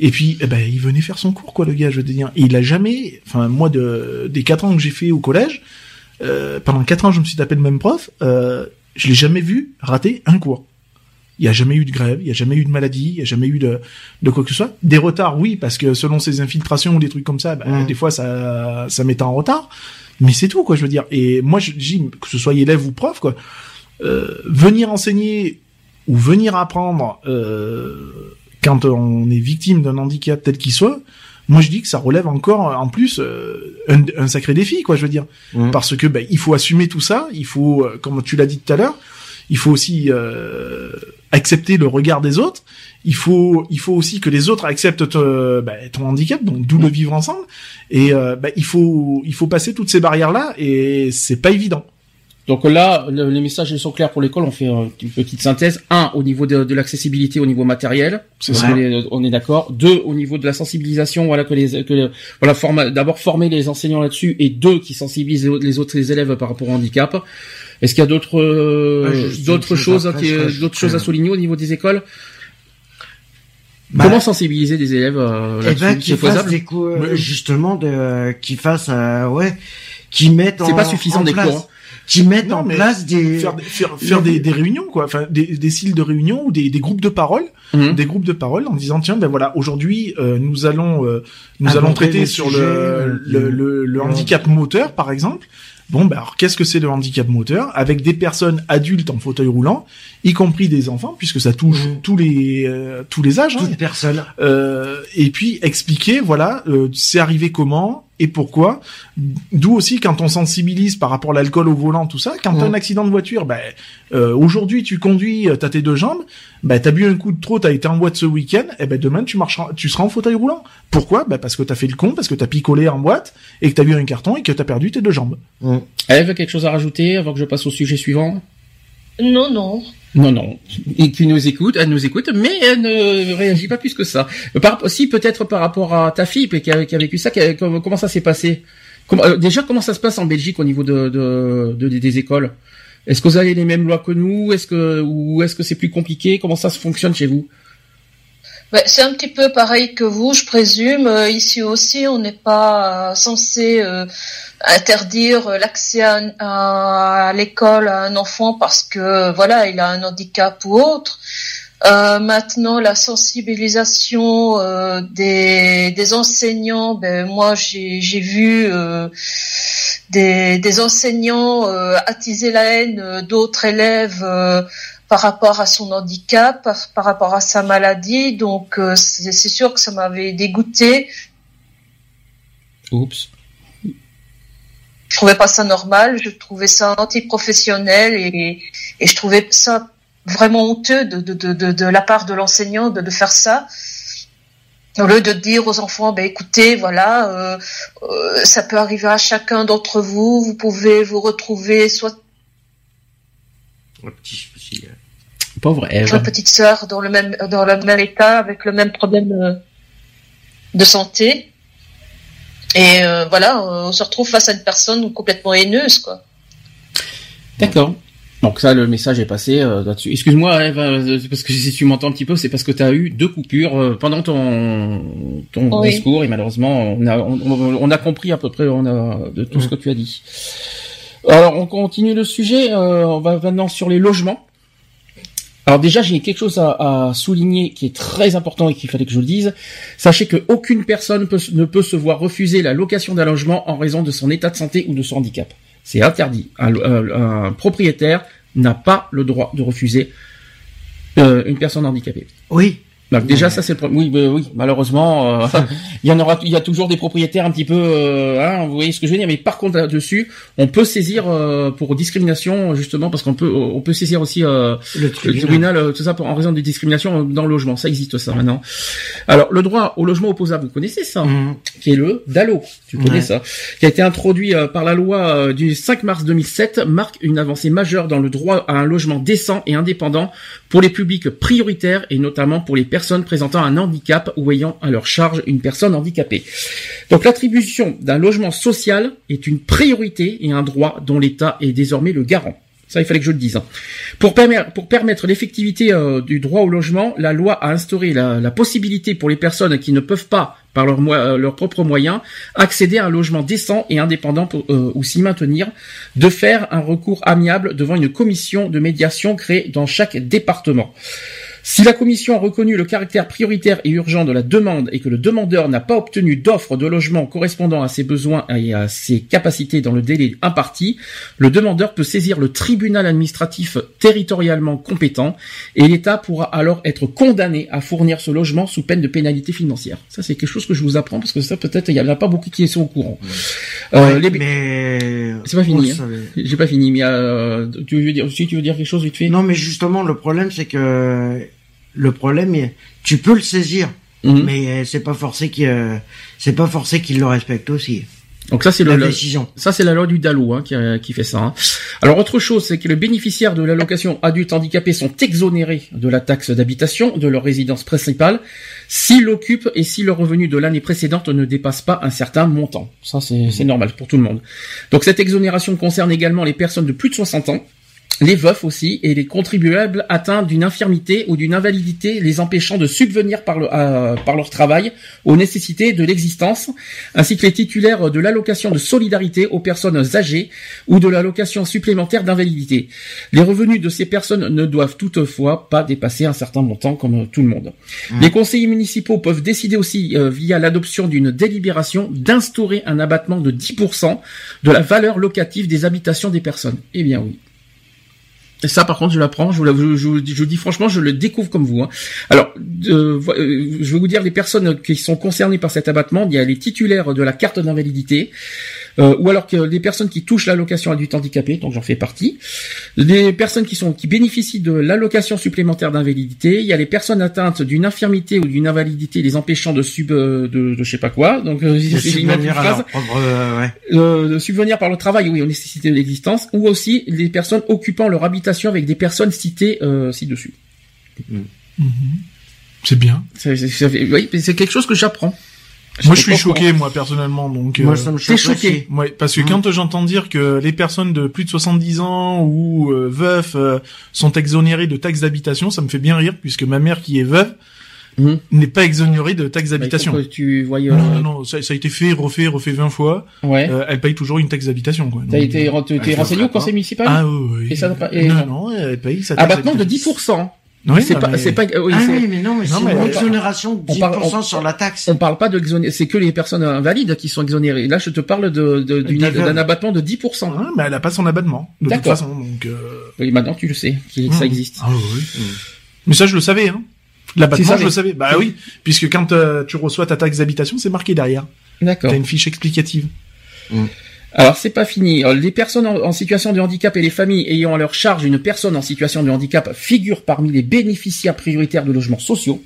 Et puis, eh ben, il venait faire son cours, quoi, le gars, je veux dire. Et il a jamais, enfin, moi, de, des quatre ans que j'ai fait au collège, euh, pendant quatre ans, je me suis tapé le même prof, euh, je l'ai jamais vu rater un cours. Il y a jamais eu de grève, il y a jamais eu de maladie, il y a jamais eu de, de quoi que ce soit. Des retards, oui, parce que selon ses infiltrations ou des trucs comme ça, ben, Mm. des fois, ça, ça mettait en retard. Mais c'est tout, quoi, je veux dire. Et moi, je dis, que ce soit élève ou prof, quoi, euh, venir enseigner ou venir apprendre euh, quand on est victime d'un handicap tel qu'il soit, moi je dis que ça relève encore en plus euh, un, un sacré défi, quoi, je veux dire. Mhm. Parce que ben, il faut assumer tout ça, il faut, euh, comme tu l'as dit tout à l'heure, il faut aussi euh, accepter le regard des autres. Il faut, il faut aussi que les autres acceptent te- ben, ton handicap, donc d'où le vivre ensemble. Et euh, ben, il faut, il faut passer toutes ces barrières là, et c'est pas évident. Donc là, le- les messages sont clairs pour l'école. On fait euh, une petite synthèse. Un, au niveau de, de l'accessibilité, au niveau matériel, C'est les- on est d'accord. Deux, au niveau de la sensibilisation, voilà que les, que les- voilà, d'abord former les enseignants là-dessus, et deux, qui sensibilisent les autres, les autres les élèves par rapport au handicap. Est-ce qu'il y a d'autres, euh, Ouais, une d'autres chose choses, après, qui- je rajouterais- d'autres choses à souligner au niveau des écoles? Bah, Comment sensibiliser des élèves euh, Eh là-dessus ben, fassent faisable? des cours, euh, justement, de, qu'ils fassent, euh, ouais, qu'ils mettent en C'est pas suffisant en des place, cours, hein. Qu'ils mettent Non, en place des, Faire, des- faire, faire des, des réunions, quoi, enfin des, des styles de réunions ou des, des groupes de parole, Mhm. des groupes de parole en disant tiens ben voilà aujourd'hui euh, nous allons euh, nous allons traiter sur le, le, le- handicap moteur par exemple. Bon ben alors qu'est-ce que c'est le handicap moteur? Avec des personnes adultes en fauteuil roulant, y compris des enfants puisque ça touche Mhm. tous les euh, tous les âges. hein. toute personne. Euh, et puis expliquer voilà euh, c'est arrivé comment? Et pourquoi? D'où aussi quand on sensibilise par rapport à l'alcool au volant tout ça quand t'as un accident de voiture ben euh, aujourd'hui tu conduis euh, t'as tes deux jambes ben t'as bu un coup de trop t'as été en boîte ce week-end et ben demain tu marcheras tu seras en fauteuil roulant. Pourquoi? Ben parce que t'as fait le con parce que t'as picolé en boîte et que t'as vu un carton et que t'as perdu tes deux jambes. Mm. Eve, quelque chose à rajouter avant que je passe au sujet suivant? Non, non. Non, non. Et qui nous écoute, elle nous écoute, mais elle ne réagit pas plus que ça. Par, si peut-être par rapport à ta fille qui a, qui a vécu ça, qui a- comment, ça s'est passé? Comment- euh, Déjà, comment ça se passe en Belgique au niveau de, de, de- des écoles? Est-ce que vous avez les mêmes lois que nous? Est-ce que ou est-ce que c'est plus compliqué? Comment ça se fonctionne chez vous? C'est un petit peu pareil que vous, je présume. Euh, ici aussi, on n'est pas euh, censé euh, interdire l'accès à, à- l'école à un enfant parce que voilà, il a un handicap ou autre. Euh, maintenant, la sensibilisation euh, des, des enseignants, ben moi j'ai vu euh, des, des enseignants attiser la haine d'autres élèves par rapport à son handicap, par, par rapport à sa maladie. Donc euh, c'est c'est sûr que ça m'avait dégoûté. Oups. Je trouvais pas ça normal, je trouvais ça antiprofessionnel et, et je trouvais ça vraiment honteux de, de, de, de, de la part de l'enseignant de, de faire ça. Au lieu de dire aux enfants, ben écoutez, voilà, euh, euh, ça peut arriver à chacun d'entre vous, vous pouvez vous retrouver soit Un petit souci. euh. Pauvre Eve. une petite sœur dans le même dans le même état avec le même problème euh, de santé et euh, voilà on se retrouve face à une personne complètement haineuse quoi D'accord. Donc ça, le message est passé euh, là-dessus. Excuse-moi, Eve, euh, parce que si tu m'entends un petit peu, c'est parce que tu as eu deux coupures euh, pendant ton ton Oui. discours et malheureusement, on a on, on a compris à peu près on a de tout ce que tu as dit. Alors, on continue le sujet. euh, on va maintenant sur les logements. Alors déjà, j'ai quelque chose à, souligner qui est très important et qu'il fallait que je le dise. Sachez que aucune personne ne peut se voir refuser la location d'un logement en raison de son état de santé ou de son handicap. C'est interdit. Un propriétaire n'a pas le droit de refuser euh, une personne handicapée. Oui. Donc déjà Ouais. ça c'est le. Oui, bah, oui, malheureusement, euh, il y en aura, il y a toujours des propriétaires un petit peu, euh, hein, vous voyez ce que je veux dire. Mais par contre là-dessus, on peut saisir euh, pour discrimination justement parce qu'on peut, on peut saisir aussi euh, Le le tribunal. tribunal, euh, tout ça pour, en raison de discrimination dans le logement. Ça existe ça maintenant. Alors le droit au logement opposable, vous connaissez ça Mhm. qui est le DALO, tu connais Ouais. ça, qui a été introduit euh, par la loi euh, du 5 mars 2007, marque une avancée majeure dans le droit à un logement décent et indépendant pour les publics prioritaires et notamment pour les personnes présentant un handicap ou ayant à leur charge une personne handicapée. Donc l'attribution d'un logement social est une priorité et un droit dont l'État est désormais le garant. Ça, il fallait que je le dise. hein. Pour, permettre, pour permettre l'effectivité euh, du droit au logement, la loi a instauré la, la possibilité pour les personnes qui ne peuvent pas, par euh, leurs propres moyens, accéder à un logement décent et indépendant pour, euh, ou s'y maintenir, de faire un recours amiable devant une commission de médiation créée dans chaque département. Si la commission a reconnu le caractère prioritaire et urgent de la demande et que le demandeur n'a pas obtenu d'offre de logement correspondant à ses besoins et à ses capacités dans le délai imparti, le demandeur peut saisir le tribunal administratif territorialement compétent et l'État pourra alors être condamné à fournir ce logement sous peine de pénalité financière. Ça, c'est quelque chose que je vous apprends parce que ça, peut-être, il y en a pas beaucoup qui sont au courant. Euh, les- mais C'est pas fini. hein. J'ai pas fini, mais euh, tu veux dire, si tu veux dire quelque chose vite fait? Non, mais justement, le problème, c'est que le problème, tu peux le saisir, Mhm. mais euh, c'est pas forcé qu'il, euh, c'est pas forcé qu'il le respecte aussi. Donc ça, c'est La le- décision. Ça, c'est la loi du DALO hein, qui, euh, qui fait ça. hein. Alors, autre chose, c'est que les bénéficiaires de l'allocation adulte handicapé sont exonérés de la taxe d'habitation de leur résidence principale s'ils l'occupent et si le revenu de l'année précédente ne dépasse pas un certain montant. Ça, c'est c'est normal pour tout le monde. Donc, cette exonération concerne également les personnes de plus de 60 ans, les veufs aussi, et les contribuables atteints d'une infirmité ou d'une invalidité les empêchant de subvenir par, le, par leur travail aux nécessités de l'existence, ainsi que les titulaires de l'allocation de solidarité aux personnes âgées ou de l'allocation supplémentaire d'invalidité. Les revenus de ces personnes ne doivent toutefois pas dépasser un certain montant comme tout le monde. Les conseillers municipaux peuvent décider aussi, euh, via l'adoption d'une délibération, d'instaurer un abattement de 10% de la valeur locative des habitations des personnes. Eh bien oui. Et ça, par contre, je l'apprends. Je vous, dis franchement, je le découvre comme vous. hein. Alors, euh, je vais vous dire les personnes qui sont concernées par cet abattement. Il y a les titulaires de la carte d'invalidité, euh, ou alors que les personnes qui touchent l'allocation adulte handicapé, donc j'en fais partie. Les personnes qui sont qui bénéficient de l'allocation supplémentaire d'invalidité. Il y a les personnes atteintes d'une infirmité ou d'une invalidité les empêchant de sub de, de, de je sais pas quoi. Donc, euh, De subvenir à phrase leur propre, euh, ouais. euh, de subvenir par le travail, oui, aux nécessités de l'existence, ou aussi les personnes occupant leur habitation avec des personnes citées euh, ci-dessus. C'est bien. Ça- ça- ça fait- oui, c'est quelque chose que j'apprends. Moi, je suis choqué, moi, personnellement. Donc, Moi, euh, ça me t'es choque choqué. Ouais, parce que Mhm. quand j'entends dire que les personnes de plus de 70 ans ou euh, veufs euh, sont exonérées de taxes d'habitation, ça me fait bien rire puisque ma mère qui est veuve Mhm. n'est pas exonérée de taxes courant. d'habitation. Que tu voyais. Non, euh, non, non, ça, ça a été fait, refait, refait 20 fois. Ouais. Euh, elle paye toujours une taxe d'habitation, quoi. T'as été, euh, t'es renseigné au conseil municipal? Ah oui, oui. Et ça n'a pas- et- Non, non, elle paye sa taxe Abattement de d'habitation. 10%. Oui, c'est pas, mais- c'est pas, oui, ah oui, mais non, mais Non, c'est mais une on- exonération de on 10% parle- on- sur la taxe. on parle pas d'exonération, c'est que les personnes invalides qui sont exonérées. Là, je te parle de, de- d'un abattement de 10%. Ah, mais elle a pas son abattement, de toute D'accord. façon, donc... Euh... Oui, maintenant tu le sais, qu'il- que ça existe. Ah oui. Mais ça, je le savais, hein. L'abattement, je le savais. Bah oui, puisque quand euh, tu reçois ta taxe d'habitation, c'est marqué derrière. D'accord. T'as une fiche explicative. Alors c'est pas fini. Euh, Les personnes en, en situation de handicap et les familles ayant à leur charge une personne en situation de handicap figurent parmi les bénéficiaires prioritaires de logements sociaux.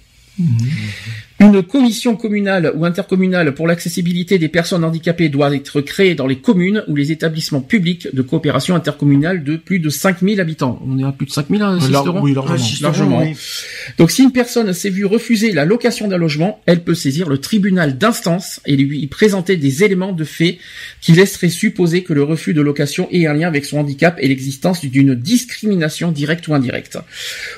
Une commission communale ou intercommunale pour l'accessibilité des personnes handicapées doit être créée dans les communes ou les établissements publics de coopération intercommunale de plus de 5000 habitants. On est à plus de 5000 hein, Lar- oui, largement. Largement. oui. donc si une personne s'est vue refuser la location d'un logement, elle peut saisir le tribunal d'instance et lui présenter des éléments de fait qui laisseraient supposer que le refus de location ait un lien avec son handicap et l'existence d'une discrimination directe ou indirecte.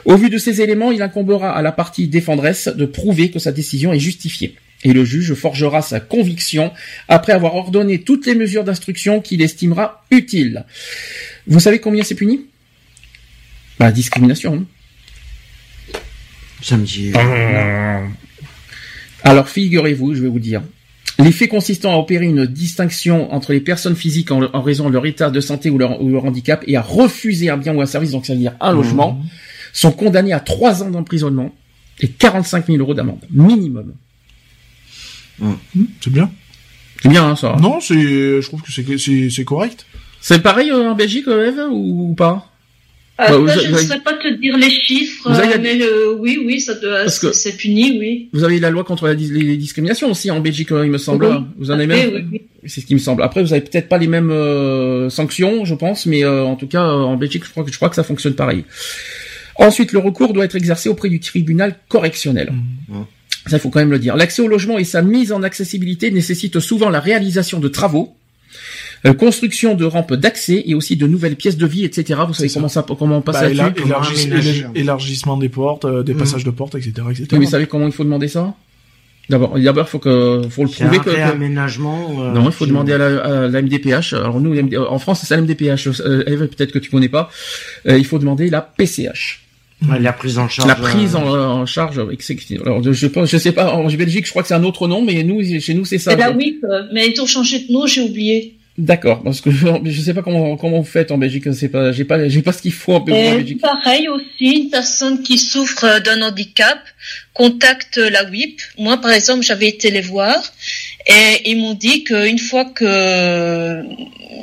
Au vu de ces éléments, il incombera à la partie défendresse de prouver que sa décision est justifiée. Et le juge forgera sa conviction après avoir ordonné toutes les mesures d'instruction qu'il estimera utiles. Vous savez combien c'est puni? Bah, discrimination. hein. Ça me dit. Alors figurez-vous, je vais vous dire. Les faits consistant à opérer une distinction entre les personnes physiques en, en raison de leur état de santé ou leur, ou leur handicap et à refuser un bien ou un service, donc c'est-à-dire un logement, sont condamnés à trois ans d'emprisonnement et 45 000 euros d'amende minimum. Hum, C'est bien. C'est bien hein, ça. Non, c'est, je trouve que c'est, c'est, c'est correct. C'est pareil euh, en Belgique, euh, Eve, ou, ou pas? Euh, Bah, vous ça, avez- je ne saurais pas te dire les chiffres, Vous avez- mais euh, oui, oui, ça doit, Parce que- c'est puni, oui. Vous avez la loi contre la les, les discriminations aussi en Belgique, il me semble. Oui. Vous en avez Après, même. oui, oui. C'est ce qui me semble. Après, vous avez peut-être pas les mêmes euh, sanctions, je pense, mais euh, en tout cas, euh, en Belgique, je crois que je crois que ça fonctionne pareil. Ensuite, le recours doit être exercé auprès du tribunal correctionnel. Mhm. Ça, il faut quand même le dire. L'accès au logement et sa mise en accessibilité nécessitent souvent la réalisation de travaux, euh, construction de rampes d'accès et aussi de nouvelles pièces de vie, etc. Vous savez comment ça, comment on passe Bah, élargis- élar- élargissement des portes, euh, des Mm. passages de portes, etc., etc. Oui, mais vous savez comment il faut demander ça? D'abord, d'abord, il faut que, faut le prouver que, euh, Non, il faut demander à la, à la MDPH. Alors nous, en France, c'est la MDPH. Euh, Eve, peut-être que tu connais pas. Euh, il faut demander la PCH. Ouais, la prise en charge. La prise euh, en, charge, exécutive. alors je pense, je sais pas, en Belgique, je crois que c'est un autre nom, mais nous, chez nous, c'est ça. C'est la WIP, euh, mais ils ont changé de nom, j'ai oublié. D'accord, parce que je sais pas comment comment vous faites en Belgique, c'est pas, j'ai pas, j'ai pas ce qu'il faut en Belgique. Et Belgique. pareil aussi, une personne qui souffre d'un handicap contacte la WIP. Moi, par exemple, j'avais été les voir et ils m'ont dit qu'une fois que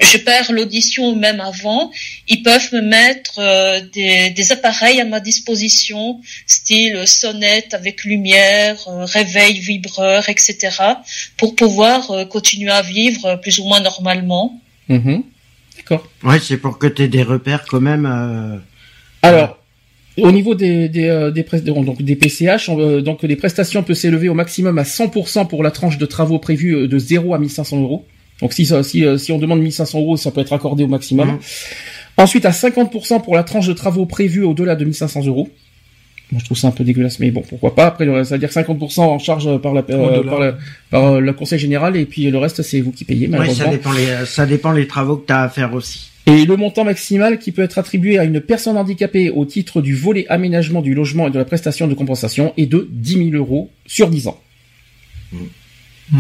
je perds l'audition ou même avant, ils peuvent me mettre euh, des, des appareils à ma disposition, style sonnette avec lumière, euh, réveil, vibreur, etc., pour pouvoir euh, continuer à vivre plus ou moins normalement. Mhm. D'accord. Ouais, c'est pour que tu aies des repères quand même. euh, Alors, au niveau des des euh, des, donc des PCH, on, euh, donc les prestations peuvent s'élever au maximum à 100% pour la tranche de travaux prévue euh, de 0 à 1500 euros. Donc si si si on demande 1500 euros, ça peut être accordé au maximum. Mhm. Ensuite à 50% pour la tranche de travaux prévue au-delà de 1500 euros. Moi, je trouve ça un peu dégueulasse, mais bon, pourquoi pas. Après, ça veut dire 50% en charge par la, euh, par, la- par, euh, le conseil général, et puis le reste, c'est vous qui payez, Ouais, malheureusement. ça dépend les, ça dépend les travaux que tu as à faire aussi. Et le montant maximal qui peut être attribué à une personne handicapée au titre du volet aménagement du logement et de la prestation de compensation est de 10 000 euros sur 10 ans. Mhm.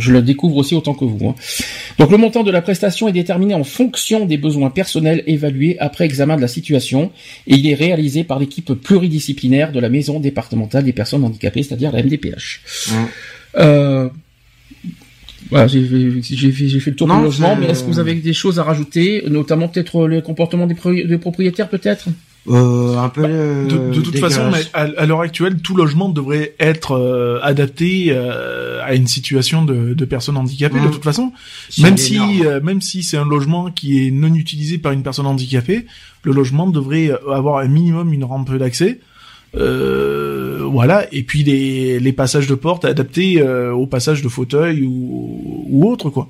Je le découvre aussi autant que vous. hein. Donc le montant de la prestation est déterminé en fonction des besoins personnels évalués après examen de la situation et il est réalisé par l'équipe pluridisciplinaire de la maison départementale des personnes handicapées, c'est-à-dire la MDPH. Euh, voilà, j'ai fait, le tour Non, du logement, mais est-ce que vous avez des choses à rajouter, notamment peut-être le comportement des, pro- des propriétaires, peut-être? Euh, un peu. euh, De, de toute façon, à, à l'heure actuelle, tout logement devrait être euh, adapté euh, à une situation de, de personnes handicapées. De toute façon, même si euh, même si c'est un logement qui est non utilisé par une personne handicapée, le logement devrait avoir un minimum une rampe d'accès. Euh, voilà, et puis les, les passages de porte adaptés euh, au passage de fauteuil ou, ou autre quoi,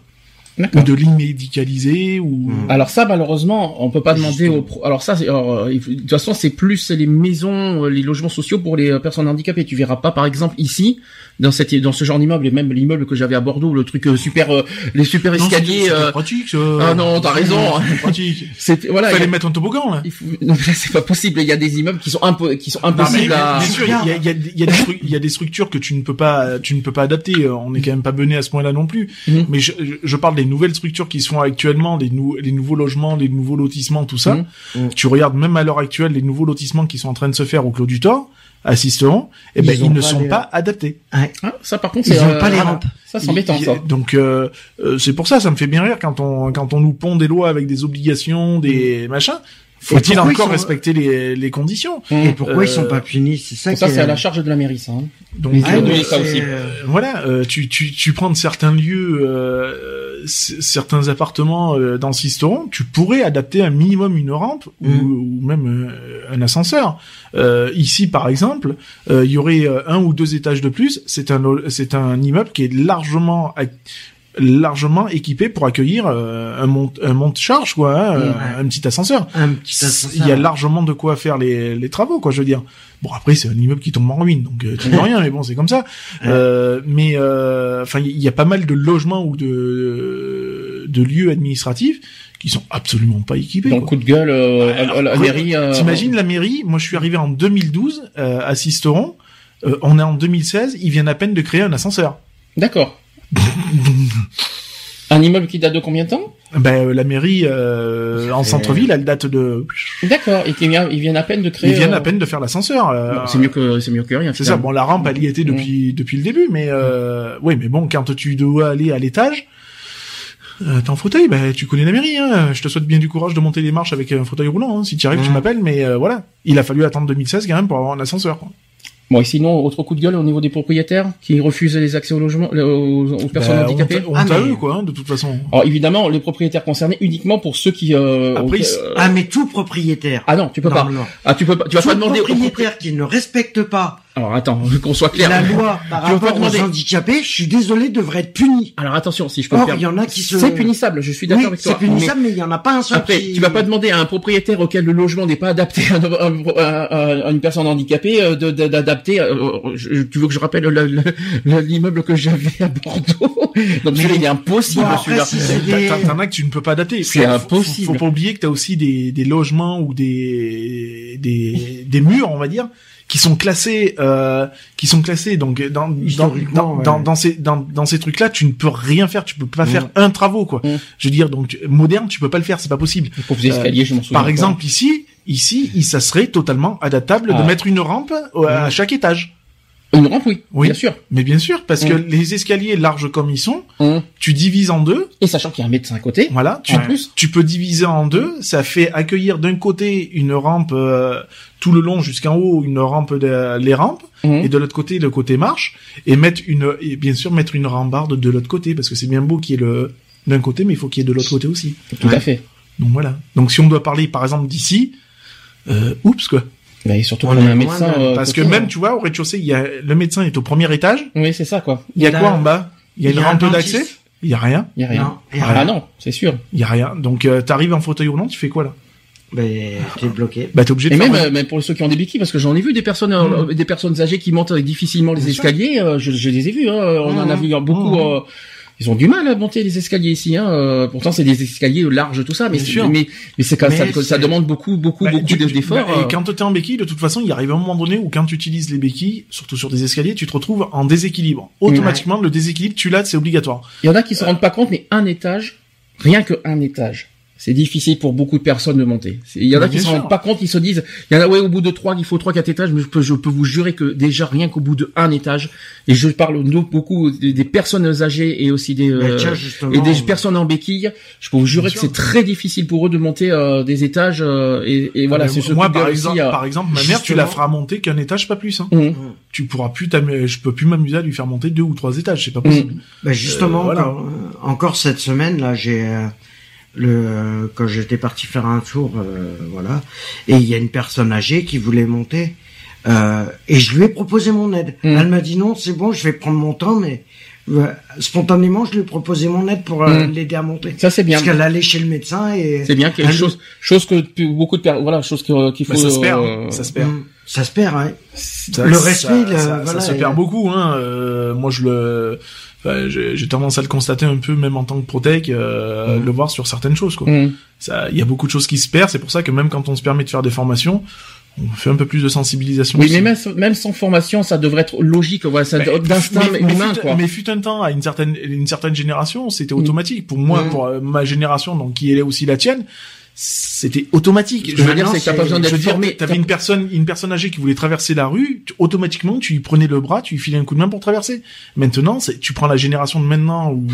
ou D'accord. de lignes médicalisées ou Mhm. Alors ça, malheureusement, on peut pas demander aux. pro- Alors ça, c'est- alors, euh, il de toute façon, c'est plus les maisons, euh, les logements sociaux pour les euh, personnes handicapées. Tu verras pas, par exemple, ici, dans cette, dans ce genre d'immeuble, et même l'immeuble que j'avais à Bordeaux, le truc euh, super, euh, les super escaliers. c'était- c'était euh, pratique. Ah non, t'as raison. C'était pratique. c'est voilà. Fallait a- mettre un toboggan là. il faut- non, mais là, c'est pas possible. Il y a des immeubles qui sont impo- qui sont Non, mais impossibles à. bien sûr, il y a, il y, a, y, a des stru- y a des structures que tu ne peux pas, tu ne peux pas adapter. Euh, On n'est quand même pas bené à ce point-là non plus. Mhm. Mais je, je- parle des nouvelles structures qui se font actuellement, les, nou- les nouveaux logements, les nouveaux lotissements, tout ça. Mhm. Mhm. Tu regardes même à l'heure actuelle les nouveaux lotissements qui sont en train de se faire au Clos du Thor, assisteront, eh ben Ils ne pas sont les- pas adaptés. Ah, ça, par contre, Ils c'est ont euh, pas les rampes. Ça, c'est embêtant, ça. Donc euh, euh, c'est pour ça, ça me fait bien rire quand on quand on nous pond des lois avec des obligations, des machins. Faut-il pourquoi ils encore sont- respecter les, les conditions Et pourquoi ils Euh, sont pas punis C'est ça, Ça, qui est- c'est à la charge de la mairie, ça. hein. Donc Ah, oui, ça aussi. euh, voilà, euh, tu, tu, tu prends de certains lieux, euh, certains appartements euh, dans Sisteron, tu pourrais adapter un minimum une rampe ou, Mm. ou même euh, un ascenseur. Euh, ici, par exemple, euh, il y aurait euh, un ou deux étages de plus. C'est un c'est un immeuble qui est largement largement équipé pour accueillir euh, un monte un monte charge quoi, hein, un, un petit ascenseur. un petit Il y a largement de quoi faire les, les travaux, quoi, je veux dire. Bon, après, c'est un immeuble qui tombe en ruine, donc euh, tu peux rien, mais bon, c'est comme ça. Euh, mais, euh, enfin, il y a pas mal de logements ou de, de lieux administratifs qui sont absolument pas équipés. Donc, quoi. coup de gueule, euh, à- à la Ouais, mairie. euh, T'imagines la mairie? Moi, je suis arrivé en 2012 euh, à Sisteron. Euh, on est en 2016. Ils viennent à peine de créer un ascenseur. D'accord. Un immeuble qui date de combien de temps? Ben, euh, la mairie euh, en centre-ville, elle date de. D'accord. Et qui vient, ils viennent à peine de créer. Ils viennent euh, à peine de faire l'ascenseur. euh, c'est mieux que c'est mieux que rien. C'est ça. finalement. Bon, la rampe, elle y était depuis depuis le début, mais euh, oui, mais bon, quand tu dois aller à l'étage, euh, t'es en fauteuil, ben tu connais la mairie. Hein. Je te souhaite bien du courage de monter les marches avec un fauteuil roulant. Hein. Si tu y arrives, tu m'appelles. Mais euh, voilà, il a fallu attendre 2016 quand même pour avoir un ascenseur. Quoi. Bon, et sinon, autre coup de gueule au niveau des propriétaires qui refusent les accès au logement, aux, aux personnes Ben, handicapées. On, on Ah, t'a mais- eux, quoi, hein, de toute façon. Alors évidemment, les propriétaires concernés uniquement pour ceux qui. Euh, Après, ils- euh, Ah, mais tout propriétaire. ah non, tu peux pas. Ah tu peux pas. Tu vas Tout pas demander. aux propriétaire qui ne respecte pas Alors attends, qu'on soit clair. la loi par rapport aux demander- handicapés, je suis désolé, devrait être puni. Alors attention, si je peux Or, me faire. il y en a qui se- C'est punissable. Je suis d'accord Oui, avec toi. c'est punissable, mais il y en a pas un seul Après, qui... tu vas pas demander à un propriétaire auquel le logement n'est pas adapté à, à- à- à une personne handicapée euh, de- de- d'adapter. euh, tu veux que je rappelle le- le- le- l'immeuble que j'avais à Bordeaux? Donc celui-là, il est impossible Bon, celui-là. si T'en as que tu ne peux pas adapter. C'est Faut- faut- impossible. Faut, pas oublier que t'as aussi des, des logements ou des des, des murs, on va dire, qui sont classés, euh, qui sont classés. Donc dans dans Historiquement, dans, ouais. dans, dans ces dans, dans ces trucs-là, tu ne peux rien faire. Tu peux pas faire un travaux, quoi. Je veux dire, donc tu- moderne, tu peux pas le faire, c'est pas possible. Les pauvres escaliers, je m'en souviens. Par exemple, ici, ici, ça serait totalement adaptable Ah. de mettre une rampe euh, à chaque étage. Une rampe, oui, Oui. bien sûr. Mais bien sûr, parce que Mm. les escaliers larges comme ils sont, Hum. tu divises en deux. Et sachant qu'il y a un médecin à côté, Voilà, tu, en plus. tu peux diviser en deux. Ça fait accueillir d'un côté une rampe euh, tout le long jusqu'en haut, une rampe de, les rampes, Hum. et de l'autre côté le côté marche, et mettre une et bien sûr mettre une rambarde de l'autre côté parce que c'est bien beau qu'il y ait le d'un côté, mais il faut qu'il y ait de l'autre côté aussi. Tout à fait. Donc voilà. Donc si on doit parler par exemple d'ici, euh, oups quoi. Bah, et surtout On qu'on a un médecin. de- euh, Parce que côté, même hein. tu vois au rez-de-chaussée, il y a le médecin est au premier étage. Oui, c'est ça, quoi. Il y a quoi en bas? Il y a une rampe d'accès? Il y a rien? Il y a rien. Ah non, c'est sûr. Il y a rien. Donc euh, t'arrives en fauteuil roulant, tu fais quoi là? Ben, t'es bloqué. Bah t'es obligé de Et faire même, un- euh, même pour ceux qui ont des béquilles, parce que j'en ai vu des personnes, euh, Mm. des personnes âgées qui montent difficilement les Bien escaliers. euh, je, je les ai vus. Hein, on en a Mm. vu beaucoup. Mm. euh, ils ont du mal à monter les escaliers ici. Hein, euh, pourtant, c'est des escaliers larges, tout ça, mais sûr. mais c'est ça, ça demande beaucoup, beaucoup, Bah, beaucoup d'efforts. bah, euh. et quand t'es en béquille, de toute façon, il arrive un moment donné où quand tu utilises les béquilles, surtout sur des escaliers, tu te retrouves en déséquilibre. Automatiquement, le déséquilibre, tu l'as, c'est obligatoire. Il y en a qui se rendent pas compte, mais un étage, rien que un étage. C'est difficile pour beaucoup de personnes de monter. Il y en a qui se rendent pas compte, ils se disent, il y en a, ouais, au bout de trois, il faut trois, quatre étages, mais je peux, je peux vous jurer que déjà, rien qu'au bout de un étage, et je parle de beaucoup des, des personnes âgées et aussi des, euh, tiens, et des personnes en béquille, je peux vous jurer Bien que c'est très difficile pour eux de monter euh, des étages, euh, et, et voilà, Euh, c'est ce moi, par exemple, aussi, euh, par exemple, ma mère, tu la feras monter qu'un étage, pas plus. Hein. hum, Tu pourras plus t'amuser, je peux plus m'amuser à lui faire monter deux ou trois étages, c'est pas possible. hum. Ben, justement, Euh, voilà. encore, euh, encore cette semaine, là, j'ai euh, le euh, quand j'étais parti faire un tour, euh, voilà, et il y a une personne âgée qui voulait monter, euh, et je lui ai proposé mon aide. Mm. Elle m'a dit non, c'est bon, je vais prendre mon temps, mais euh, spontanément, je lui ai proposé mon aide pour euh, Mm. l'aider à monter. Ça c'est bien. Parce qu'elle allait chez le médecin et C'est bien Elle- chose, chose que beaucoup de personnes, voilà, chose que- qu'il faut. Bah, ça se perd, euh, hein, ça se perd. Ça se perd. Hein. Ça- Le ça- respect, le- ça, voilà, ça se et- perd beaucoup. Hein. Euh, moi, je le, enfin, j'ai tendance à le constater un peu, même en tant que protec, euh, Mhm. le voir sur certaines choses. Quoi. Ça, il y a beaucoup de choses qui se perdent. C'est pour ça que même quand on se permet de faire des formations, on fait un peu plus de sensibilisation. Oui, aussi. mais même, même sans formation, ça devrait être logique, voilà, ça Mais- d'instinct mais- mais humain, fut- quoi. Mais fut un temps, à une certaine, une certaine génération, c'était Mm. automatique. Pour moi, pour euh, ma génération, donc qui est aussi la tienne, c'était automatique. Ce que je veux dire, c'est que t'as pas besoin d'être formé. t'avais une personne, une personne âgée qui voulait traverser la rue, tu- automatiquement, tu lui prenais le bras, tu lui filais un coup de main pour traverser. Maintenant, tu prends la génération de maintenant où,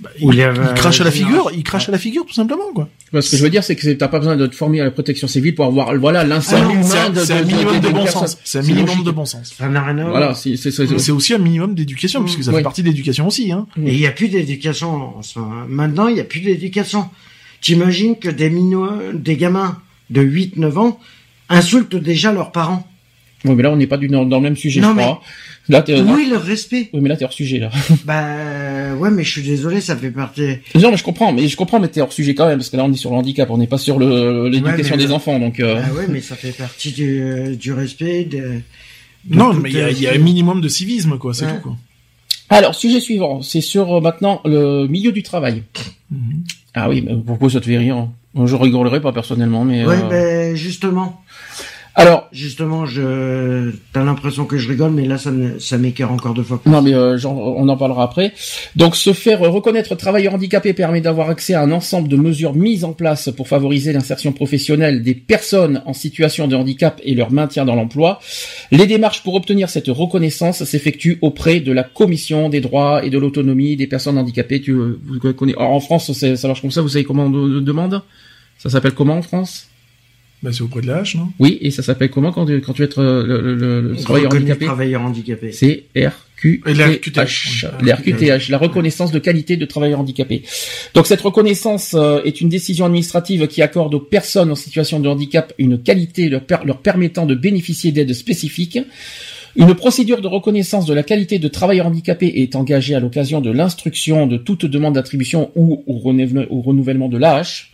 bah, Où il, il y avait il crache à la figure, il crache à la figure, tout simplement, quoi. Ce que je veux dire, c'est que t'as pas besoin de te former à la protection civile pour avoir, voilà, l'instinct humain un- de, c'est un de- minimum de bon sens. C'est un minimum de bon sens. Ça n'a rien à voir. Voilà, c'est, aussi un minimum d'éducation, Mm. puisque ça Oui. fait partie de l'éducation aussi, hein. Et il n'y a plus d'éducation. en ce moment. Maintenant, il n'y a plus d'éducation. T'imagines que des minots, des gamins de 8-9 ans insultent déjà leurs parents. Ouais, mais là, on n'est pas du, dans, dans le même sujet, Non, je mais- crois. Là, t'es, Oui, le respect? oui, mais là, t'es hors sujet, là. Bah ouais, mais je suis désolé, ça fait partie. non, mais je comprends, mais je comprends, mais t'es hors sujet quand même, parce que là, on est sur le handicap, on n'est pas sur l'éducation Ouais, des le- enfants, donc, euh, Bah ouais, mais ça fait partie du, du respect. De, de Non, mais il y a, il y a un minimum de civisme, quoi, c'est Ouais. tout, quoi. Alors, sujet suivant, c'est sur euh, maintenant le milieu du travail. Mhm. Ah oui, mais pourquoi ça te fait rire Moi, Je rigolerais pas personnellement, mais. Ouais, euh, ben justement, Alors, justement, je, t'as l'impression que je rigole, mais là, ça, me- ça m'écœure encore deux fois plus. non, mais euh, genre, on en parlera après. Donc, se faire reconnaître travailleur handicapé permet d'avoir accès à un ensemble de mesures mises en place pour favoriser l'insertion professionnelle des personnes en situation de handicap et leur maintien dans l'emploi. Les démarches pour obtenir cette reconnaissance s'effectuent auprès de la Commission des droits et de l'autonomie des personnes handicapées. Tu, euh, vous connaissez, alors, en France, ça marche comme ça. Vous savez comment on de- de- demande? Ça s'appelle comment en France? Bah, c'est auprès de la hache, non? Oui, et ça s'appelle comment quand tu, quand tu es euh, le, le, le, le travailleur handicapé? travailleur handicapé. C'est RQTH. RQTH. Oui. La RQTH, la reconnaissance de qualité de travailleur handicapé. Donc cette reconnaissance euh, est une décision administrative qui accorde aux personnes en situation de handicap une qualité leur, per- leur permettant de bénéficier d'aides spécifiques. Une procédure de reconnaissance de la qualité de travailleur handicapé est engagée à l'occasion de l'instruction de toute demande d'attribution ou au, renouvel- au renouvellement de l'AH.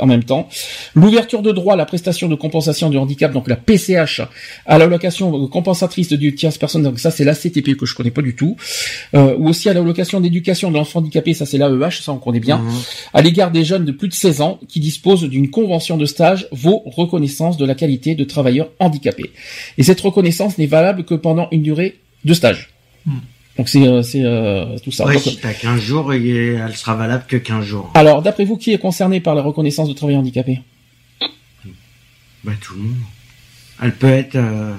En, même temps. L'ouverture de droit à la prestation de compensation du handicap, donc la PCH, à l'allocation compensatrice du tierce personne, donc ça c'est la CTP que je connais pas du tout, euh, ou aussi à l'allocation d'éducation de l'enfant handicapé, ça c'est l'AEH, ça on connaît bien, Mhm. à l'égard des jeunes de plus de 16 ans qui disposent d'une convention de stage vaut reconnaissance de la qualité de travailleur handicapé. Et cette reconnaissance n'est valable que pendant une durée de stage. Hmm. Donc c'est euh, euh, tout ça. Ouais, Donc, si t'as 15 jours, et elle sera valable que 15 jours. alors, d'après vous, qui est concerné par la reconnaissance de travail handicapé Bah, tout le monde. Elle peut être... euh,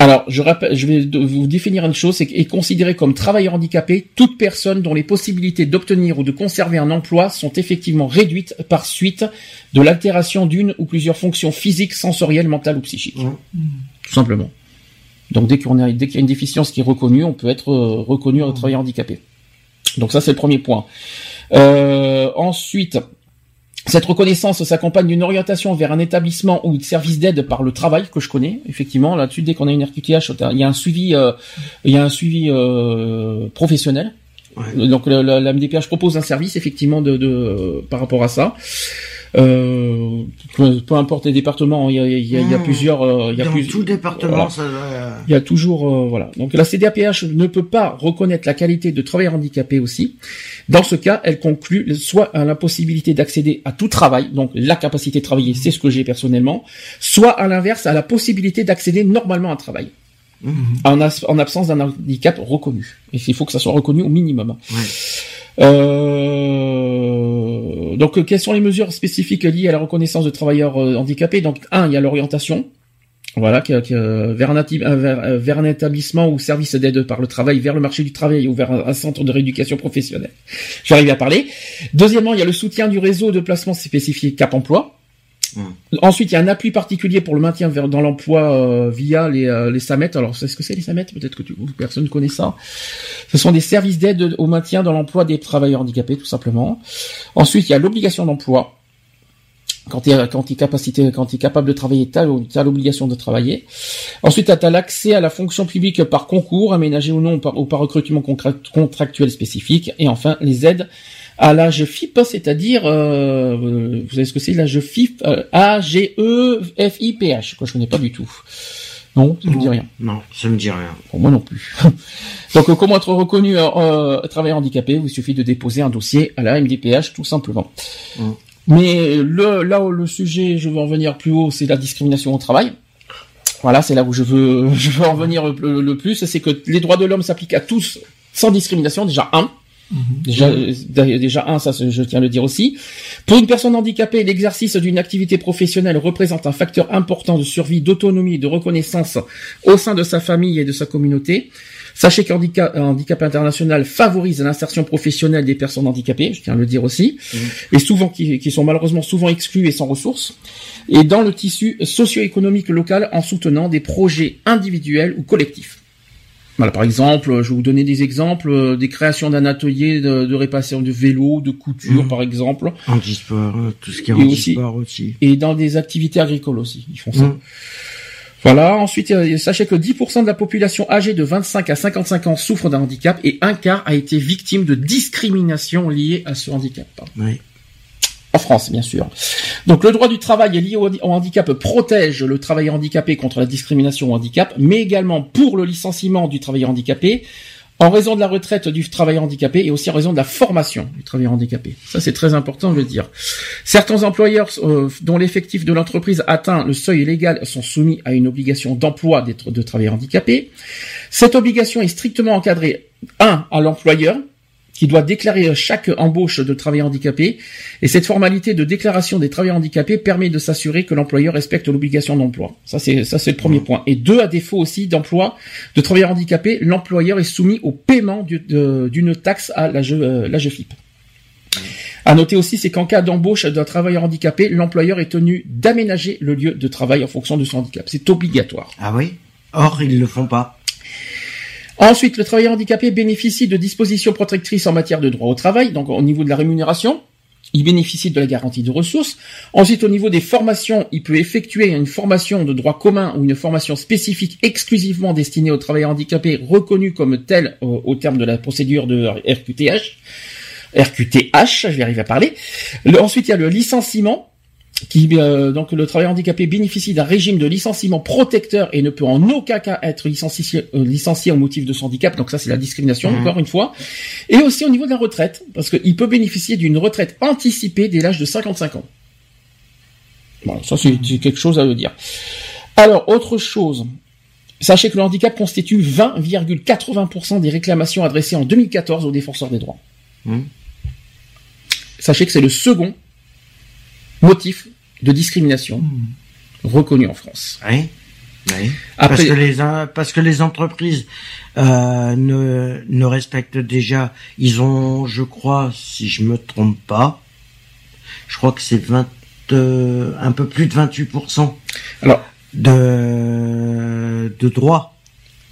Alors, je rappelle, je vais vous définir une chose, c'est qu'est considéré comme travailleur handicapé toute personne dont les possibilités d'obtenir ou de conserver un emploi sont effectivement réduites par suite de l'altération d'une ou plusieurs fonctions physiques, sensorielles, mentales ou psychiques. Ouais. Tout simplement. Donc, dès qu'on a, dès qu'il y a une déficience qui est reconnue, on peut être euh, reconnu en travailleur handicapé. Donc ça, c'est le premier point. Euh, ensuite, cette reconnaissance s'accompagne d'une orientation vers un établissement ou de service d'aide par le travail que je connais. Effectivement, là-dessus, dès qu'on a une RQTH, il y a un suivi, euh, il y a un suivi euh, professionnel. Ouais. Donc la, la, la MDPH propose un service effectivement de, de par rapport à ça. Euh, peu, peu importe les départements, il y a, il y a, il y a Mmh. plusieurs. euh, il y a Dans plus- tout département, voilà. ça va... il y a toujours euh, voilà. Donc la CDAPH ne peut pas reconnaître la qualité de travailleur handicapé aussi. Dans ce cas, elle conclut soit à l'impossibilité d'accéder à tout travail, donc la capacité de travailler, c'est ce que j'ai personnellement, soit à l'inverse à la possibilité d'accéder normalement à un travail. Mhm. En, as- en absence d'un handicap reconnu. Et il faut que ça soit reconnu au minimum. Ouais. Euh, donc, euh, quelles sont les mesures spécifiques liées à la reconnaissance de travailleurs euh, handicapés? Donc, un, il y a l'orientation. Voilà, vers, un établissement ou service d'aide par le travail, vers le marché du travail ou vers un, un centre de rééducation professionnelle. J'arrive à parler. Deuxièmement, il y a le soutien du réseau de placement spécifié Cap Emploi. Ensuite, il y a un appui particulier pour le maintien dans l'emploi euh, via les, euh, les SAMET. Alors, c'est ce que c'est les SAMET? Peut-être que tu, personne ne connaît ça. Ce sont des services d'aide au maintien dans l'emploi des travailleurs handicapés, tout simplement. Ensuite, il y a l'obligation d'emploi. Quand tu es, quand es capable de travailler, tu as, l'obligation de travailler. Ensuite, tu as l'accès à la fonction publique par concours, aménagé ou non ou par recrutement contractuel spécifique. Et enfin, les aides à l'âge FIP, c'est-à-dire, euh, vous savez ce que c'est l'âge FIP, euh, A-G-E-F-I-P-H, que je connais pas du tout. Non, ça ne me dit rien. Non, ça me dit rien. Pour moi non plus. Donc, euh, comment être reconnu euh, euh, travailleur handicapé Il suffit de déposer un dossier à la MDPH, tout simplement. Mm. Mais le, là où le sujet, je veux en venir plus haut, c'est la discrimination au travail. Voilà, c'est là où je veux, je veux en venir le, le plus, c'est que les droits de l'homme s'appliquent à tous sans discrimination. Déjà un. Déjà, euh, déjà un, ça je tiens à le dire aussi. Pour une personne handicapée, l'exercice d'une activité professionnelle représente un facteur important de survie, d'autonomie et de reconnaissance au sein de sa famille et de sa communauté. Sachez qu'un handicap, un handicap international favorise l'insertion professionnelle des personnes handicapées, je tiens à le dire aussi, et souvent qui, qui sont malheureusement souvent exclus et sans ressources, et dans le tissu socio-économique local en soutenant des projets individuels ou collectifs. Voilà, par exemple, je vais vous donner des exemples, euh, des créations d'un atelier de, de réparation de vélo, de couture, Mhm. par exemple, Handisport, euh, tout ce qui est Et aussi- handisport aussi. et dans des activités agricoles aussi, ils font ça. Mhm. Voilà. Ensuite, euh, sachez que 10% de la population âgée de 25 à 55 ans souffre d'un handicap et un quart a été victime de discrimination liée à ce handicap. Oui. En France, bien sûr. Donc, le droit du travail lié au, handicap protège le travailleur handicapé contre la discrimination au handicap, mais également pour le licenciement du travailleur handicapé, en raison de la retraite du travailleur handicapé et aussi en raison de la formation du travailleur handicapé. Ça, c'est très important de le dire. Certains employeurs euh, dont l'effectif de l'entreprise atteint le seuil légal sont soumis à une obligation d'emploi de travailleurs handicapés. Cette obligation est strictement encadrée, un, à l'employeur, qui doit déclarer chaque embauche de travailleurs handicapés, et cette formalité de déclaration des travailleurs handicapés permet de s'assurer que l'employeur respecte l'obligation d'emploi. Ça, c'est, ça, c'est le premier point. Et deux, à défaut aussi d'emploi de travailleurs handicapés, l'employeur est soumis au paiement du- d'une taxe à l'AGE, euh, l'AGEFIP. À noter aussi, c'est qu'en cas d'embauche d'un travailleur handicapé, l'employeur est tenu d'aménager le lieu de travail en fonction de son handicap. C'est obligatoire. Ah oui? Or, ils le font pas. Ensuite, le travailleur handicapé bénéficie de dispositions protectrices en matière de droit au travail, donc au niveau de la rémunération. Il bénéficie de la garantie de ressources. Ensuite, au niveau des formations, il peut effectuer une formation de droit commun ou une formation spécifique exclusivement destinée aux travailleurs handicapés reconnus comme tels au, au terme de la procédure de RQTH. RQTH, je vais arriver à parler. Le- ensuite, il y a le licenciement, qui euh, donc le travailleur handicapé bénéficie d'un régime de licenciement protecteur et ne peut en aucun cas être licencié, euh, licencié au motif de son handicap. Donc ça, c'est la discrimination, Mhm. encore une fois. Et aussi au niveau de la retraite, parce qu'il peut bénéficier d'une retraite anticipée dès l'âge de 55 ans. Voilà, ça c'est c'est quelque chose à le dire. Alors, autre chose. Sachez que le handicap constitue 20,80% des réclamations adressées en 2014 aux défenseurs des droits. Mhm. Sachez que c'est le second motif de discrimination reconnu en France. Oui. Oui. Après, Parce que les parce que les entreprises euh, ne ne respectent déjà. Ils ont, je crois, si je me trompe pas, je crois que c'est 20, euh, un peu plus de 28 Alors- de de droits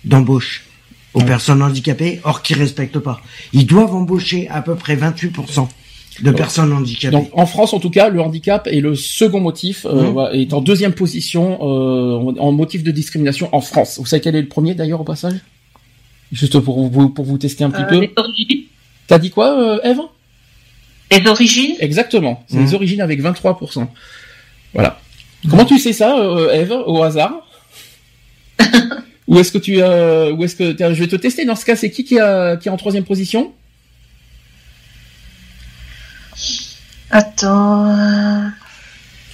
d'embauche aux Ouais. personnes handicapées, or qui respectent pas. Ils doivent embaucher à peu près 28 de Donc- personnes handicapées. donc en France, en tout cas, le handicap est le second motif, euh, Mhm. est en deuxième position euh, en motif de discrimination en France. Vous savez quel est le premier d'ailleurs au passage? Juste pour vous pour vous tester un petit Euh, peu. les origines. T'as dit quoi, euh, Eve? Les origines. Exactement. C'est Mhm. les origines avec 23%. Voilà. Comment tu sais ça, euh, Eve, au hasard? Ou est-ce que tu, euh, ou est-ce que tiens, je vais te tester dans ce cas, c'est qui qui, a- qui est en troisième position? Attends. euh,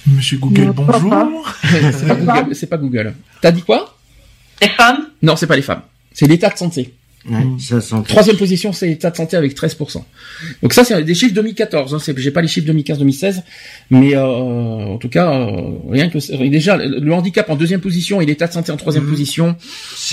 Monsieur Google, Non, bonjour. C'est pas Google. c'est pas Google. T'as dit quoi? Les femmes? Non, c'est pas les femmes. C'est l'état de santé. Ouais, sent- Troisième position, c'est l'état de santé avec 13%. Donc ça, c'est des chiffres 2014. Hein. J'ai pas les chiffres 2015-2016, mais euh, en tout cas, euh, rien que c'est- déjà le handicap en deuxième position et l'état de santé en troisième Mhm. position,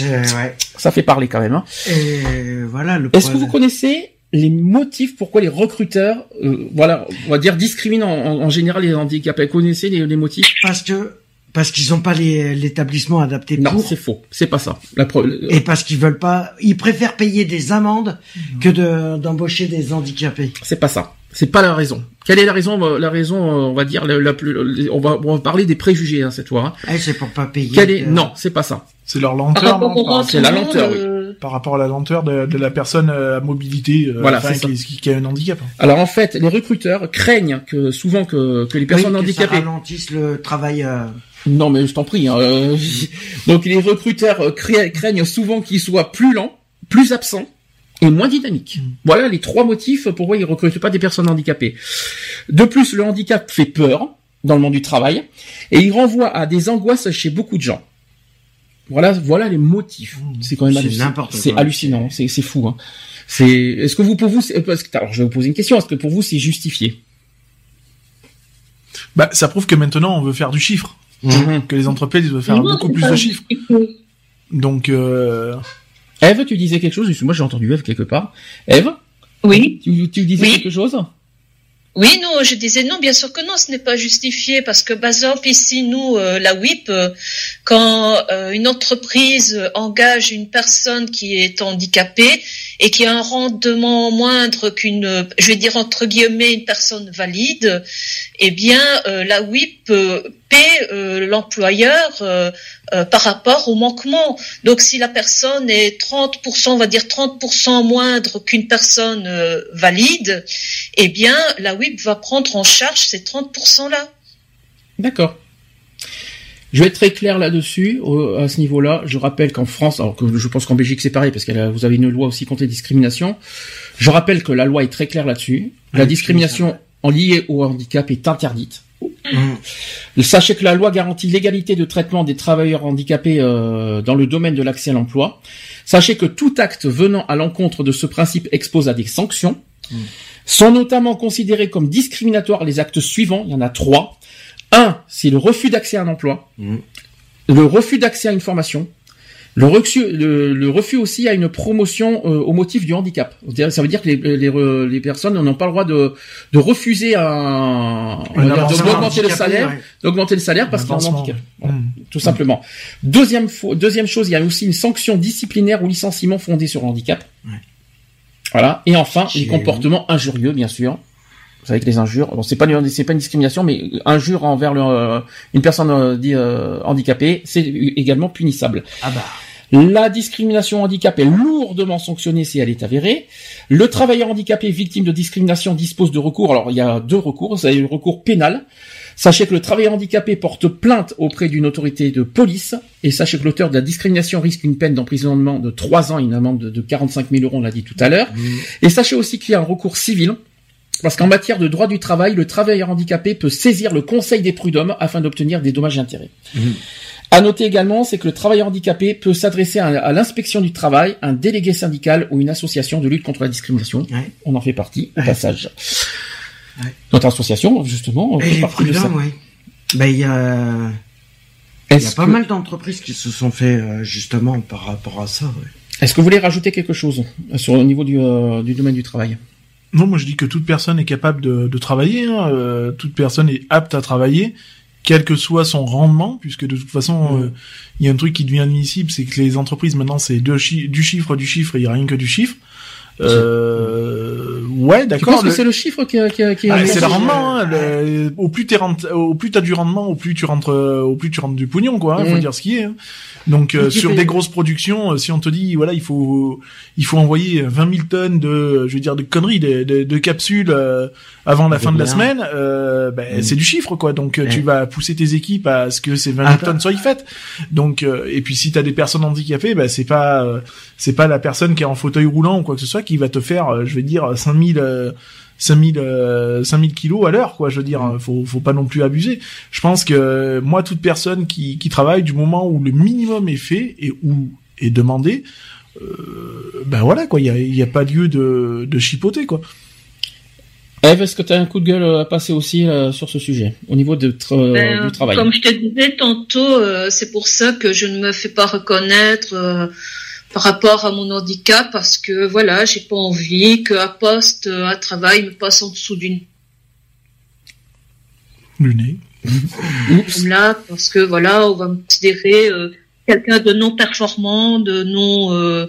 ouais. ça fait parler quand même. Hein. Et voilà Est-ce que vous connaissez les motifs pourquoi les recruteurs, euh, voilà, on va dire discriminent en, en général les handicapés Connaissez les, les motifs Parce que parce qu'ils ont pas les- l'établissement adapté Non, pour c'est faux. C'est pas ça. La et parce qu'ils veulent pas, ils préfèrent payer des amendes que de d'embaucher des handicapés. C'est pas ça. C'est pas la raison. Quelle est la raison euh, La raison, euh, on va dire, la, la plus, on va, on va parler des préjugés hein, cette fois. hein. Eh, c'est pour pas payer. Quelle est de- Non, c'est pas ça. C'est leur lenteur, non par, c'est la lenteur, de- par rapport à la lenteur de, de la personne euh, à mobilité, euh, Voilà, enfin, c'est ça. qui, qui- qui a un handicap. Alors en fait, les recruteurs craignent que souvent que, que les Oui, personnes que ça handicapées. ralentisse le travail. euh, Non, mais je t'en prie. hein, euh, Donc les recruteurs euh, cra- craignent souvent qu'ils soient plus lents, plus absents et moins dynamiques. Voilà les trois motifs pourquoi ils recrutent pas des personnes handicapées. De plus, le handicap fait peur dans le monde du travail et il renvoie à des angoisses chez beaucoup de gens. Voilà, voilà les motifs. C'est quand même C'est hallucinant. C'est hallucinant. C'est fou. Hein. C'est. Est-ce que vous pour vous, c'est- parce que alors je vais vous poser une question. Est-ce que pour vous c'est justifié? Bah, ça prouve que maintenant on veut faire du chiffre, Mhm. que les entreprises veulent faire beaucoup plus de chiffres. Donc, euh, Eve, tu disais quelque chose. Moi, j'ai entendu Eve quelque part. Eve, Oui. tu, tu disais Oui. quelque chose? Oui, non, je disais non, bien sûr que non, ce n'est pas justifié parce que, par exemple, ici, nous, euh, la WIP, euh, quand euh, une entreprise engage une personne qui est handicapée et qui a un rendement moindre qu'une, je vais dire entre guillemets, une personne valide, eh bien, euh, la WIP paie euh, l'employeur par rapport au manquement. Donc, si la personne est 30%, on va dire 30% moindre qu'une personne valide, eh bien, la WIP va prendre en charge ces 30%-là. D'accord. Je vais être très clair là-dessus, à ce niveau-là. Je rappelle qu'en France, alors que je pense qu'en Belgique c'est pareil, parce que vous avez une loi aussi contre les discriminations. Je rappelle que la loi est très claire là-dessus. La Oui, discrimination en liée au handicap est interdite. Mhm. Sachez que la loi garantit l'égalité de traitement des travailleurs handicapés euh, dans le domaine de l'accès à l'emploi. Sachez que tout acte venant à l'encontre de ce principe expose à des sanctions. Sont notamment considérés comme discriminatoires les actes suivants. Il y en a trois. Un, c'est le refus d'accès à un emploi. Mhm. Le refus d'accès à une formation. Le refus, le, le refus aussi à une promotion euh, au motif du handicap. Ça veut dire que les, les, re- les personnes n'ont pas le droit de, de refuser un, d'augmenter le salaire, d'augmenter le salaire parce Un qu'il y a un handicap. Voilà, hmm. tout simplement. Deuxième, deuxième chose, il y a aussi une sanction disciplinaire ou licenciement fondé sur le handicap. Ouais. Voilà. Et enfin, les comportements injurieux, bien sûr. Que les injures, c'est pas une, c'est pas une discrimination, mais injure envers le, euh, une personne euh, euh, handicapée, c'est également punissable. Ah bah. La discrimination handicap est lourdement sanctionnée si elle est avérée. Le travailleur handicapé victime de discrimination dispose de recours. Alors il y a deux recours. Vous avez le recours pénal. Sachez que le travailleur handicapé porte plainte auprès d'une autorité de police. Et sachez que l'auteur de la discrimination risque une peine d'emprisonnement de 3 ans et une amende de 45 000 euros, on l'a dit tout à l'heure. Et sachez aussi qu'il y a un recours civil. Parce qu'en matière de droit du travail, le travailleur handicapé peut saisir le conseil des prud'hommes afin d'obtenir des dommages et intérêts. À noter également, c'est que le travailleur handicapé peut s'adresser à, à l'inspection du travail, un délégué syndical ou une association de lutte contre la discrimination. Ouais. On en fait partie, au Ouais. passage. Ouais. Notre association, justement, on Et fait les partie de ça. prud'hommes, oui. Ben, il y a, il y a Est-ce pas que, mal d'entreprises qui se sont fait, euh, justement, par rapport à ça, est-ce que vous voulez rajouter quelque chose euh, sur au niveau du, euh, du domaine du travail? Non, moi je dis que toute personne est capable de, de travailler, hein, euh, toute personne est apte à travailler, quel que soit son rendement, puisque de toute façon, euh, il y a un truc qui devient admissible, c'est que les entreprises maintenant c'est chi- du chiffre, du chiffre, et il y a rien que du chiffre. Euh, ouais, Tu d'accord. penses que le- c'est le chiffre qui, qui, qui Ah, c'est le rendement. hein, le- au plus t'es rent- au plus t'as du rendement, au plus tu rentres, au plus tu rentres du pognon, quoi. hein, Faut Mm. dire ce qui est. hein. Donc euh, sur des grosses productions, euh, si on te dit voilà, il faut il faut envoyer 20 000 tonnes de, je veux dire, de conneries, de, de, de capsules euh, avant la fin de la bien. semaine, euh, ben, Mm. c'est du chiffre, quoi. Donc euh, tu vas pousser tes équipes à ce que ces 20 000 Attends. tonnes soient faites. Donc euh, et puis si t'as des personnes handicapées, ben c'est pas euh, c'est pas la personne qui est en fauteuil roulant ou quoi que ce soit qui va te faire, euh, je vais dire, 5000 euh, 5000 euh, 5000 kilos à l'heure quoi je veux dire Mm. faut faut pas non plus abuser. Je pense que euh, moi toute personne qui qui travaille du moment où le minimum est fait et où est demandé euh, ben voilà quoi il y a y a pas lieu de de chipoter quoi. Eve, est-ce que tu as un coup de gueule à passer aussi euh, sur ce sujet, au niveau de tra- Ben, du travail? Comme je te disais tantôt, euh, c'est pour ça que je ne me fais pas reconnaître euh, par rapport à mon handicap parce que voilà, j'ai pas envie qu'un poste, un travail me passe en dessous d'une le nez Oups. là parce que voilà, on va me considérer euh, quelqu'un de non performant, de non euh,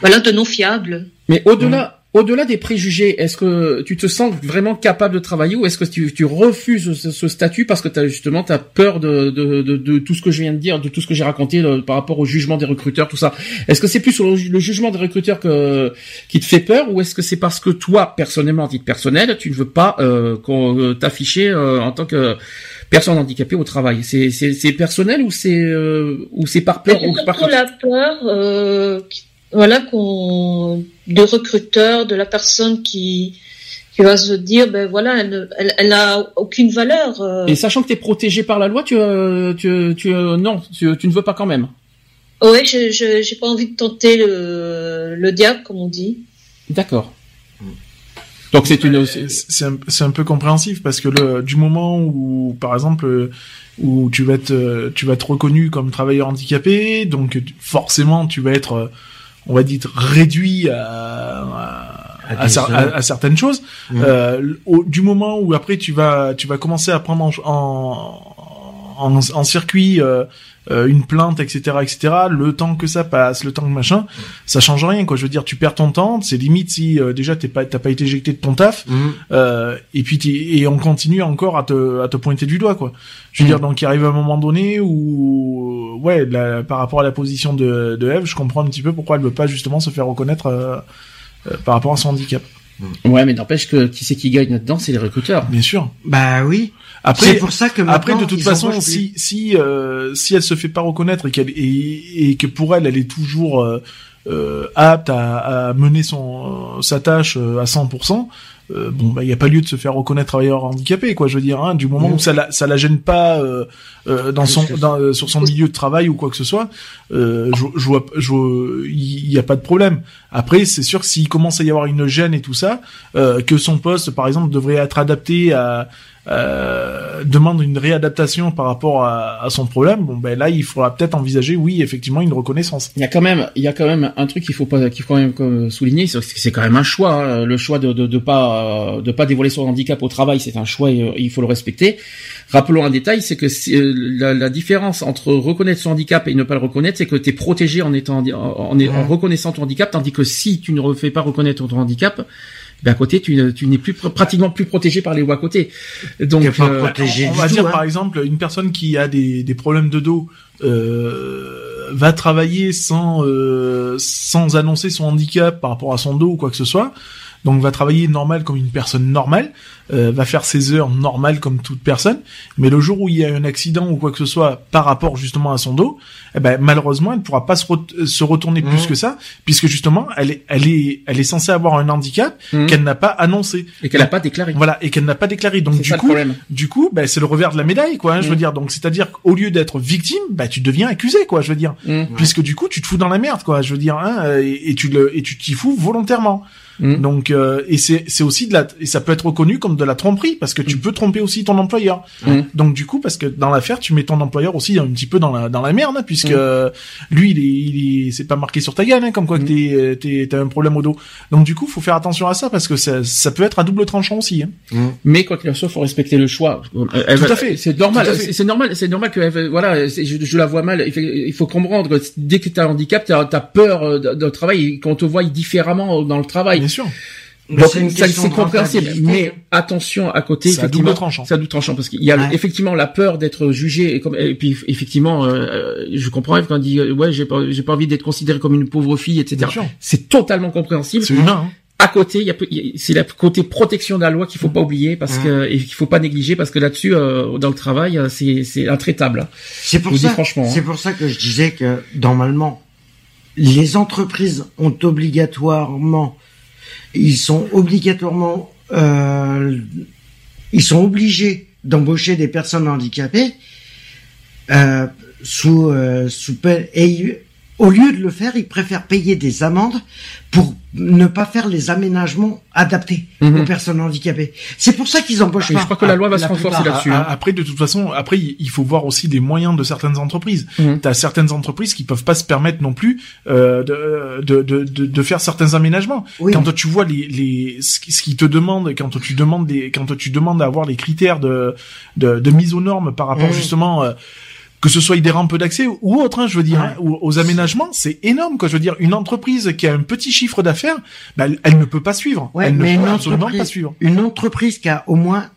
voilà, de non fiable. Mais au-delà, au-delà des préjugés, est-ce que tu te sens vraiment capable de travailler ou est-ce que tu, tu refuses ce, ce statut parce que t'as justement t'as peur de, de, de, de tout ce que je viens de dire, de tout ce que j'ai raconté euh, par rapport au jugement des recruteurs, tout ça. Est-ce que c'est plus sur le, le jugement des recruteurs que, qui te fait peur ou est-ce que c'est parce que toi, personnellement, à titre personnel, tu ne veux pas euh, qu'on euh, t'afficher euh, en tant que personne handicapée au travail? C'est personnel ou c'est euh, ou c'est par peur ou C'est par la peur, euh, qui- voilà, qu'on, de recruteur, de la personne qui, qui va se dire, ben voilà, elle, elle, elle a aucune valeur. euh. Et sachant que tu es protégé par la loi, tu, euh, tu, tu, euh, non, tu, tu ne veux pas quand même. Ouais, je, je, j'ai pas envie de tenter le, le diable, comme on dit. D'accord. Donc c'est une. c'est c'est un, c'est un peu compréhensif parce que le du moment où par exemple où tu vas être tu vas être reconnu comme travailleur handicapé donc forcément tu vas être euh, on va dire réduit à, à, À à certaines choses Mhm. Euh, au- du moment où après tu vas tu vas commencer à prendre en en, en, en circuit euh, une plainte etc etc le temps que ça passe le temps que machin ça change rien quoi je veux dire tu perds ton temps c'est limite si euh, déjà t'es pas t'as pas été éjecté de ton taf Mhm. euh, et puis et on continue encore à te à te pointer du doigt quoi je veux Mm. dire donc il arrive un moment donné où ouais la- par rapport à la position de de Eve je comprends un petit peu pourquoi elle veut pas justement se faire reconnaître euh, euh, par rapport à son handicap Ouais, mais n'empêche que qui c'est qui gagne là-dedans, c'est les recruteurs. bien sûr Bah oui. après c'est pour ça que Après, de toute façon, si si euh, si elle se fait pas reconnaître et qu'elle et, et que pour elle, elle est toujours euh, euh, apte à, à mener son sa tâche euh, à 100%, euh, bon bah il y a pas lieu de se faire reconnaître travailleur handicapé quoi. Je veux dire, hein, du moment où ça la ça la gêne pas euh, euh, dans son dans, euh, sur son milieu de travail ou quoi que ce soit, euh, je, je vois je il y a pas de problème. Après, c'est sûr que s'il commence à y avoir une gêne et tout ça, euh, que son poste par exemple devrait être adapté à euh, demande une réadaptation par rapport à, à son problème, bon ben là il faudra peut-être envisager, oui effectivement une reconnaissance. Il y a quand même, il y a quand même un truc qu'il faut pas, qu'il faut quand même souligner, c'est quand même un choix. hein. Le choix de, de, de pas, euh, de pas dévoiler son handicap au travail, c'est un choix et euh, il faut le respecter. Rappelons un détail, c'est que la, la différence entre reconnaître son handicap et ne pas le reconnaître, c'est que tu es protégé en étant, en, en, en Ouais. reconnaissant ton handicap, tandis que si tu ne refais pas reconnaître ton handicap, ben à côté, tu, tu n'es plus pr- pratiquement plus protégé par les lois à côté. Donc, pas euh, protégé On va tout, dire hein. par exemple une personne qui a des, des problèmes de dos, euh, va travailler sans euh, sans annoncer son handicap par rapport à son dos ou quoi que ce soit. Donc va travailler normal comme une personne normale, euh, va faire ses heures normales comme toute personne. Mais le jour où il y a un accident ou quoi que ce soit par rapport justement à son dos, eh ben malheureusement elle ne pourra pas se, re- se retourner plus Mhm. que ça, puisque justement elle est elle est elle est censée avoir un handicap Mhm. qu'elle n'a pas annoncé. Et qu'elle n'a pas déclaré. Voilà et qu'elle n'a pas déclaré. Donc du coup du coup, bah, c'est le revers de la médaille, quoi. hein, Je Mm. veux dire, donc c'est-à-dire qu'au lieu d'être victime, bah, tu deviens accusé, quoi. Je veux dire, puisque du coup, tu te fous dans la merde, quoi. Je veux dire, hein, euh, et, et tu le et tu t'y fous volontairement. Mm. Donc, euh, et c'est c'est aussi de la et ça peut être reconnu comme de la tromperie parce que tu peux tromper aussi ton employeur. Mm. Donc du coup, parce que dans l'affaire, tu mets ton employeur aussi un petit peu dans la dans la merde, hein, puisque Mm. euh, lui, il est il est c'est pas marqué sur ta gueule, hein, comme quoi que Mm. t'es euh, t'es t'as un problème au dos. Donc du coup, faut faire attention à ça parce que ça ça peut être à double tranchant aussi. Hein. Mais quoi qu'il en soit, faut respecter le choix. Euh, elle Tout à fait. C'est normal. C'est normal. C'est normal que elle- voilà. Je, je la vois mal. Il faut, il faut comprendre. que Dès que tu as un handicap, tu as, peur euh, de, de le travail et qu'on te voit différemment dans le travail. Bien sûr. Mais Donc c'est compréhensible. Mais attention à côté. C'est à effectivement, double tranchant. C'est à double tranchant parce qu'il y a Ouais. effectivement la peur d'être jugé et, comme, et puis effectivement, euh, euh, je comprends Eve quand elle dit euh, ouais j'ai pas j'ai pas envie d'être considéré comme une pauvre fille, etc. C'est totalement compréhensible. C'est humain. Hein. à côté, il y a, peu- il y a- c'est la côté protection de la loi qu'il faut pas oublier parce Mhm. que et qu'il faut pas négliger parce que là-dessus, euh, dans le travail, c'est c'est intraitable. C'est pour Je vous dis ça. franchement, hein. C'est pour ça que je disais que normalement, les entreprises ont obligatoirement, ils sont obligatoirement, euh, ils sont obligés d'embaucher des personnes handicapées euh, sous euh, sous peine et au lieu de le faire, ils préfèrent payer des amendes pour ne pas faire les aménagements adaptés Mhm. aux personnes handicapées. C'est pour ça qu'ils embauchent Et pas. je crois que la loi va se La renforcer là-dessus. Hein. Après, de toute façon, après, il faut voir aussi les moyens de certaines entreprises. Mhm. T'as certaines entreprises qui peuvent pas se permettre non plus euh, de, de, de, de, de faire certains aménagements. Oui. Quand tu vois les, les ce qui te demandent, quand tu demandes des, quand tu demandes d'avoir les critères de, de, de mise aux normes par rapport Mhm. justement euh, que ce soit des rampes d'accès ou autre, hein, je veux dire, Ouais. hein, aux aménagements, c'est énorme, quoi. Je veux dire, une entreprise qui a un petit chiffre d'affaires, bah, elle, elle ne peut pas suivre. Ouais, elle ne mais peut une absolument entreprise- pas suivre. Une entreprise qui a au moins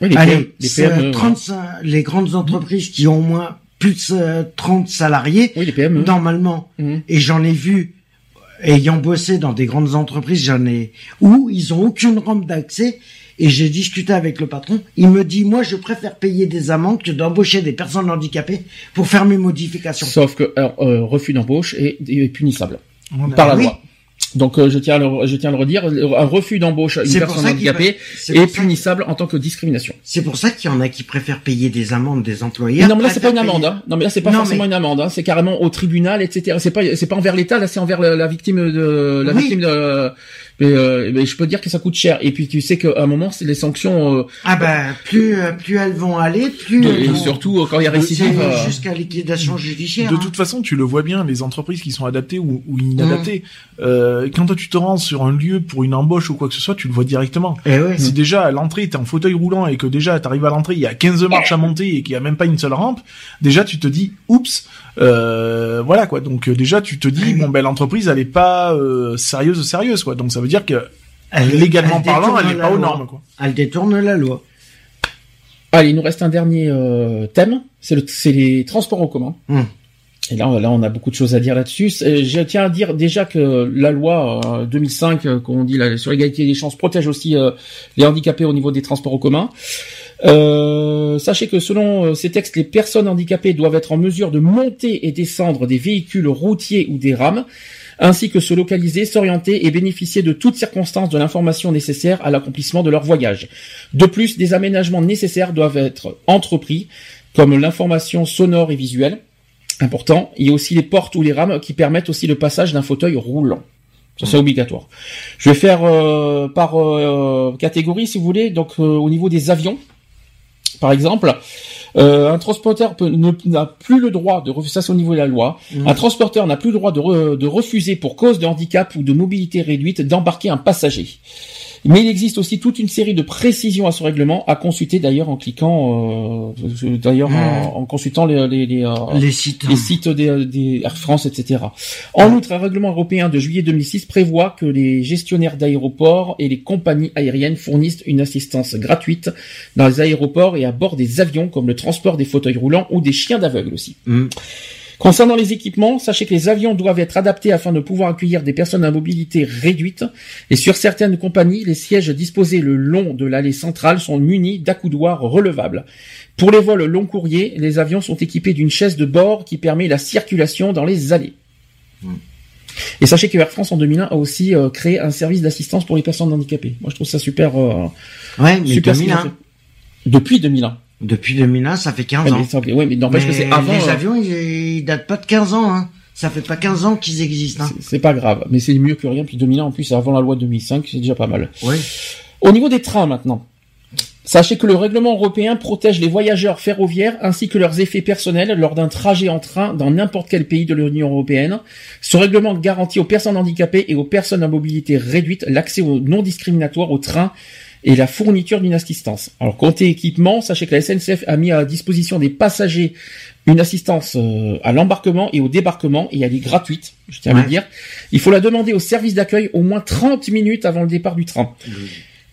Oui, les Allez, PM, les PME, euh, 35, les grandes entreprises qui ont au moins plus de euh, 30 salariés, Oui, les PME. normalement, Mhm. et j'en ai vu, ayant bossé dans des grandes entreprises, j'en ai, où ils ont aucune rampe d'accès, et j'ai discuté avec le patron, il me dit, moi, je préfère payer des amendes que d'embaucher des personnes handicapées pour faire mes modifications. Sauf que euh, refus d'embauche est, est punissable par la oui. loi. Donc euh, je tiens à le, je tiens à le redire, un refus d'embauche à une personne handicapée est punissable en tant que discrimination. c'est pour ça qu'il y en a qui préfèrent payer des amendes des employeurs. non mais là c'est pas une amende. payer- Hein. Non mais là c'est pas Non, forcément mais- une amende. Hein. C'est carrément au tribunal, etc. C'est pas c'est pas envers l'État là, c'est envers la, la victime de la Oui. victime de. Mais, euh, mais je peux te dire que ça coûte cher. Et puis tu sais qu'à un moment c'est les sanctions euh, Ah ben, plus, euh, plus elles vont aller, plus de- elles et vont- surtout euh, quand il y a récidive. euh, jusqu'à liquidation judiciaire. De hein. toute façon, tu le vois bien, les entreprises qui sont adaptées ou, ou inadaptées. Euh, quand toi, tu te rends sur un lieu pour une embauche ou quoi que ce soit, tu le vois directement. Eh ouais. Si déjà à l'entrée t'es en fauteuil roulant et que déjà t'arrives à l'entrée, il y a 15 marches à monter et qu'il y a même pas une seule rampe, déjà tu te dis oups, euh, voilà quoi. Donc euh, déjà tu te dis Oui. bon ben l'entreprise elle est pas euh, sérieuse sérieuse quoi. Donc ça veut dire que Elle- légalement elle parlant, détourne elle est la pas aux loi. normes quoi. Elle détourne la loi. Allez, il nous reste un dernier euh, thème, c'est le c'est les transports en commun. Hum. Et là, là, on a beaucoup de choses à dire là-dessus. Je tiens à dire déjà que la loi euh, 2005, euh, qu'on dit là, sur l'égalité des chances, protège aussi euh, les handicapés au niveau des transports en commun. Euh, sachez que selon euh, ces textes, les personnes handicapées doivent être en mesure de monter et descendre des véhicules routiers ou des rames, ainsi que se localiser, s'orienter et bénéficier de toutes circonstances de l'information nécessaire à l'accomplissement de leur voyage. De plus, des aménagements nécessaires doivent être entrepris, comme l'information sonore et visuelle, important, et aussi les portes ou les rames qui permettent aussi le passage d'un fauteuil roulant. Ça c'est obligatoire. Je vais faire euh, par euh, catégorie si vous voulez. Donc euh, au niveau des avions, par exemple, euh, un transporteur n'a plus le droit de refuser, ça c'est au niveau de la loi, un transporteur n'a plus le droit de, re- de refuser pour cause de handicap ou de mobilité réduite d'embarquer un passager. Mais il existe aussi toute une série de précisions à ce règlement, à consulter d'ailleurs en cliquant, euh, d'ailleurs en, en consultant les, les, les, euh, Les sites. les sites des, des Air France, etc. En outre, un règlement européen de juillet 2006 prévoit que les gestionnaires d'aéroports et les compagnies aériennes fournissent une assistance gratuite dans les aéroports et à bord des avions, comme le transport des fauteuils roulants ou des chiens d'aveugle aussi. Hum. Concernant les équipements, sachez que les avions doivent être adaptés afin de pouvoir accueillir des personnes à mobilité réduite. Et sur certaines compagnies, les sièges disposés le long de l'allée centrale sont munis d'accoudoirs relevables. Pour les vols long courriers, les avions sont équipés d'une chaise de bord qui permet la circulation dans les allées. Et sachez que Air France en 2001 a aussi euh, créé un service d'assistance pour les personnes handicapées. Moi, je trouve ça super. Euh, Ouais, mais super ce qu'ils ont 2001. fait. Depuis 2001. Depuis 2001, ça fait 15 Ouais, ans. mais, n'empêche que c'est avant. Les euh, avions, ils, ils datent pas de 15 ans, hein. Ça fait pas 15 ans qu'ils existent, hein. c'est- pas grave, mais c'est mieux que rien. Puis 2001 en plus, c'est avant la loi de 2005, c'est déjà pas mal. Oui. Au niveau des trains maintenant, sachez que le règlement européen protège les voyageurs ferroviaires ainsi que leurs effets personnels lors d'un trajet en train dans n'importe quel pays de l'Union européenne. Ce règlement garantit aux personnes handicapées et aux personnes à mobilité réduite l'accès non discriminatoire au train et la fourniture d'une assistance. Alors côté équipement, sachez que la SNCF a mis à disposition des passagers une assistance euh, à l'embarquement et au débarquement et elle est gratuite, je tiens à Ouais. le dire. Il faut la demander au service d'accueil au moins 30 minutes avant le départ du train.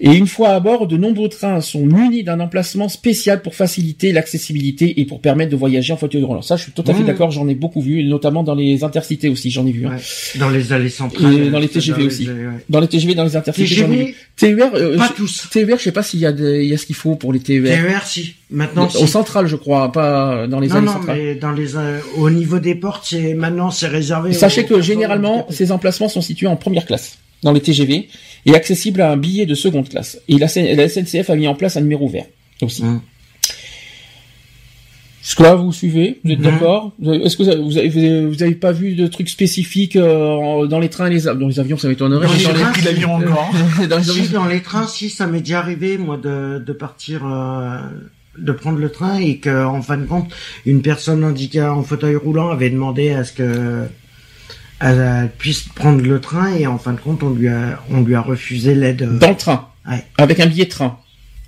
Et une fois à bord, de nombreux trains sont munis d'un emplacement spécial pour faciliter l'accessibilité et pour permettre de voyager en fauteuil roulant. Ça, je suis tout à fait Mmh. d'accord, j'en ai beaucoup vu, notamment dans les intercités aussi, j'en ai vu. hein. Ouais. Dans les allées centrales. Et dans les TGV les- aussi. ouais. Dans les TGV, dans les intercités, j'en ai vu. TGV, TER, euh, pas je- tous. TER, je sais pas s'il y a, des- il y a ce qu'il faut pour les TER. TER, si. Maintenant, Au si. central, je crois, pas dans les Non, allées non, centrales. mais dans les, euh, au niveau des portes, c'est, maintenant, c'est réservé. Sachez aux que généralement, ces emplacements sont situés en première classe dans les TGV et accessibles à un billet de seconde classe. Et la, SNCF a mis en place un numéro vert aussi. Mm. Jusque-là, vous suivez Vous êtes Mhm. d'accord? Est-ce que vous avez, vous, avez, vous avez- vous avez pas vu de trucs spécifiques euh, dans les trains et les avions Dans les avions, ça m'étonnerait. Dans mais les dans trains, l'avion encore. dans les avions, Si, dans les trains, si, ça m'est déjà arrivé, moi, de, de partir, euh, de prendre le train et que, en fin de compte, une personne handicapée en fauteuil roulant avait demandé à ce que elle puisse prendre le train et en fin de compte, on lui a, on lui a refusé l'aide. euh, dans le train, Ouais. avec un billet de train.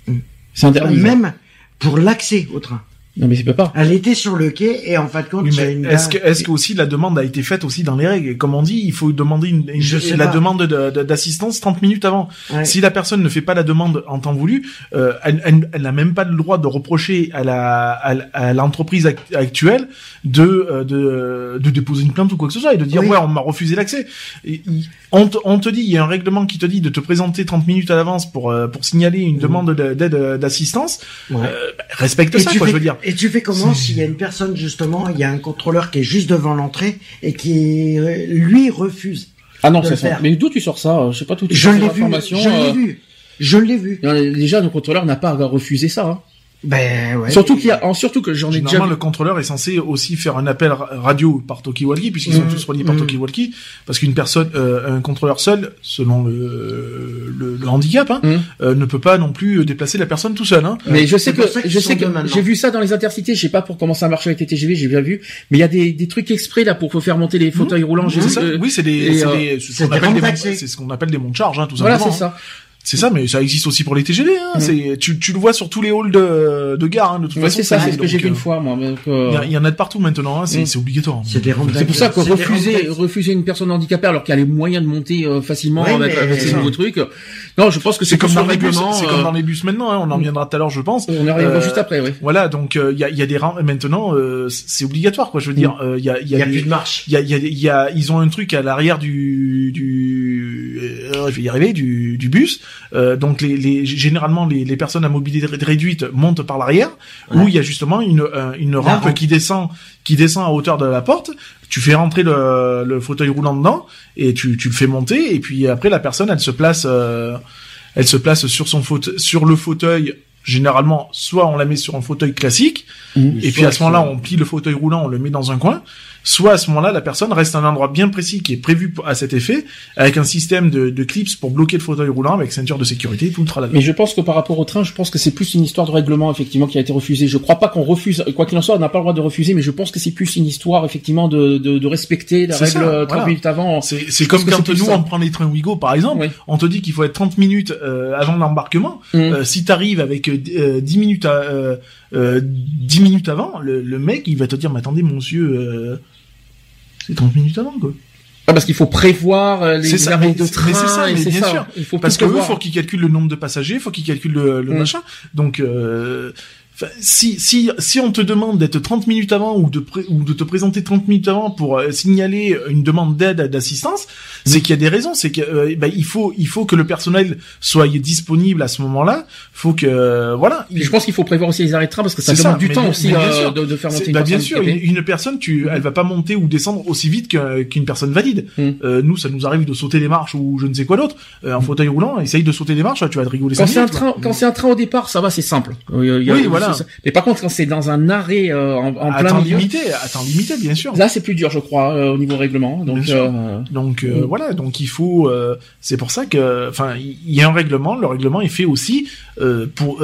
Mm. C'est interdit. ça. même pour l'accès au train. Non, mais c'est peut pas. Elle était sur le quai et en fin de compte, Oui, mais une est-ce que, est-ce que aussi la demande a été faite aussi dans les règles? Comme on dit, il faut demander une, une- Je sais la pas. demande de- de- d'assistance 30 minutes avant. Ouais. Si la personne ne fait pas la demande en temps voulu, euh, elle, elle- elle n'a même pas le droit de reprocher à la à, l'entreprise act- actuelle de, euh, de de déposer une plainte ou quoi que ce soit et de dire Oui. ouais on m'a refusé l'accès. On te, on te dit il y a un règlement qui te dit de te présenter 30 minutes à l'avance pour euh, pour signaler une demande de- d'aide d'assistance. Ouais. Respecte Et ça tu, quoi fais, je veux dire. Et tu fais comment C'est- s'il y a une personne justement, il y a un contrôleur qui est juste devant l'entrée et qui euh, lui refuse. Ah non, de ça. Mais d'où tu sors ça Je sais pas d'où tu Je l'ai cette vu, je l'ai euh, vu, je l'ai vu. Déjà, le contrôleur n'a pas à refuser ça. Hein. Ben ouais. Surtout qu'il y a, en- surtout que j'en ai déjà vu. le contrôleur est censé aussi faire un appel ra- radio par talkie-walkie, puisqu'ils sont Mhm. tous reliés par Mhm. talkie-walkie, parce qu'une personne, euh, un contrôleur seul, selon le, le, le handicap, hein, Mhm. euh, ne peut pas non plus euh, déplacer la personne tout seul. Hein. Mais je sais que je sais que j'ai vu ça dans les intercités. Je sais pas pour comment ça marche avec les TGV, j'ai bien vu. Mais il y a des, des trucs exprès là pour faire monter les fauteuils roulants. J'ai C'est ça euh, Oui, c'est des, c'est euh, des- c'est ce qu'on appelle des, c'est ce qu'on appelle des monts de charge, hein, tout Voilà, simplement. c'est hein. ça. C'est ça, mais ça existe aussi pour les TGV. Hein. Mhm. C'est, tu, tu le vois sur tous les halls de, de gare, hein, de toute Ouais, façon. c'est ça, c'est est, ce que j'ai vu une euh, fois, moi. euh, Il y, il en a de partout maintenant, hein, c'est, c'est obligatoire. hein. C'est des rampes C'est pour ça que refuser, refuser une personne handicapée alors qu'elle a les moyens de monter euh, facilement Ouais, avec, avec ces nouveaux trucs. Non, je pense que c'est comme dans le les bus, règlement. c'est euh, comme dans les bus maintenant, hein, on en reviendra tout à l'heure, je pense. On y reviendra Euh, juste après, oui. Voilà, donc il y, a, y a des rangs maintenant, euh, c'est obligatoire quoi. Je veux dire, il y a, y Il a, y a plus de marche. y a, y a, y a- ils ont un truc à l'arrière du, du, euh, je vais y arriver, du, du bus. Euh, donc les, les, généralement les, les personnes à mobilité ré- réduite montent par l'arrière, où il y a justement une, euh, une rampe, rampe. qui descend, qui descend à hauteur de la porte. Tu fais rentrer le, le fauteuil roulant dedans et tu, tu le fais monter et puis après la personne elle se place, euh, elle se place sur son fauteuil, sur le fauteuil. Généralement, soit on la met sur un fauteuil classique, et puis à ce moment-là, on plie le fauteuil roulant, on le met dans un coin. Soit à ce moment-là, la personne reste à un endroit bien précis qui est prévu à cet effet, avec un système de, de clips pour bloquer le fauteuil roulant, avec ceinture de sécurité, tout le tralala. Mais je pense que par rapport au train, je pense que c'est plus une histoire de règlement effectivement qui a été refusée. Je crois pas qu'on refuse, quoi qu'il en soit, on n'a pas le droit de refuser, mais je pense que c'est plus une histoire effectivement de, de, de respecter la règle ça, euh, 30 voilà. minutes avant. C'est, comme quand nous ça. on prend les trains Ouigo par exemple, Oui. on te dit qu'il faut être 30 minutes euh, avant l'embarquement. Mhm. Euh, si t'arrives avec euh, euh, 10 minutes à, euh, euh, 10 minutes avant, le, le mec il va te dire mais attendez monsieur, euh, c'est 30 minutes avant quoi. Ah, parce qu'il faut prévoir euh, les ça, arrêts mais de train, c'est ça, mais bien ça. sûr. Il faut Parce que eux, prévoir. faut qu'ils calculent le nombre de passagers, faut qu'ils calculent le, le Mm. machin. Donc, euh, si, si, si on te demande d'être 30 minutes avant ou de, pré- ou de te présenter 30 minutes avant pour euh, signaler une demande d'aide, d'assistance, c'est qu'il y a des raisons. C'est que euh, ben, il faut, il faut que le personnel soit disponible à ce moment-là. Faut que, euh, voilà. Je pense qu'il faut prévoir aussi les arrêts de train parce que ça demande ça, du temps aussi de, de faire monter une bah, bien sûr, une, personne, tu, elle va pas monter ou descendre aussi vite qu'une personne valide. Mm. Euh, nous, ça nous arrive de sauter des marches ou je ne sais quoi d'autre. Euh, en fauteuil roulant, essaye de sauter des marches, tu vas te rigoler. Quand c'est un train, quand c'est un train au départ, ça va, c'est simple. Il y a- Oui, voilà. Ça. Mais par contre, quand c'est dans un arrêt euh, en, en à plein temps milieu, limité, à temps limité, bien sûr. là c'est plus dur, je crois, euh, au niveau règlement. Donc euh, Donc voilà, donc il faut. euh, c'est pour ça que, enfin, il y a un règlement. Le règlement est fait aussi euh, pour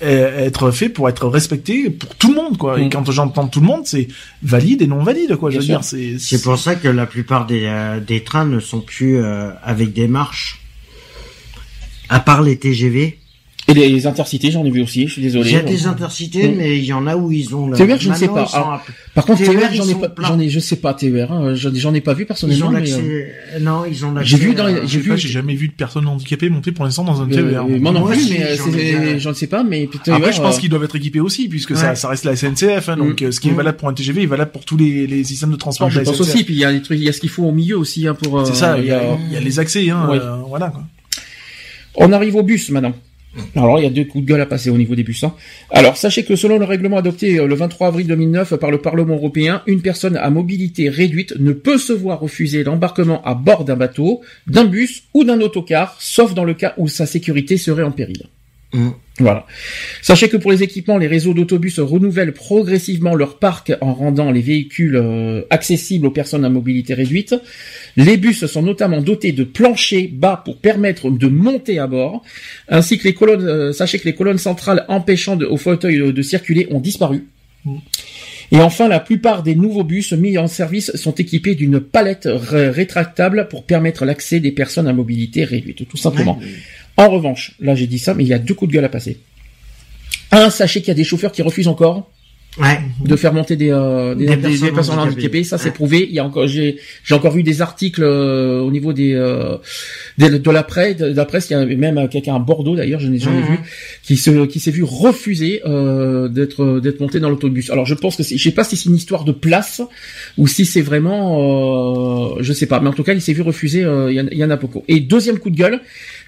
être fait pour être respecté pour tout le monde, quoi. Et Mm. quand j'entends tout le monde, c'est valide et non valide, quoi. Je Bien veux sûr. dire, c'est. C'est pour ça que la plupart des, euh, des trains ne sont plus euh, avec des marches. À part les TGV. Et les, intercités, j'en ai vu aussi. Je suis désolé. Il y a des intercités, mais il y en a où ils ont le. TER, je ne sais pas. ils Alors, à- Par contre, TER, ils j'en ai pas, j'en ai, je sais pas TER, hein, j'en ai, pas vu Ils personnellement. ont mais, l'accès. euh, Non, ils ont l'accès. J'ai vu dans les- Je j'ai vu- j'ai jamais vu de personne handicapée monter pour l'instant dans un euh, TER. euh, moi non plus, mais euh, j'en je sais pas, mais TER, Après, je pense euh, qu'ils doivent être équipés aussi, puisque ça, Ouais. ça reste la SNCF. Hein, donc, ce qui est Mm. valable pour un TGV est valable pour tous les, les systèmes de transport. je de la pense aussi. Puis il y a des trucs, il y a ce qu'il faut au milieu aussi hein, pour. C'est ça. Il y, a, les accès. Hein, voilà. Quoi. On arrive au bus maintenant. Alors il y a deux coups de gueule à passer au niveau des hein. Alors sachez que selon le règlement adopté euh, le 23 avril 2009 par le Parlement européen, une personne à mobilité réduite ne peut se voir refuser l'embarquement à bord d'un bateau, d'un bus ou d'un autocar, sauf dans le cas où sa sécurité serait en péril. Mm. Voilà. Sachez que pour les équipements, les réseaux d'autobus renouvellent progressivement leur parc en rendant les véhicules euh, accessibles aux personnes à mobilité réduite. Les bus sont notamment dotés de planchers bas pour permettre de monter à bord, ainsi que les colonnes. euh, sachez que les colonnes centrales empêchant de, aux fauteuils de, de circuler ont disparu. Et enfin, la plupart des nouveaux bus mis en service sont équipés d'une palette ré- rétractable pour permettre l'accès des personnes à mobilité réduite, tout simplement. En revanche, là j'ai dit ça, mais il y a deux coups de gueule à passer. Un, sachez qu'il y a des chauffeurs qui refusent encore Ouais. de faire monter des, euh, des, Des des- des personnes handicapées. handicapées. Ça c'est prouvé. Il y a encore, j'ai, j'ai encore vu des articles euh, au niveau des, euh, des- de la presse, de la presse. Il y a même quelqu'un à Bordeaux d'ailleurs, j'en ai, j'en ai Mhm. vu, qui se, qui s'est vu refuser d'être, d'être monté dans l'autobus. Alors je pense que c'est, je sais pas si c'est une histoire de place ou si c'est vraiment, je sais pas. Mais en tout cas, il s'est vu refuser. Il y, en- il y en a beaucoup. Et deuxième coup de gueule,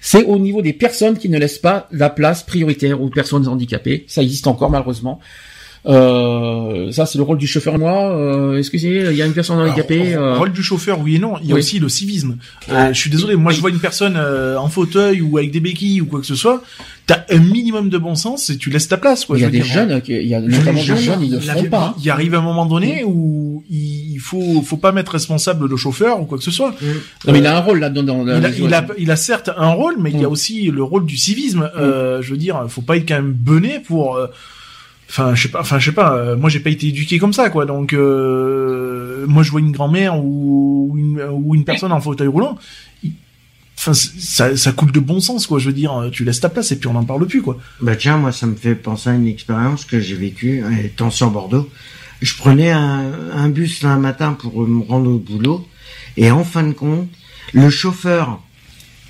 c'est au niveau des personnes qui ne laissent pas la place prioritaire aux personnes handicapées. Ça existe encore malheureusement. Euh, ça, c'est le rôle du chauffeur. Moi, euh, excusez, il y a une personne handicapée. Alors, euh, Rôle du chauffeur, oui et non. Il y a oui. aussi le civisme. Euh, je suis désolé, moi je vois une personne euh, en fauteuil ou avec des béquilles ou quoi que ce soit. T'as un minimum de bon sens et tu laisses ta place. Quoi, il y a je veux des dire. jeunes, qui- il y a notamment des jeunes, jeunes, ils ne le font pas. Il arrive un moment donné où il faut faut pas mettre responsable le chauffeur ou quoi que ce soit. Non, mais il a un rôle là-dedans. Dans, dans Il a, il, a, il a certes un rôle, mais il y a Mm. aussi le rôle du civisme. Euh, je veux dire, faut pas être quand même bené pour. euh, Enfin, je sais pas. Enfin, je sais pas. euh, moi, j'ai pas été éduqué comme ça, quoi. Donc, euh, moi, je vois une grand-mère ou une, ou une personne en fauteuil roulant. Enfin, ça, ça coule de bon sens, quoi. Je veux dire, tu laisses ta place et puis on n'en parle plus, quoi. Bah tiens, moi ça me fait penser à une expérience que j'ai vécue étant sur Bordeaux. Je prenais un, un bus un matin pour me rendre au boulot et en fin de compte, le chauffeur,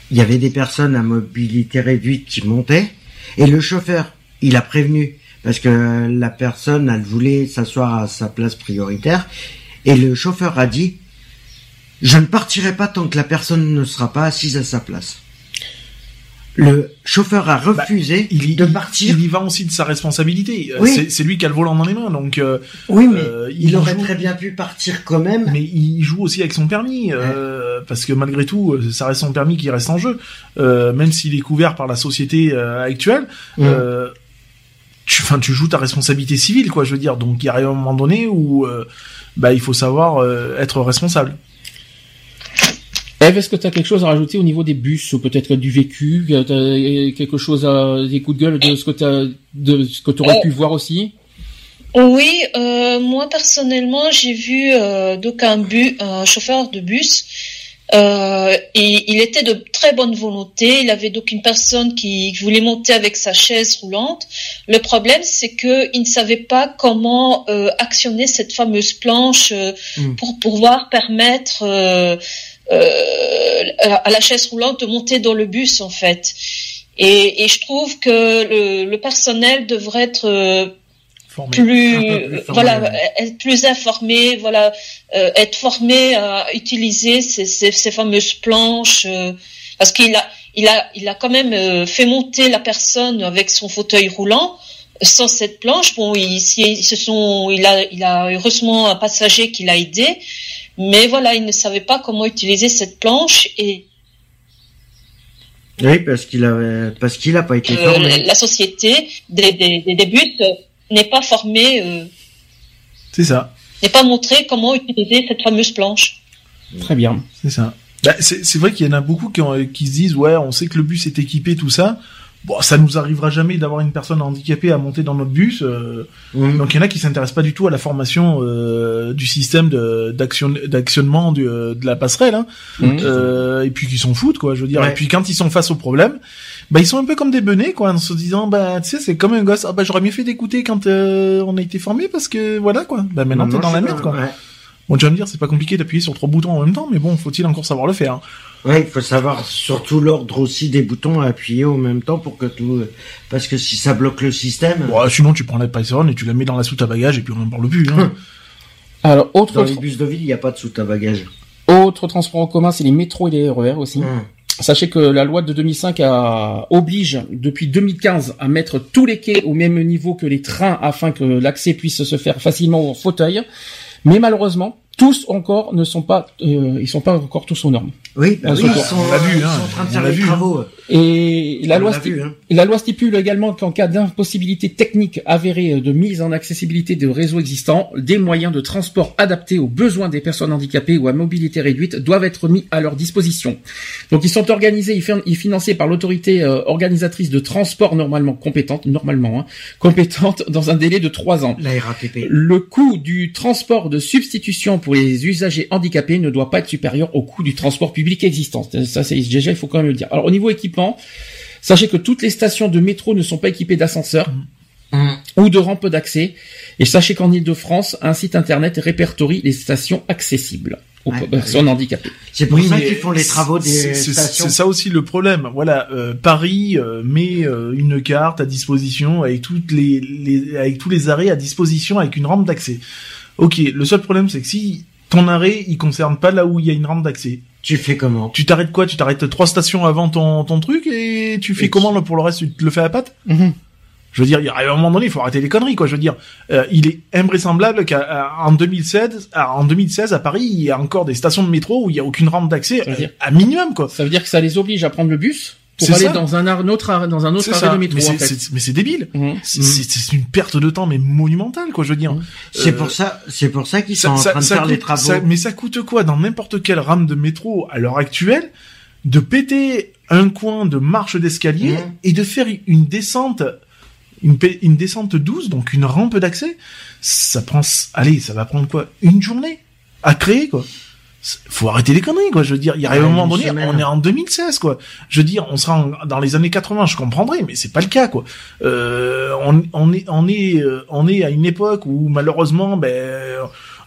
il y avait des personnes à mobilité réduite qui montaient et le chauffeur, il a prévenu parce que la personne, elle voulait s'asseoir à sa place prioritaire et le chauffeur a dit je ne partirai pas tant que la personne ne sera pas assise à sa place. Le chauffeur a refusé Il, y- de partir. il y va aussi de sa responsabilité. Euh, Oui. C'est- lui qui a le volant dans les mains, donc. euh, Oui, mais Euh, il, il aurait joue- très bien pu partir quand même. Mais il joue aussi avec son permis, euh, parce que malgré tout, ça reste son permis qui reste en jeu, même s'il est couvert par la société actuelle. Tu, enfin, tu joues ta responsabilité civile, quoi. Je veux dire, donc il y a un moment donné où, bah, il faut savoir être responsable. Eve, est-ce que tu as quelque chose à rajouter au niveau des bus ou peut-être du vécu, t'as quelque chose à des coups de gueule de ce que t'as, de ce que tu aurais pu voir aussi? Oui, euh, moi personnellement, j'ai vu euh, donc un, bu, un chauffeur de bus. Euh, et il était de très bonne volonté. Il avait donc une personne qui voulait monter avec sa chaise roulante. Le problème, c'est que il ne savait pas comment euh, actionner cette fameuse planche euh, Mm. pour pouvoir permettre euh, euh, à la chaise roulante de monter dans le bus en fait. Et, et je trouve que le, le personnel devrait être euh, Formé. plus, voilà, être plus informé, voilà, euh, être formé à utiliser ces, ces, ces fameuses planches, euh, parce qu'il a, il a, il a quand même euh, fait monter la personne avec son fauteuil roulant. Sans cette planche, bon, ils, ils se sont, il a, il a heureusement un passager qui l'a aidé, mais voilà, il ne savait pas comment utiliser cette planche et Oui, parce qu'il avait, parce qu'il a pas été euh, formé. la société des, des, des débuts euh, n'est pas formée, euh, C'est ça. n'est pas montré comment utiliser cette fameuse planche. Très bien. C'est ça. Bah, c'est c'est vrai qu'il y en a beaucoup qui, ont- qui se disent ouais, on sait que le bus est équipé, tout ça. Bon, ça nous arrivera jamais d'avoir une personne handicapée à monter dans notre bus. euh, Mhm. donc il y en a qui s'intéressent pas du tout à la formation euh, du système de- d'action d'actionnement du, euh, de la passerelle. Hein. Mhm. Euh, et puis qui s'en foutent quoi. Je veux dire. Ouais. Et puis quand ils sont face au problème, bah ils sont un peu comme des benets quoi, en se disant bah tu sais c'est comme un gosse. Ah bah j'aurais mieux fait d'écouter quand euh, on a été formé parce que voilà quoi. Bah maintenant t'es dans la merde quoi. ouais. Bon tu vas me dire c'est pas compliqué d'appuyer sur trois boutons en même temps, mais bon faut-il encore savoir le faire. hein. Ouais, il faut savoir surtout l'ordre aussi des boutons à appuyer au même temps pour que tout, parce que si ça bloque le système, Bon, sinon tu prends la Python et tu la mets dans la soute à bagages et puis on en parle plus. Hein. Alors, autre, dans les bus de ville, il n'y a pas de soute à bagages. autre transport en commun, c'est les métros et les RER aussi. Hum. Sachez que la loi de 2005 a, oblige depuis 2015 à mettre tous les quais au même niveau que les trains afin que l'accès puisse se faire facilement au fauteuil. Mais malheureusement, tous encore ne sont pas, euh, ils sont pas encore tous aux normes. Oui, bah On oui, ils sont, on l'a vu, ils hein, sont en train de faire les vu, hein. travaux. Et la On loi, l'a sti- vu, hein. la loi stipule également qu'en cas d'impossibilité technique avérée de mise en accessibilité de réseaux existants, des moyens de transport adaptés aux besoins des personnes handicapées ou à mobilité réduite doivent être mis à leur disposition. Donc ils sont organisés et fin- et financés par l'autorité euh, organisatrice de transport normalement compétente, normalement hein, compétente dans un délai de trois ans. La RATP. Le coût du transport de substitution pour les usagers handicapés ne doit pas être supérieur au coût du transport public existant. Ça, c'est déjà, il faut quand même le dire. Alors, au niveau équipement, sachez que toutes les stations de métro ne sont pas équipées d'ascenseurs Hum. ou de rampes d'accès. Et sachez qu'en Ile-de-France, un site internet répertorie les stations accessibles aux Ouais, personnes handicapées. C'est pour Oui, ça qu'ils font les travaux des stations. C'est ça aussi le problème. Voilà, euh, Paris euh, met euh, une carte à disposition avec toutes les, les avec tous les arrêts à disposition avec une rampe d'accès. Ok, le seul problème c'est que si ton arrêt il concerne pas là où il y a une rampe d'accès, Tu fais comment tu t'arrêtes quoi? Tu t'arrêtes trois stations avant ton ton truc et tu fais Et comment là, pour le reste? Tu te le fais à la patte Mhm. Je veux dire, il y a à un moment donné, il faut arrêter les conneries, quoi. Je veux dire, euh, il est invraisemblable qu'en 2016, à- en 2016 à Paris, il y a encore des stations de métro où il y a aucune rampe d'accès, euh, dire- à minimum, quoi. Ça veut dire que ça les oblige à prendre le bus? Pour C'est aller ça. dans un, autre, dans un autre C'est arrêt ça. de métro, mais en c'est- c'est- c'est débile. Mhm. C'est c'est- c'est une perte de temps, mais monumentale, quoi. Je veux dire. C'est Euh, pour ça, c'est pour ça qu'ils sont ça, en ça- train de ça faire les coûte- travaux. ça- mais ça coûte quoi dans n'importe quelle rame de métro à l'heure actuelle de péter un coin de marche d'escalier et de faire une descente, une, une descente douce, donc une rampe d'accès? Ça prend, allez, ça va prendre quoi? Une journée à créer, quoi. Faut arrêter les conneries, quoi. Je veux dire, il y a Ouais, un moment donné, semaine. on est en 2016, quoi. Je veux dire, on sera en- dans les années 80, je comprendrais, mais c'est pas le cas, quoi. Euh, on, on est, on est, euh, on est à une époque où malheureusement, ben,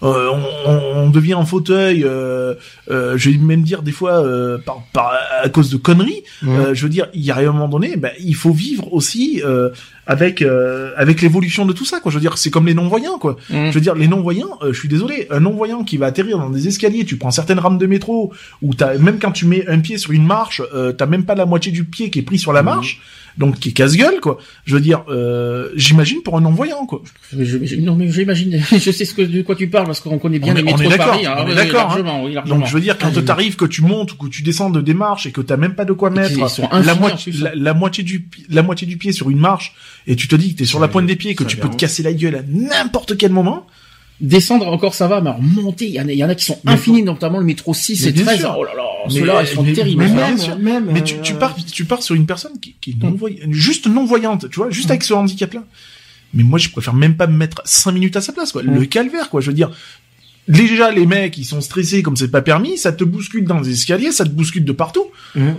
euh, on, on- devient en fauteuil. Euh, euh, je vais même dire des fois euh, par, par à cause de conneries. Euh, je veux dire, il y a un moment donné, ben, il faut vivre aussi euh, avec euh, avec l'évolution de tout ça. Quoi. Je veux dire, c'est comme les non voyants, quoi. Je veux dire, les non-voyants, euh, je suis désolé, un non-voyant qui va atterrir dans des escaliers, tu prends certaines rames de métro, où t'as, même quand tu mets un pied sur une marche, euh, t'as même pas la moitié du pied qui est pris sur la marche, donc qui est casse-gueule, quoi. Je veux dire, euh, j'imagine pour un non-voyant, quoi. Je- je- non mais j'imagine, je sais ce que de quoi tu parles parce qu'on connaît bien On les on métros est Paris. hein, oui, d'accord, hein. oui. Donc je veux dire, quand Ah, t'arrives, que tu montes ou que tu descends de des marches et que t'as même pas de quoi mettre la, moitié, la, la moitié du la moitié du pied sur une marche et tu te dis que t'es sur la pointe des pieds, que tu peux te casser la gueule à n'importe quel moment. Descendre encore ça va, mais alors monter, il y, en a- il y en a qui sont Mais infinis, notamment le métro 6 Mais et bien 13. sûr. Oh là là, Mais- ceux-là, ils sont mais- terribles. Mais hein. même, bien sûr. même. Mais tu, tu pars, tu pars sur une personne qui, qui est non voyante, juste non voyante, tu vois, juste avec ce handicap-là. Mais moi, je préfère même pas me mettre cinq minutes à sa place, quoi. Mm. Le calvaire, quoi. Je veux dire, déjà, les mecs, ils sont stressés comme c'est pas permis, ça te bouscule dans les escaliers, ça te bouscule de partout. Mhm.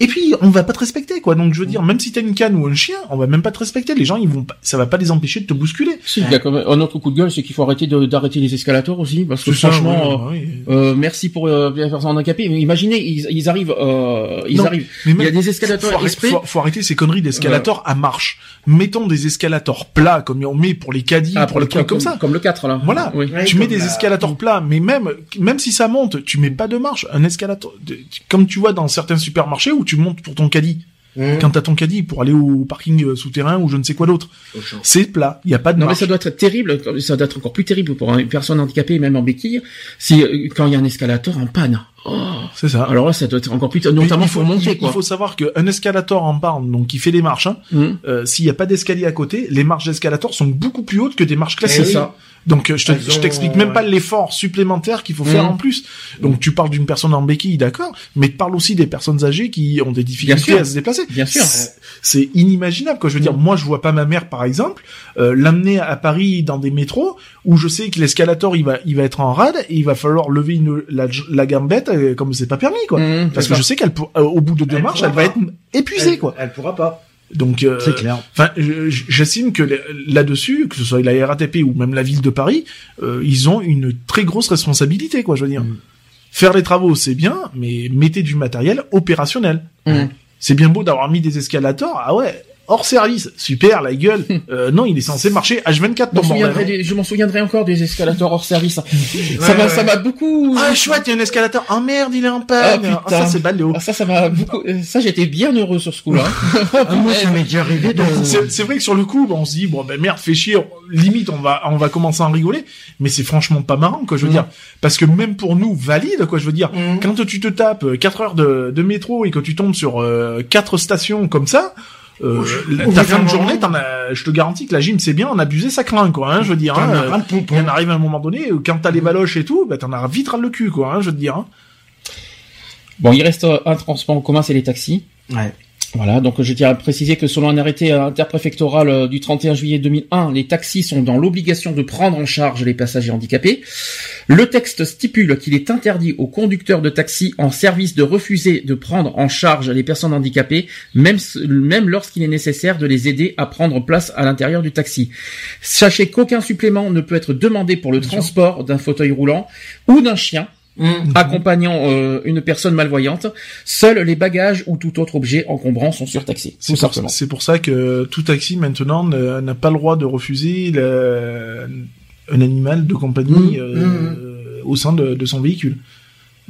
Et puis on va pas te respecter quoi. Donc je veux dire, même si t'as une canne ou un chien, on va même pas te respecter. Les gens ils vont, pas- ça va pas les empêcher de te bousculer. Si, il y a quand même un autre coup de gueule, c'est qu'il faut arrêter de- d'arrêter les escalators aussi, parce que ça, franchement, ouais, ouais, euh, euh, merci pour euh, les personnes handicapées. Mais Imaginez, ils, ils arrivent, euh, ils Non, arrivent. Mais Il y a des escalators faut, arrêter- faut, faut arrêter ces conneries d'escalators à marche. Mettons des escalators plats comme on met pour les caddies, Ah, pour les trucs comme, ça. comme le 4 là. Voilà. Oui. Ouais, tu mets des la- escalators plats, mais même même si ça monte, tu mets pas de marche. Un escalator, comme tu vois dans certains supermarchés où tu montes pour ton caddie. Mmh. Quand t'as ton caddie pour aller au parking euh, souterrain ou je ne sais quoi d'autre, c'est plat. Il y a pas de Non mais ça doit être terrible, ça doit être encore plus terrible pour une personne handicapée, même en béquille, si euh, quand il y a un escalator en panne. Oh. C'est ça. Alors là, ça doit être encore plus, notamment il faut, pour monter il- quoi. Il faut savoir qu'un escalator en panne, donc qui fait les marches, hein, Hum. euh, s'il n'y a pas d'escalier à côté, les marches d'escalator sont beaucoup plus hautes que des marches classiques. Eh oui. Donc euh, je te- je t'explique même pas l'effort supplémentaire qu'il faut faire Mhm. en plus. Donc tu parles d'une personne en béquille, d'accord, mais tu parles aussi des personnes âgées qui ont des difficultés à se déplacer. Bien sûr. C'est- C'est inimaginable quoi. Je veux dire, moi je vois pas ma mère par exemple euh, l'amener à Paris dans des métros où je sais que l'escalator il va il va être en rade et il va falloir lever une, la, la gambette euh, comme c'est pas permis quoi. Hum, Parce que ça. je sais qu'elle pour- euh, au bout de deux Elle marches elle va pas. être épuisée Elle- quoi. Elle pourra pas. Donc euh, C'est clair. Enfin, je- je- j'estime que là-dessus, que ce soit la RATP ou même la ville de Paris, euh, ils ont une très grosse responsabilité, quoi. Je veux dire, Mm. faire les travaux, c'est bien, mais mettez du matériel opérationnel. Hum. C'est bien beau d'avoir mis des escalators, ah ouais, hors service, super, la gueule. Euh, non, il est censé marcher H24 Je m'en ton des- je m'en souviendrai encore des escalators hors service. ça m'a, ouais. ça m'a beaucoup. Ah chouette, il y a un escalator. Oh merde, il est en panne. Ah, Ah, ça c'est baléo. Ah, ça, ça m'a beaucoup. euh, Ça, j'étais bien heureux sur ce coup-là. Ah, moi, ça m'est déjà arrivé de... C'est vrai que sur le coup, on se dit bon ben merde, fait chier. Limite, on va on va commencer à en rigoler, mais c'est franchement pas marrant quoi. Je veux Mm. dire, parce que même pour nous, valide quoi. Je veux dire, Mm. quand tu te tapes 4 heures de, de métro et que tu tombes sur euh, quatre stations comme ça. Euh, fin de journée, t'en as, je te garantis que la gym c'est bien, en abuser ça craint quoi. Hein, je veux dire, hein, euh, en arrive à un moment donné, où quand t'as les baloches et tout, bah t'en as vite ras le cul quoi. Hein, je veux dire. Hein. bon, il reste euh, un transport en commun, c'est les taxis. Ouais. Voilà, donc je tiens à préciser que selon un arrêté interpréfectoral euh, du 31 juillet 2001, les taxis sont dans l'obligation de prendre en charge les passagers handicapés. Le texte stipule qu'il est interdit aux conducteurs de taxi en service de refuser de prendre en charge les personnes handicapées, même lorsqu'il est nécessaire de les aider à prendre place à l'intérieur du taxi. Sachez qu'aucun supplément ne peut être demandé pour le transport d'un fauteuil roulant ou d'un chien Mm. accompagnant euh, une personne malvoyante. Seuls les bagages ou tout autre objet encombrant sont surtaxés. C'est pour, simplement. c'est pour ça que tout taxi maintenant n'a pas le droit de refuser le- un animal de compagnie Mmh, euh, au sein de, de son véhicule.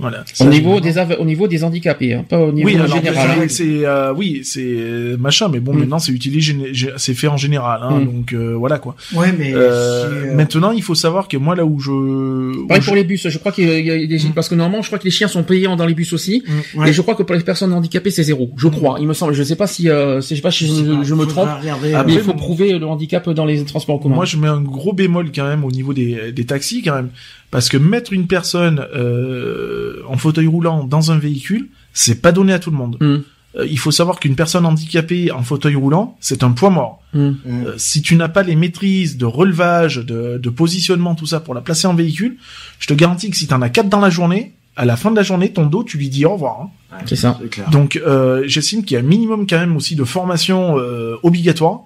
Voilà. Au niveau c'est- des au niveau des handicapés, hein, pas au niveau oui, alors, général. c'est- hein. c'est euh, oui, c'est euh, machin, mais bon, Mm. maintenant c'est utilisé, c'est fait en général, hein, Mm. donc euh, voilà quoi. Ouais, mais... Euh, euh, Maintenant, il faut savoir que moi là où je, où Pareil je- pour les bus, je crois qu'il y a des Mm. parce que normalement, je crois que les chiens sont payants dans les bus aussi, Mm. ouais. et je crois que pour les personnes handicapées, c'est zéro. Je crois, il me semble. Je sais pas si, euh, si- je sais pas si je, me trompe, regarder, Ah, mais il faut prouver le handicap dans les transports en commun. Moi, je mets un gros bémol quand même au niveau des, des taxis quand même, parce que mettre une personne euh, en fauteuil roulant dans un véhicule, c'est pas donné à tout le monde. Mm. Euh, il faut savoir qu'une personne handicapée en fauteuil roulant, c'est un poids mort. Mm. mm. Euh, si tu n'as pas les maîtrises de relevage, de, de positionnement, tout ça pour la placer en véhicule, je te garantis que si t'en as quatre dans la journée, à la fin de la journée, ton dos, tu lui dis au revoir. hein. C'est ça. Clair. Donc, euh, j'estime qu'il y a un minimum quand même aussi de formation euh, obligatoire,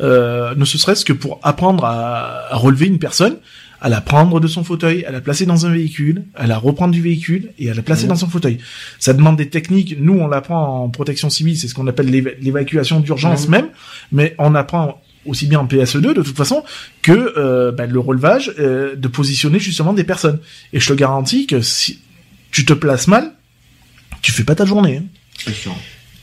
euh, ne serait-ce que pour apprendre à, à relever une personne, à la prendre de son fauteuil, à la placer dans un véhicule, à la reprendre du véhicule et à la placer Mhm. dans son fauteuil. Ça demande des techniques. Nous, on l'apprend en protection civile, c'est ce qu'on appelle l'éva- l'évacuation d'urgence Mhm. même, mais on apprend aussi bien en PSE2 de toute façon que euh, bah, le relevage euh, de positionner justement des personnes. Et je te garantis que si tu te places mal, tu fais pas ta journée. hein. C'est sûr.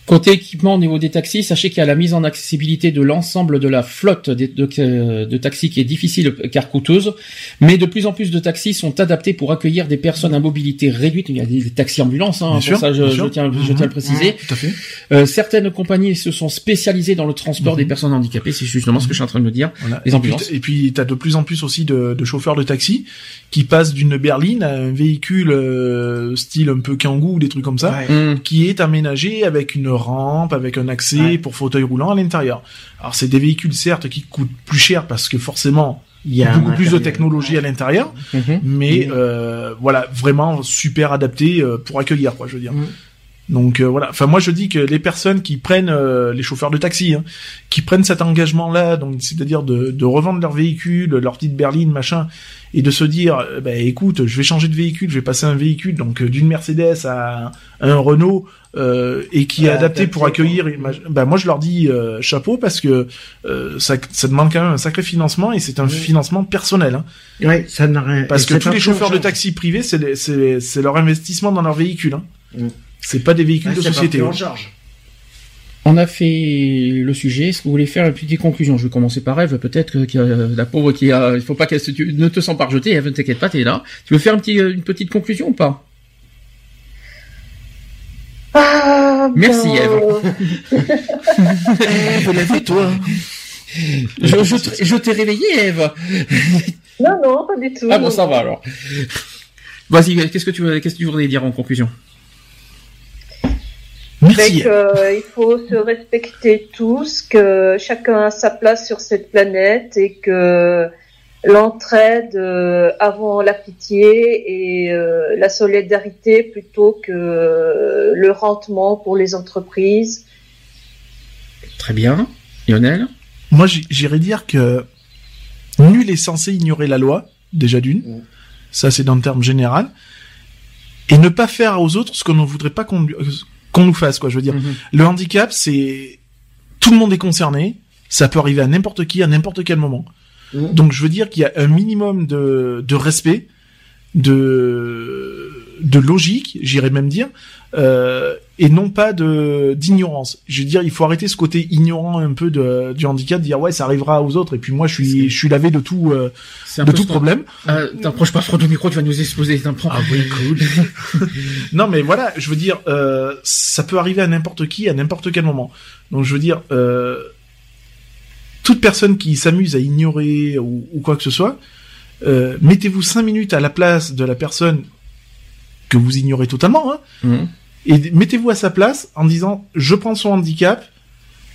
Côté équipement au niveau des taxis, sachez qu'il y a la mise en accessibilité de l'ensemble de la flotte de, de- de taxis qui est difficile car coûteuse, mais de plus en plus de taxis sont adaptés pour accueillir des personnes à mobilité réduite. Il y a des taxis ambulances, hein, pour sûr, ça je, tiens, je Mhm. tiens à le préciser. Tout à fait. Euh, certaines compagnies se sont spécialisées dans le transport Mhm. des personnes handicapées, c'est justement ce que je suis en train de me dire. Voilà. Les Et ambulances. puis, et puis, t'as de plus en plus aussi de, de chauffeurs de taxi qui passent d'une berline à un véhicule euh, style un peu kangou ou des trucs comme ça, Ouais. Qui est aménagé avec une rampe, avec un accès Ouais. pour fauteuil roulant à l'intérieur. Alors c'est des véhicules certes qui coûtent plus cher parce que forcément Il y a beaucoup plus de technologie à l'intérieur, mhm. mais Mhm. euh, voilà vraiment super adapté euh, pour accueillir quoi, je veux dire. Mhm. Donc euh, voilà. Enfin moi je dis que les personnes qui prennent euh, les chauffeurs de taxi, hein, qui prennent cet engagement-là, donc c'est-à-dire de, de revendre leur véhicule, leur petite berline, machin, et de se dire, euh, bah, écoute, je vais changer de véhicule, je vais passer un véhicule donc euh, d'une Mercedes à, un- Renault euh, et qui est adapté pour accueillir. une Bah moi je leur dis euh, chapeau parce que euh, ça, ça demande quand même un sacré financement et c'est un Oui. financement personnel. Hein, Ouais, ça n'a rien. parce et que tous les chauffeurs de taxi privés, c'est leur investissement dans leur véhicule. Hein. Mm. C'est pas des véhicules Ouais, de société. pris en charge. On a fait le sujet. Est-ce que vous voulez faire une petite conclusion? Je vais commencer par Eve. Peut-être que a la pauvre qui a. Il faut pas qu'elle se. tu- Ne te sens pas rejetée. Eve, ne t'inquiète pas, t'es là. Tu veux faire un petit, euh, une petite conclusion ou pas? Ah, Merci, ben, Ève. Ève, lève-toi. Je, je, te- je t'ai réveillé, Eve. Non, non, pas du tout. Ah bon, ça va alors. Vas-y, qu'est-ce que tu veux, qu'est-ce que tu voudrais dire en conclusion? Merci. Euh, il faut se respecter tous, que chacun a sa place sur cette planète et que l'entraide euh, avant la pitié et euh, la solidarité plutôt que euh, le rentement pour les entreprises. Très bien. Lionel? Moi, j'irais dire que nul est censé ignorer la loi, déjà d'une. Mm. Ça, c'est dans le terme général. Et ne pas faire aux autres ce qu'on ne voudrait pas qu'on lui- qu'on nous fasse, quoi. Je veux dire, Mhm. le handicap, c'est tout le monde est concerné. Ça peut arriver à n'importe qui, à n'importe quel moment. Mm. Donc, je veux dire qu'il y a un minimum de, de respect, de, de logique, j'irais même dire, euh, et non pas de d'ignorance. Je veux dire, il faut arrêter ce côté ignorant un peu de, du handicap, de dire ouais, ça arrivera aux autres, et puis moi, je suis, je suis lavé de tout, euh, de tout problème. Euh, T'approches pas trop du micro, tu vas nous exploser. T'apprends. Ah oui, cool. non, mais voilà, je veux dire, euh, ça peut arriver à n'importe qui, à n'importe quel moment. Donc, je veux dire, euh, toute personne qui s'amuse à ignorer ou, ou quoi que ce soit, euh, mettez-vous cinq minutes à la place de la personne que vous ignorez totalement, hein, Mhm. Et mettez-vous à sa place en disant, je prends son handicap,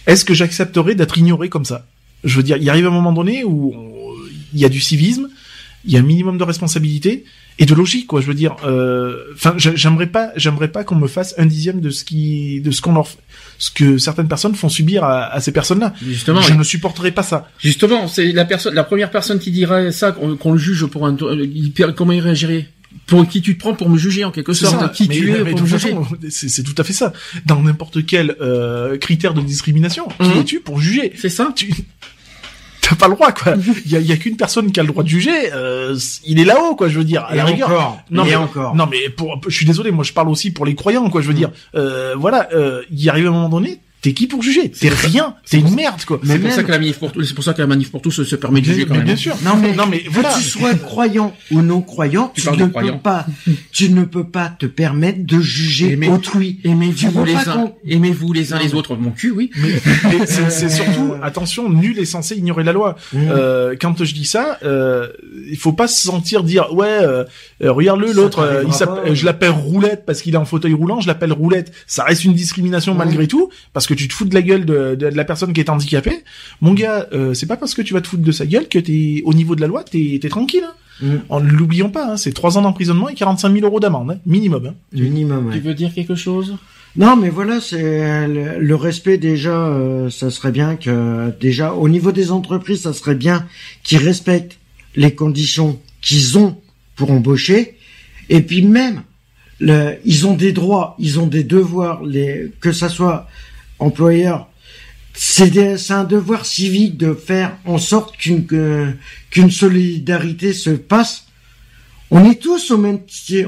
est-ce que j'accepterai d'être ignoré comme ça? Je veux dire, il arrive un moment donné où on- il y a du civisme, il y a un minimum de responsabilité et de logique, quoi. Je veux dire, euh, enfin, j'a- j'aimerais pas, j'aimerais pas qu'on me fasse un dixième de ce qui, de ce qu'on leur, ce que certaines personnes font subir à, à ces personnes-là. Justement, je ne supporterai pas ça. Justement, c'est la personne, la première personne qui dirait ça, qu'on le juge pour un, euh, comment il réagirait? Pour qui tu te prends pour me juger en quelque sorte ça. Qui mais, tu es mais pour me juger c'est tout à fait ça. Dans n'importe quel euh, critère de discrimination, qui Mhm. es-tu pour juger C'est ça tu t'as pas le droit quoi. Il y a, il y a qu'une personne qui a le droit de juger. euh, il est là-haut quoi. Je veux dire. À Et la rigueur. encore. Non et mais encore. Non mais pour, je suis désolé. Moi je parle aussi pour les croyants quoi. Je veux dire. Euh, voilà. Euh, il arrive un moment donné. T'es qui pour juger T'es rien. T'es une merde quoi. C'est pour même- ça que la manif pour tous, c'est pour ça que la manif pour tous se, se permet de juger quand mais même. bien sûr. Non mais, Non mais que voilà. tu sois croyant ou non croyant, Tu ne peux pas, tu ne peux pas te permettre de juger Aimez- autrui. Aimez-vous les uns, aimez-vous les uns les autres. Mon cul, oui. Mais, c'est surtout attention. Nul est censé ignorer la loi. Mmh. Euh, quand je dis ça, euh, il faut pas se sentir dire ouais, euh, euh, regarde-le l'autre, euh, je l'appelle roulette parce qu'il est en fauteuil roulant, je l'appelle roulette. Ça reste une discrimination malgré tout parce que tu te fous de la gueule de, de, de la personne qui est handicapée. Mon gars, euh, c'est pas parce que tu vas te foutre de sa gueule que t'es au niveau de la loi, t'es t'es tranquille. Hein. Mmh. En l'oublions pas, hein, c'est trois ans d'emprisonnement et 45 000 euros d'amende hein, minimum. Hein. Minimum. ouais. Tu veux dire quelque chose? Non, mais voilà, c'est le, le respect déjà. euh, ça serait bien que déjà au niveau des entreprises, ça serait bien qu'ils respectent les conditions qu'ils ont pour embaucher. Et puis même, le, ils ont des droits, ils ont des devoirs. Les, que ça soit employeur, c'est un devoir civique de faire en sorte qu'une qu'une solidarité se passe. On est tous au même,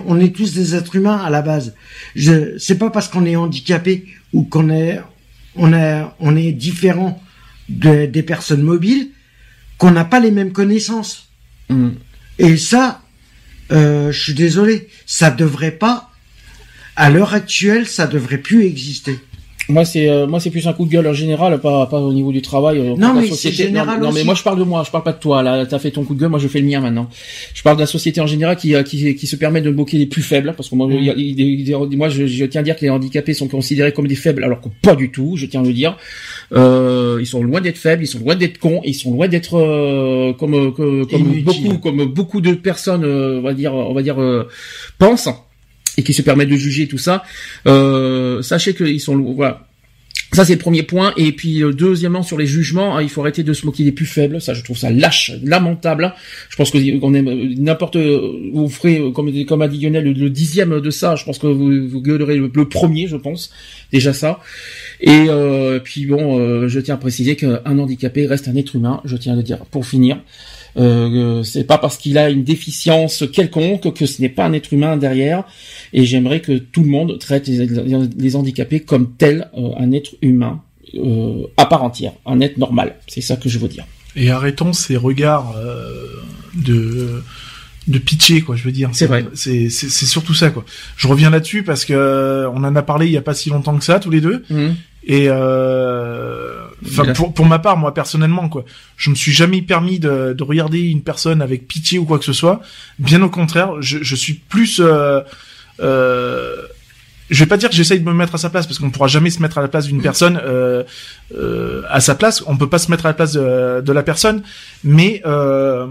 on est tous des êtres humains à la base. Je, c'est pas parce qu'on est handicapé ou qu'on est, on est, on est différent de- des personnes mobiles qu'on n'a pas les mêmes connaissances. Hmm. Et ça, euh, je suis désolé, ça devrait pas, à l'heure actuelle, ça devrait plus exister. Moi c'est euh, moi c'est plus un coup de gueule en général, pas pas au niveau du travail. euh, Non, mais c'est général non, non, mais moi je parle de moi, je parle pas de toi. Là, t'as fait ton coup de gueule, moi je fais le mien maintenant. Je parle de la société en général qui euh, qui, qui se permet de bloquer les plus faibles, parce que moi, il il moi je, je tiens à dire que les handicapés sont considérés comme des faibles, alors que pas du tout. Je tiens à le dire. Euh, ils sont loin d'être faibles, ils sont loin d'être cons, ils sont loin d'être euh, comme euh, comme beaucoup comme beaucoup de personnes, euh, on va dire on va dire euh, pensent. Et qui se permettent de juger tout ça, euh, sachez qu'ils sont voilà. Ça c'est le premier point et puis euh, deuxièmement sur les jugements, hein, il faut arrêter de se moquer des plus faibles. Ça je trouve ça lâche, lamentable. Je pense que on aime euh, n'importe vous ferez comme comme a dit le, dixième de ça. Je pense que vous, vous gueulerez le, premier, je pense déjà ça. Et euh, puis bon, je tiens à préciser qu'un handicapé reste un être humain. Je tiens à le dire pour finir. Euh, c'est pas parce qu'il a une déficience quelconque que ce n'est pas un être humain derrière. Et j'aimerais que tout le monde traite les, handicapés comme tel euh, un être humain euh, à part entière, un être normal. C'est ça que je veux dire. Et arrêtons ces regards de de pitié quoi je veux dire c'est vrai c'est c'est surtout ça quoi je reviens là-dessus parce que on en a parlé il y a pas si longtemps que ça tous les deux mmh. Et euh, enfin pour, pour ma part, moi personnellement, quoi, je me suis jamais permis de, de, regarder une personne avec pitié ou quoi que ce soit. Bien au contraire, je, je suis plus. Euh, euh, je vais pas dire que j'essaye de me mettre à sa place parce qu'on pourra jamais se mettre à la place d'une mm. personne euh, euh, à sa place. On peut pas se mettre à la place de, de la personne, mais euh,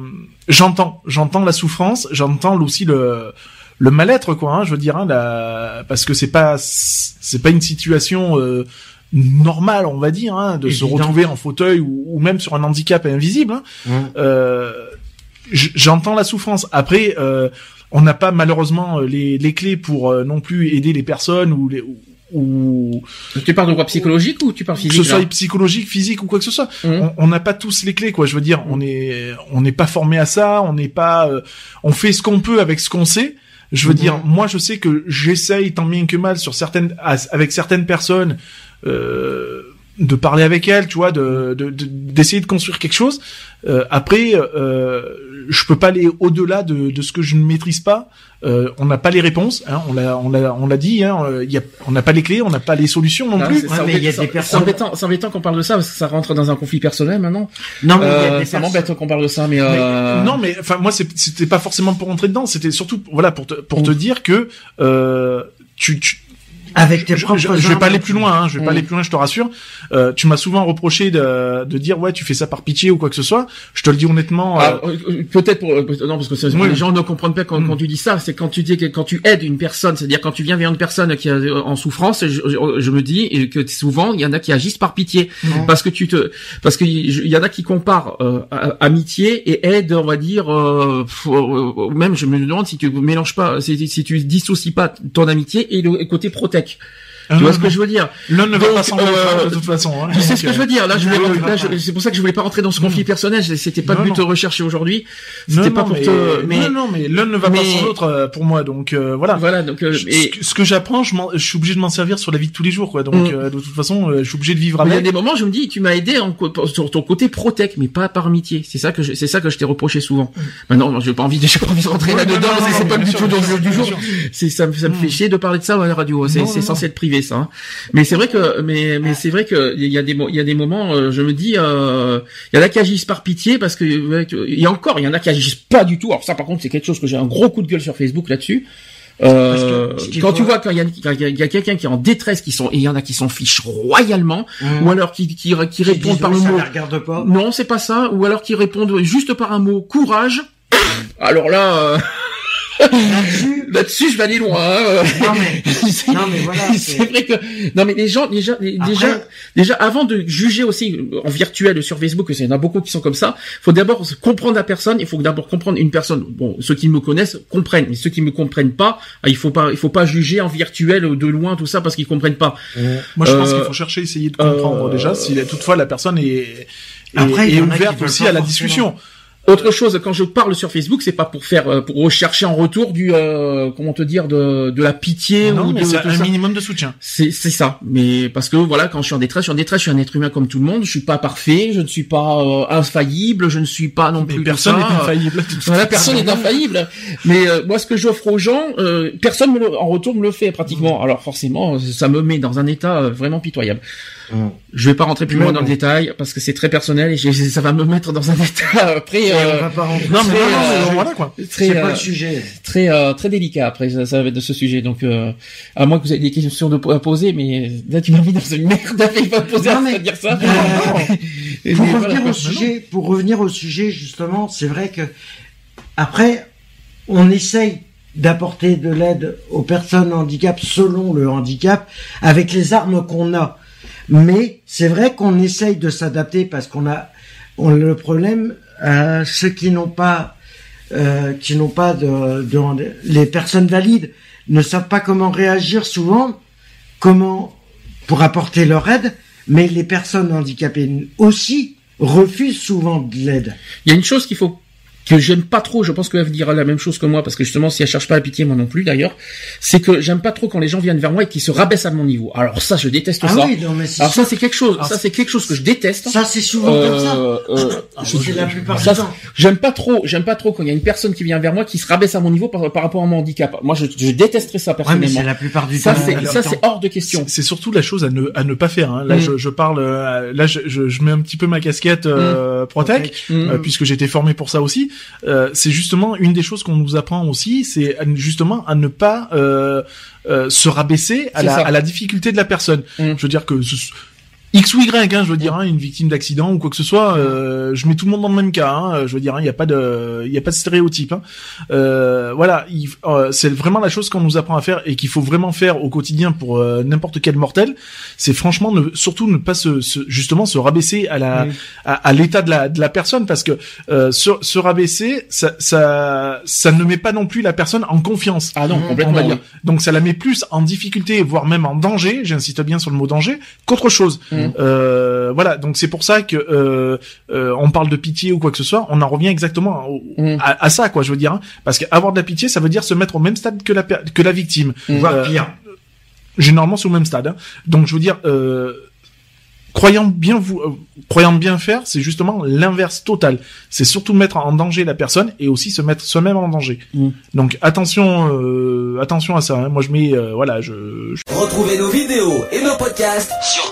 j'entends, j'entends la souffrance, j'entends aussi le le mal-être quoi. Hein, je veux dire, hein, la... parce que c'est pas c'est pas une situation euh, normal, on va dire, hein, de se retrouver en fauteuil ou, même sur un handicap invisible. Hein. Euh, J'entends la souffrance. Après, euh, on n'a pas malheureusement euh, les, les clés pour euh, non plus aider les personnes ou les ou tu parles de quoi psychologique ou tu parles physique que ce soit psychologique physique ou quoi que ce soit mmh. on n'a pas tous les clés quoi je veux dire on est on n'est pas formé à ça on n'est pas euh, on fait ce qu'on peut avec ce qu'on sait je veux mmh. dire moi je sais que j'essaye tant bien que mal sur certaines avec certaines personnes de parler avec elle, tu vois, de d'essayer de, de, construire quelque chose. Euh, après, euh, je peux pas aller au-delà de, de ce que je ne maîtrise pas. Euh, on n'a pas les réponses, hein, on l'a on l'a on l'a dit, hein, y a, on n'a pas les clés, on n'a pas les solutions non, plus. C'est embêtant, c'est embêtant qu'on parle de ça parce que ça rentre dans un conflit personnel maintenant. Non mais euh, ça m'embête qu'on parle de ça, mais, euh... non mais enfin moi c'était pas forcément pour rentrer dedans, c'était surtout voilà pour te pour te dire que euh, tu, tu avec tes propres je, je, vais pas aller plus loin, hein, je vais pas aller plus loin, je te rassure. Euh, tu m'as souvent reproché de, de dire ouais tu fais ça par pitié ou quoi que ce soit. Je te le dis honnêtement. Ah, euh, euh, peut-être pour non parce que les gens ne comprennent pas quand, mm. quand tu dis ça. C'est quand tu dis que quand tu aides une personne, c'est-à-dire quand tu viens vers une personne qui est en souffrance, je, je, me dis que souvent il y en a qui agissent par pitié parce que tu te parce que il y en a qui comparent amitié et aide, on va dire même je me demande si tu mélanges pas si, si tu dissocies pas ton amitié et le côté protège tu vois ce que je veux dire L'un ne va pas sans euh, de toute façon. Hein, tu sais ce que je veux dire. Là, je voulais, c'est pour ça que je voulais pas rentrer dans ce conflit personnel. C'était pas le but de rechercher aujourd'hui. C'était pas pour te. Mais... Non, non, mais l'un ne va pas sans l'autre euh, pour moi. Donc euh, voilà. Voilà. Donc euh, ce que j'apprends, je, je, suis obligé de m'en servir sur la vie de tous les jours, quoi. Donc mm. de toute façon, je suis obligé de vivre avec. Il y a des moments, je me dis, tu m'as aidé en, sur ton côté protect, mais pas par amitié. C'est ça que c'est ça que je t'ai reproché souvent. Mm. Maintenant, j'ai pas envie, j'ai pas envie de rentrer là-dedans. C'est pas du tout dans le du jour. C'est ça, me fait mm. chier de parler de ça à la radio. C'est censé être privé, ça. Hein. Mais c'est vrai que, mais, mais c'est vrai que il y a des, il y a des moments, euh, je me dis, euh, il y en a qui agissent par pitié parce que il y a encore, il y en a qui agissent pas du tout. Alors ça, par contre, c'est quelque chose que j'ai un gros coup de gueule sur Facebook là-dessus. Euh, quand tu vois quand il y a, quelqu'un qui est en détresse, qui sont, il y en a qui s'en fichent royalement, mmh. ou alors qui, qui, qui, répondent par le mot. Non, c'est pas ça. Ou alors qui répondent juste par un mot courage. Alors là. Euh, Là-dessus, je vais aller loin. Hein. Non mais, non mais voilà. C'est vrai que non mais les gens déjà déjà déjà avant de juger aussi en virtuel sur Facebook, il y en a beaucoup qui sont comme ça. Faut d'abord comprendre la personne. Il faut d'abord comprendre une personne. Bon, ceux qui me connaissent comprennent, mais ceux qui me comprennent pas, ah, il faut pas il faut pas juger en virtuel de loin tout ça parce qu'ils comprennent pas. Moi, je pense qu'il euh, faut chercher, essayer de comprendre euh, déjà si toutefois la personne est, Après, est ouverte aussi à la discussion. Autre chose, quand je parle sur Facebook, c'est pas pour faire, euh, pour rechercher en retour du, euh, comment te dire, de, de la pitié non, ou mais c'est un minimum de soutien. C'est, c'est ça. Mais parce que voilà, quand je suis en détresse, je suis en détresse, je suis un être humain comme tout le monde. Je suis pas parfait, je ne suis pas euh, infaillible, je ne suis pas non plus. personne n'est infaillible. Voilà, personne n'est infaillible. Mais moi, ce que j'offre aux gens, personne me en retour me le fait pratiquement. Mm. Alors forcément, ça me met dans un état vraiment pitoyable. Mm. Je vais pas rentrer plus loin dans le détail parce que c'est très personnel et ça va me mettre dans un état après. Euh, non mais, euh, voilà quoi. C'est pas le euh, sujet. Très très délicat après ça, ça va être de ce sujet donc à moins que vous ayez des questions de, à poser mais là tu m'as mis dans une merde il pas poser à dire ça. pour revenir au sujet, pour revenir au sujet justement, c'est vrai que après on essaye d'apporter de l'aide aux personnes handicap selon le handicap avec les armes qu'on a. Mais c'est vrai qu'on essaye de s'adapter parce qu'on a on, le problème euh, ceux qui n'ont pas euh, qui n'ont pas de, de les personnes valides ne savent pas comment réagir souvent, comment pour apporter leur aide, mais les personnes handicapées aussi refusent souvent de l'aide. Il y a une chose qu'il faut que j'aime pas trop, je pense que elle dira la même chose que moi, parce que justement, si elle cherche pas la pitié, moi non plus d'ailleurs, c'est que j'aime pas trop quand les gens viennent vers moi et qu'ils se rabaissent à mon niveau. Alors ça, je déteste ah ça. Oui, non, mais Alors ça, c'est quelque chose, ça c'est quelque chose que je déteste. Ça, c'est souvent comme ça. Euh, euh, c'est la plupart ça, du temps. J'aime pas trop, j'aime pas trop quand il y a une personne qui vient vers moi qui se rabaisse à mon niveau par, par rapport à mon handicap. Moi, je, je détesterais ça Ouais, mais personnellement. c'est la plupart du ça, temps. ça, c'est hors de question. C'est surtout la chose à ne à ne pas faire. Hein. Là, Mm. je, je parle. euh, là, je, je, je mets un petit peu ma casquette euh, Protec, Mm. euh, puisque j'ai été formé pour ça aussi. Euh, c'est justement une des choses qu'on nous apprend aussi, c'est justement à ne pas euh, euh, se rabaisser la, à la difficulté de la personne. Mm. Je veux dire que ce- X ou Y, hein, je veux dire, hein, une victime d'accident ou quoi que ce soit, euh, je mets tout le monde dans le même cas. Hein, je veux dire, il n'y a pas de, il y a pas de stéréotype. Hein. Euh, voilà, il- euh, c'est vraiment la chose qu'on nous apprend à faire et qu'il faut vraiment faire au quotidien pour euh, n'importe quel mortel. C'est franchement, ne, surtout ne pas se, se- justement se rabaisser à la, Mm. à, à l'état de la, de la personne parce que euh, se, se rabaisser, ça, ça, ça ne met pas non plus la personne en confiance. Ah non, Mm. On complètement. va dire. oui. Donc ça la met plus en difficulté, voire même en danger. J'insiste bien sur le mot danger qu'autre chose. Mm. Euh, voilà. Donc c'est pour ça que euh, euh, on parle de pitié ou quoi que ce soit. On en revient exactement au- Mm. à, à ça, quoi. Je veux dire, hein. parce qu'avoir de la pitié, ça veut dire se mettre au même stade que la que la victime. Voire Euh, pire. Généralement, c'est au même stade. hein. Donc je veux dire. Euh, Croyant bien vous, euh, croyant bien faire, c'est justement l'inverse total. C'est surtout mettre en danger la personne et aussi se mettre soi-même en danger. Mm. Donc attention, euh, attention à ça. hein. Moi je mets, euh, voilà, je, je Retrouvez nos vidéos et nos podcasts sur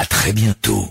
à très bientôt.